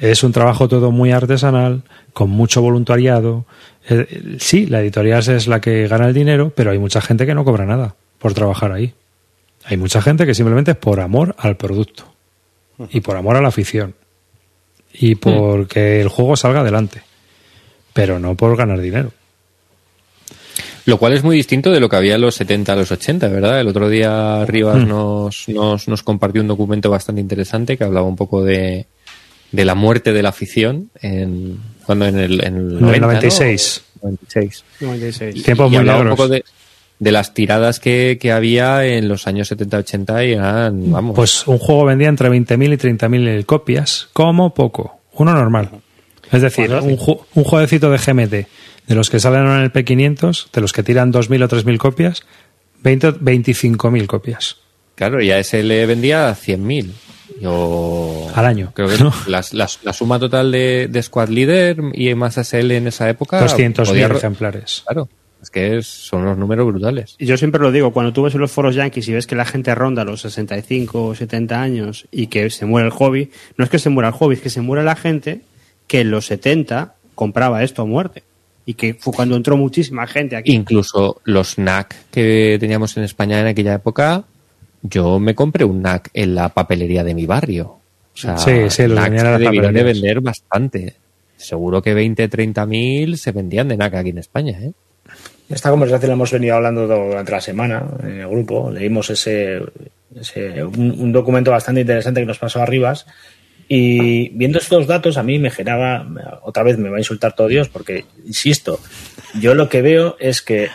es un trabajo todo muy artesanal, con mucho voluntariado. Eh, sí, la editorial es la que gana el dinero, pero hay mucha gente que no cobra nada por trabajar ahí. Hay mucha gente que simplemente es por amor al producto y por amor a la afición y porque el juego salga adelante, pero no por ganar dinero. Lo cual es muy distinto de lo que había en los 70 a los 80, ¿verdad? El otro día Rivas nos, nos, nos compartió un documento bastante interesante que hablaba un poco de, de la muerte de la afición en, cuando en el, en el 90, 96. ¿no? 96. 96. Tiempos y muy un poco de, de las tiradas que, que había en los años 70-80 y eran, vamos, Pues un juego vendía entre 20.000 y 30.000 copias, como poco. Uno normal. Es decir, un, ju- un jueguecito de GMT, de los que salen en el P500, de los que tiran 2.000 o 3.000 copias, 20, 25.000 copias. claro, y a ese le vendía 100.000. Yo Al año, Creo que ¿no? la suma total de, de Squad Leader y más SL en esa época. 200.000 podía ro- ejemplares. Claro, es que es- son unos números brutales. Y Yo siempre lo digo, cuando tú ves en los foros yankees y ves que la gente ronda los 65 o 70 años y que se muere el hobby, no es que se muera el hobby, es que se muere la gente que en los 70 compraba esto a muerte. Y que fue cuando entró muchísima gente aquí. Incluso los NAC que teníamos en España en aquella época, yo me compré un NAC en la papelería de mi barrio. O sea, Sí, sí, los debieron de vender bastante. Seguro que 20, 30 mil se vendían de NAC aquí en España, ¿eh? Esta conversación la hemos venido hablando durante la semana en el grupo. Leímos ese, ese- un, un documento bastante interesante que nos pasó a Rivas. Y viendo estos datos, a mí me generaba, otra vez me va a insultar todo Dios, porque, insisto, yo lo que veo es que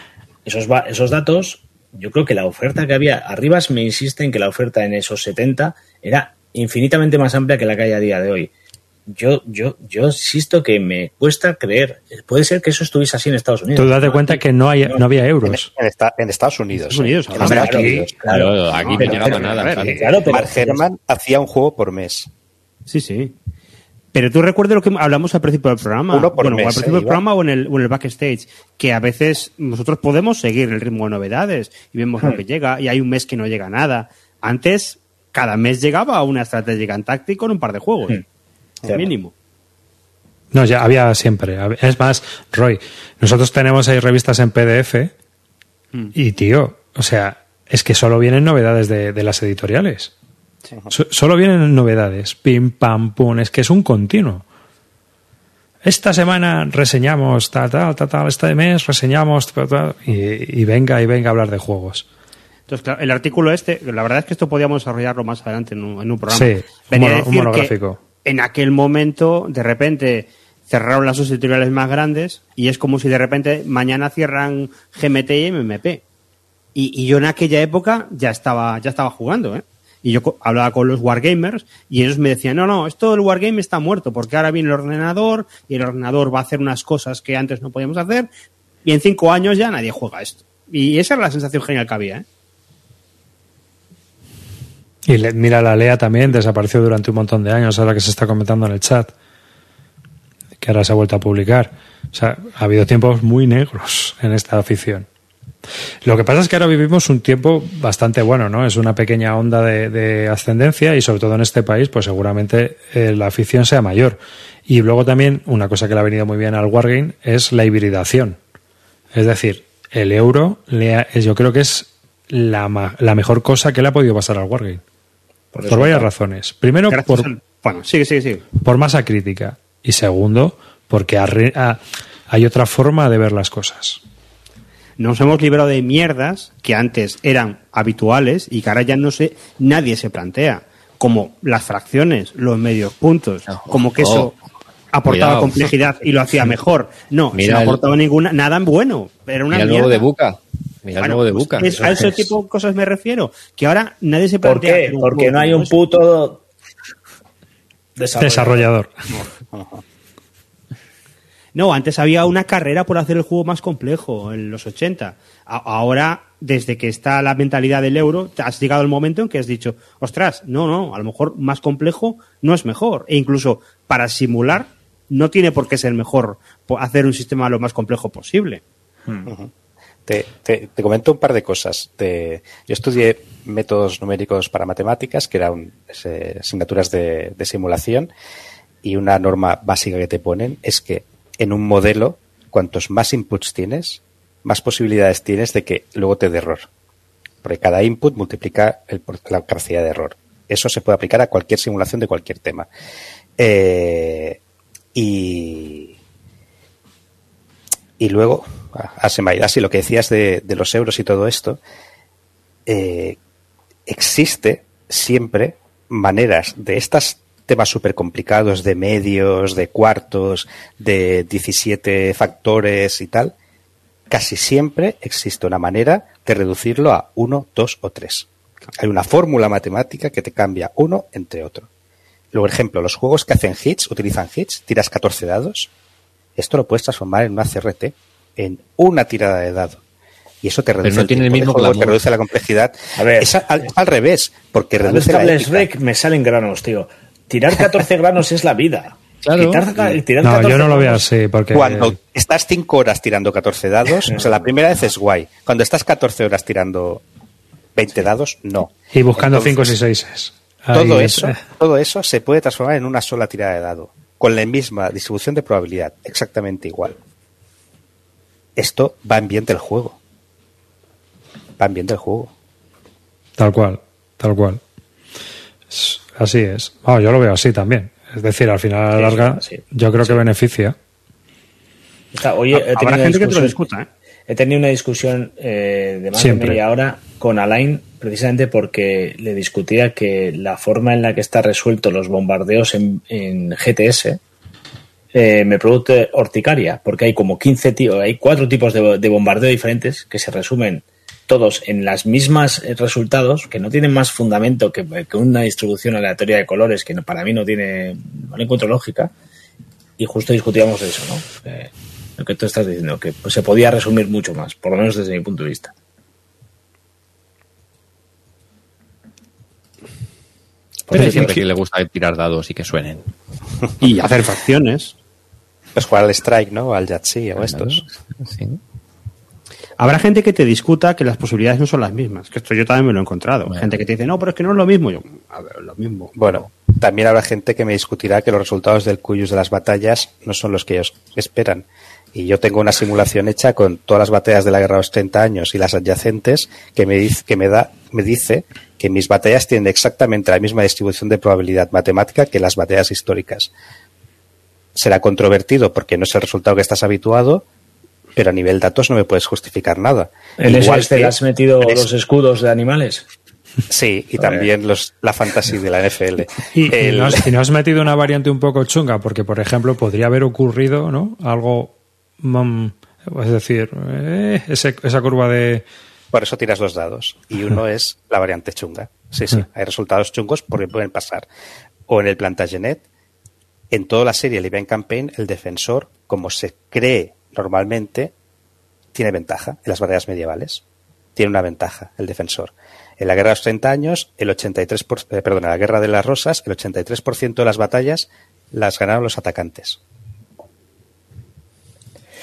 esos, esos datos, yo creo que la oferta que había, Arribas me insiste en que la oferta en esos 70 era infinitamente más amplia que la que hay a día de hoy. Yo, yo, yo insisto que me cuesta creer. Puede ser que eso estuviese así en Estados Unidos. Tú date cuenta que no, hay, no había En, euros. en esta- en Estados Unidos. Estados Unidos, En ahora. Estados Claro, Unidos. claro. aquí No, no llegaba nada. claro. eh, Claro, pero- Mark Herman hacía un juego por mes. Sí, sí. Pero tú recuerdas lo que hablamos al principio del programa. Uno por bueno, mes, al principio eh, del programa o en, el, o en el backstage. Que a veces nosotros podemos seguir el ritmo de novedades y vemos lo que llega y hay un mes que no llega nada. Antes, cada mes llegaba una estrategia en táctico con un par de juegos. Cierto. Mínimo. No, ya había siempre. Es más, Roy, nosotros tenemos ahí revistas en PDF y, tío, o sea, es que solo vienen novedades de, de las editoriales. So- solo vienen novedades. Pim, pam, pum. Es que es un continuo. Esta semana reseñamos tal, tal, tal, tal. Este mes reseñamos tal, tal, y, y venga y venga a hablar de juegos. Entonces, claro, el artículo este, la verdad es que esto podíamos desarrollarlo más adelante en un, en un programa. Sí, un Venía a un que monográfico. en aquel momento, de repente, cerraron las dos editoriales más grandes y es como si de repente mañana cierran GMT y MMP. Y, y yo en aquella época ya estaba, ya estaba jugando, ¿eh? Y yo hablaba con los Wargamers y ellos me decían, no, no, esto del Wargame está muerto porque ahora viene el ordenador y el ordenador va a hacer unas cosas que antes no podíamos hacer y en cinco años ya nadie juega esto. Y esa era la sensación genial que había, ¿eh? Y mira, la Lea también desapareció durante un montón de años, ahora que se está comentando en el chat, que ahora se ha vuelto a publicar. O sea, ha habido tiempos muy negros en esta afición. Lo que pasa es que ahora vivimos un tiempo bastante bueno, ¿no? Es una pequeña onda de, ascendencia y sobre todo en este país, pues seguramente eh, la afición sea mayor. Y luego también una cosa que le ha venido muy bien al Wargame es la hibridación. Es decir, el euro le yo creo que es la, la, mejor cosa que le ha podido pasar al Wargame. Por, por varias razones. Primero, por, bueno, sigue, sigue, sigue. por masa crítica. Y segundo, porque hay otra forma de ver las cosas nos hemos librado de mierdas que antes eran habituales y que ahora ya no sé, nadie se plantea. Como las fracciones, los medios puntos, como que eso aportaba complejidad y lo hacía mejor. No, no ha aportado ninguna, nada bueno. Pero una mira el nuevo de Buca. Mira el nuevo de Buca. a ese tipo de cosas me refiero. Que ahora nadie se plantea. ¿Por qué? Porque no hay un puto desarrollador. No, antes había una carrera por hacer el juego más complejo en los 80. ahora, desde que está la mentalidad del euro, has llegado el momento en que has dicho, ostras, no, no, a lo mejor más complejo no es mejor. E incluso para simular no tiene por qué ser mejor hacer un sistema lo más complejo posible. Hmm. Te, comento un par de cosas. yo estudié métodos numéricos para matemáticas, que eran asignaturas de simulación, y una norma básica que te ponen es que en un modelo, cuantos más inputs tienes, más posibilidades tienes de que luego te dé error. Porque cada input multiplica la capacidad de error. Eso se puede aplicar a cualquier simulación de cualquier tema. Eh, y, y luego, así lo que decías de, los euros y todo esto, eh, existe siempre maneras de estas temas súper complicados de medios, de cuartos, de 17 factores y tal, casi siempre existe una manera de reducirlo a 1, 2 o 3. Hay una fórmula matemática que te cambia uno entre otro. Luego, por ejemplo, los juegos que hacen hits, utilizan hits, tiras 14 dados. Esto lo puedes transformar en una CRT, en una tirada de dado. Y eso te reduce, no tiene el mismo te reduce la complejidad. A ver, es al, revés, porque reduce la rec me salen granos, tío tirar 14 granos es la vida. Claro. no, yo no lo veo así. Porque... Cuando estás 5 horas tirando 14 dados, o sea, la primera vez es guay. Cuando estás 14 horas tirando 20 dados, no. Y buscando 5 y 6. Todo eso, todo eso se puede transformar en una sola tirada de dado, con la misma distribución de probabilidad, exactamente igual. Esto va en bien del juego. Va en bien del juego. Tal cual, tal cual. Así es. yo lo veo así también. Es decir, al final, a la larga, yo creo que beneficia. oye, he tenido gente que te lo discuta, ¿eh? He tenido una discusión eh, de más de media hora con Alain, precisamente porque le discutía que la forma en la que está resuelto los bombardeos en, GTS eh, me produce horticaria, porque hay como 15 tíos, hay cuatro tipos de, de bombardeo diferentes que se resumen todos en las mismas eh, resultados, que no tienen más fundamento que, una distribución aleatoria de colores que para mí no tiene, no encuentro lógica, y justo discutíamos eso, ¿no? Eh, lo que tú estás diciendo, que pues, se podía resumir mucho más, por lo menos desde mi punto de vista. Pero hay gente que le gusta tirar dados y que suenen. y hacer facciones. Pues jugar al Strike, ¿no? Al Yahtzee o estos. Sí. Habrá gente que te discuta que las posibilidades no son las mismas, que esto yo también me lo he encontrado. Gente que te dice, no, pero es que no es lo mismo. Yo, a ver, lo mismo. Bueno, también habrá gente que me discutirá que los resultados del cuyus de las batallas no son los que ellos esperan. Y yo tengo una simulación hecha con todas las batallas de la guerra de los 30 años y las adyacentes que me dice, que me da, me dice que mis batallas tienen exactamente la misma distribución de probabilidad matemática que las batallas históricas. Será controvertido porque no es el resultado que estás habituado, pero a nivel datos no me puedes justificar nada. ¿En Igual te has metido los escudos de animales? Sí, y también los, la fantasy de la NFL. Y, no has, metido una variante un poco chunga, porque, por ejemplo, podría haber ocurrido ¿no? algo, mm, es decir, eh, esa curva de... Por eso tiras los dados, y uno es la variante chunga. Sí, sí, hay resultados chungos porque pueden pasar. O en el Plantagenet, en toda la serie el Event Campaign, el defensor, como se cree normalmente tiene ventaja en las batallas medievales. Tiene una ventaja el defensor. En la guerra de los 30 años, el 83%, eh, perdón, en la guerra de las rosas, el 83% de las batallas las ganaron los atacantes.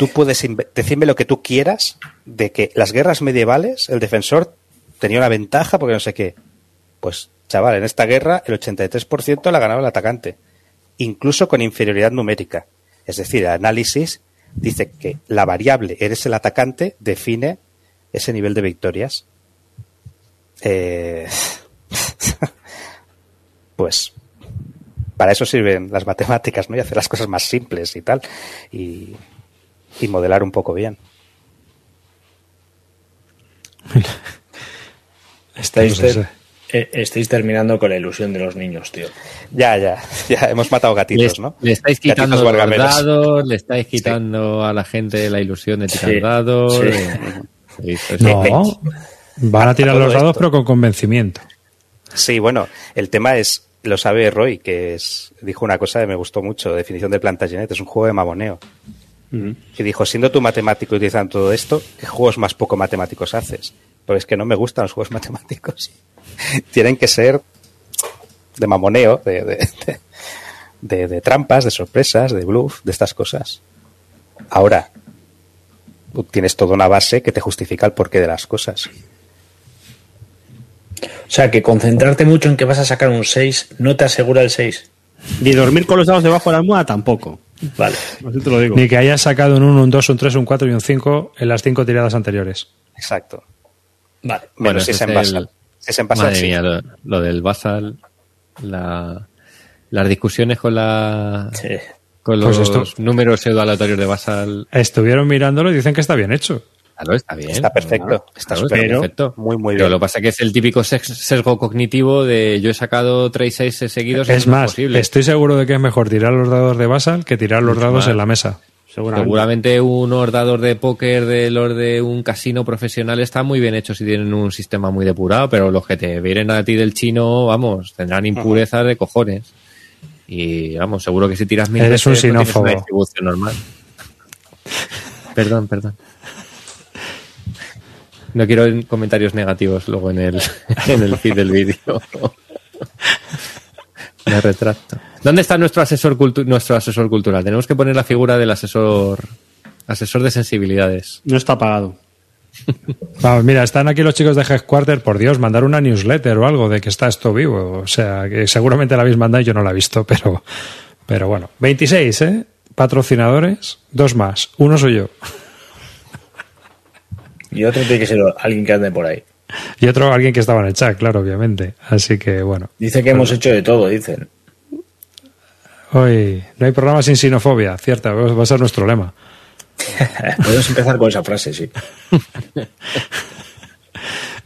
tú puedes decirme lo que tú quieras de que las guerras medievales, el defensor tenía una ventaja porque no sé qué. Pues, chaval, en esta guerra el 83% la ganaba el atacante, incluso con inferioridad numérica. Es decir, el análisis dice que la variable eres el atacante define ese nivel de victorias. Eh, pues para eso sirven las matemáticas, ¿no? Y hacer las cosas más simples y tal. Y, y modelar un poco bien. Estáis, estáis terminando con la ilusión de los niños, tío. Ya, ya, ya hemos matado gatitos, ¿no? Le estáis quitando los dados, le estáis quitando a la gente la ilusión de tirar dados. no, van a tirar los dados, pero con convencimiento. Sí, bueno, el tema es, lo sabe Roy, que es, dijo una cosa que me gustó mucho, definición de Plantagenet, es un juego de mamoneo. Y dijo, siendo tú matemático y utilizando todo esto, ¿qué juegos más poco matemáticos haces? Porque es que no me gustan los juegos matemáticos. Tienen que ser de mamoneo, de, de, trampas, de sorpresas, de bluff, de estas cosas. Ahora, tienes toda una base que te justifica el porqué de las cosas. O sea, que concentrarte mucho en que vas a sacar un 6 no te asegura el 6. Ni dormir con los dados debajo de la almohada tampoco. Vale. te lo digo. Ni que hayas sacado un 1, un 2, un 3, un 4 y un 5 en las 5 tiradas anteriores. Exacto. Vale. Bueno, si es en Basal. Es en Madre mía, lo, del Basal, la, las discusiones con la... Con pues los números pseudo-aleatorios de Basal. Estuvieron mirándolo y dicen que está bien hecho. Claro, está bien. Está perfecto. está perfecto. Muy, muy bien. Pero lo que pasa es que es el típico sesgo cognitivo de yo he sacado 3 6 seguidos. Es más, estoy seguro de que es mejor tirar los dados de Basal que tirar los dados en la mesa. Seguramente. un ordador de póker de los de un casino profesional está muy bien hecho si tienen un sistema muy depurado, pero los que te vienen a ti del chino, vamos, tendrán impurezas de cojones. Y vamos, seguro que si tiras mil Eres un sinófobo. normal. perdón, perdón. No quiero comentarios negativos luego en el, en el feed del vídeo. Me retracto. ¿Dónde está nuestro asesor, nuestro asesor cultural? Tenemos que poner la figura del asesor asesor de sensibilidades. No está pagado. Vamos, mira, están aquí los chicos de Headquarter, por Dios, mandar una newsletter o algo de que está esto vivo. O sea, que seguramente la habéis mandado y yo no la he visto, pero, pero bueno. 26, ¿eh? Patrocinadores, dos más. Uno soy yo. Y otro tiene que ser alguien que ande por ahí. Y otro alguien que estaba en el chat, claro, obviamente. Así que bueno. Dice que hemos hecho de todo, dicen. Hoy no hay programa sin sinofobia, cierta, va a ser nuestro lema. Podemos empezar con esa frase, sí.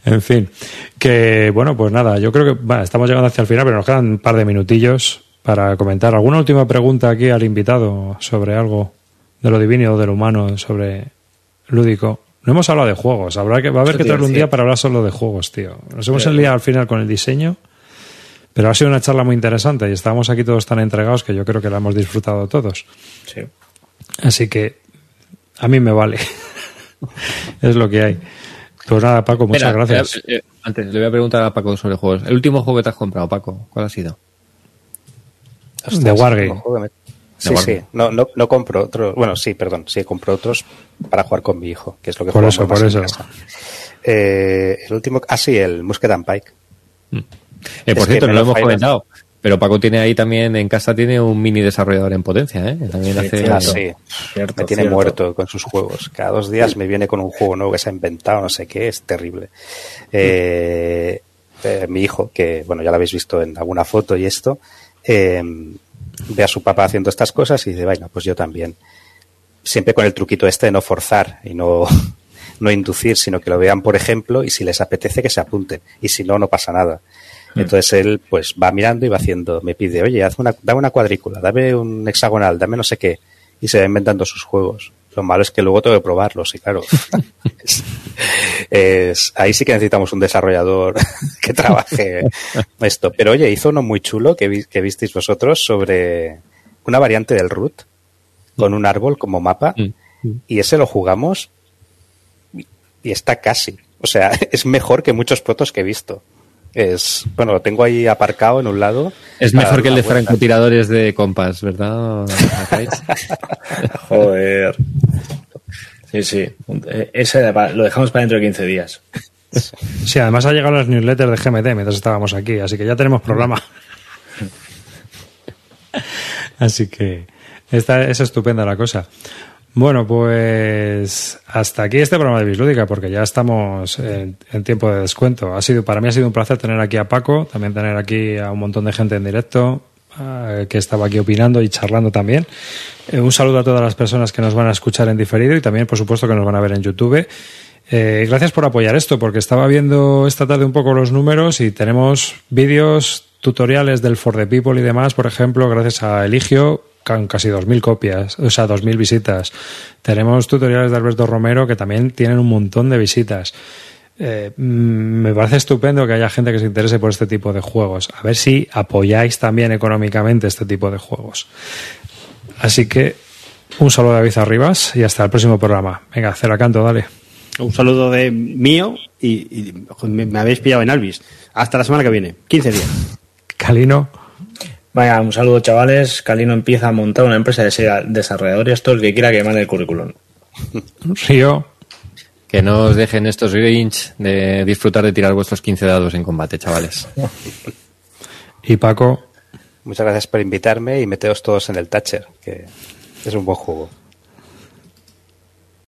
en fin, que bueno, pues nada, yo creo que estamos llegando hacia el final, pero nos quedan un par de minutillos para comentar. ¿Alguna última pregunta aquí al invitado sobre algo de lo divino o de lo humano, sobre lúdico? No hemos hablado de juegos. Habrá que, va a haber que traerle un día para hablar solo de juegos, tío. Nos hemos enliado al final con el diseño, pero ha sido una charla muy interesante y estábamos aquí todos tan entregados que yo creo que la hemos disfrutado todos. Sí. Así que a mí me vale. es lo que hay. Pues nada, Paco, muchas gracias. Eh, antes, le voy a preguntar a Paco sobre juegos. El último juego que te has comprado, Paco, ¿cuál ha sido? de Wargame. Sí, sí, no, no, no compro otros. Bueno, sí, perdón, sí, compro otros para jugar con mi hijo, que es lo que Por eso, por eso. Eh, el último, ah, sí, el Musket and Pike. Mm. Eh, por cierto, no lo hemos comentado, pero Paco tiene ahí también, en casa tiene un mini desarrollador en potencia, ¿eh? También hace... Ah, sí, me tiene muerto con sus juegos. Cada dos días me viene con un juego nuevo que se ha inventado, no sé qué, es terrible. Eh, eh, mi hijo, que bueno, ya lo habéis visto en alguna foto y esto, eh, ve a su papá haciendo estas cosas y dice, bueno, pues yo también. Siempre con el truquito este de no forzar y no, no inducir, sino que lo vean por ejemplo y si les apetece que se apunten y si no, no pasa nada. Mm. Entonces él pues va mirando y va haciendo, me pide, oye, haz una, dame una cuadrícula, dame un hexagonal, dame no sé qué, y se va inventando sus juegos. Lo malo es que luego tengo que probarlos y claro, es, ahí sí que necesitamos un desarrollador que trabaje esto. Pero oye, hizo uno muy chulo que, que visteis vosotros sobre una variante del root con un árbol como mapa mm, mm. y ese lo jugamos y está casi. O sea, es mejor que muchos protos que he visto. Es, bueno, lo tengo ahí aparcado en un lado. Es mejor que el de francotiradores de compas, ¿verdad? Joder. Sí, sí. Ese lo dejamos para dentro de 15 días. Sí, además ha llegado las newsletters de GMT mientras estábamos aquí, así que ya tenemos programa. así que esta, es estupenda la cosa. Bueno, pues hasta aquí este programa de Bislúdica, porque ya estamos en, tiempo de descuento. Ha sido, para mí ha sido un placer tener aquí a Paco, también tener aquí a un montón de gente en directo que estaba aquí opinando y charlando también. Eh, un saludo a todas las personas que nos van a escuchar en diferido y también, por supuesto, que nos van a ver en YouTube. Eh, gracias por apoyar esto, porque estaba viendo esta tarde un poco los números y tenemos vídeos, tutoriales del For the People y demás, por ejemplo, gracias a Eligio, con casi 2.000 copias, o sea, 2.000 visitas. Tenemos tutoriales de Alberto Romero que también tienen un montón de visitas. Eh, mm, me parece estupendo que haya gente que se interese por este tipo de juegos. A ver si apoyáis también económicamente este tipo de juegos. Así que un saludo de David Arribas y hasta el próximo programa. Venga, Ceracanto, dale. Un saludo de mío y, me, habéis pillado en Alvis. Hasta la semana que viene, 15 días. Calino. Vaya, un saludo chavales. Calino empieza a montar una empresa de desarrollador y esto el que quiera que mande el currículum. Río. Que no os dejen estos Grinch de disfrutar de tirar vuestros 15 dados en combate, chavales. y Paco. Muchas gracias por invitarme y meteos todos en el Thatcher, que es un buen juego.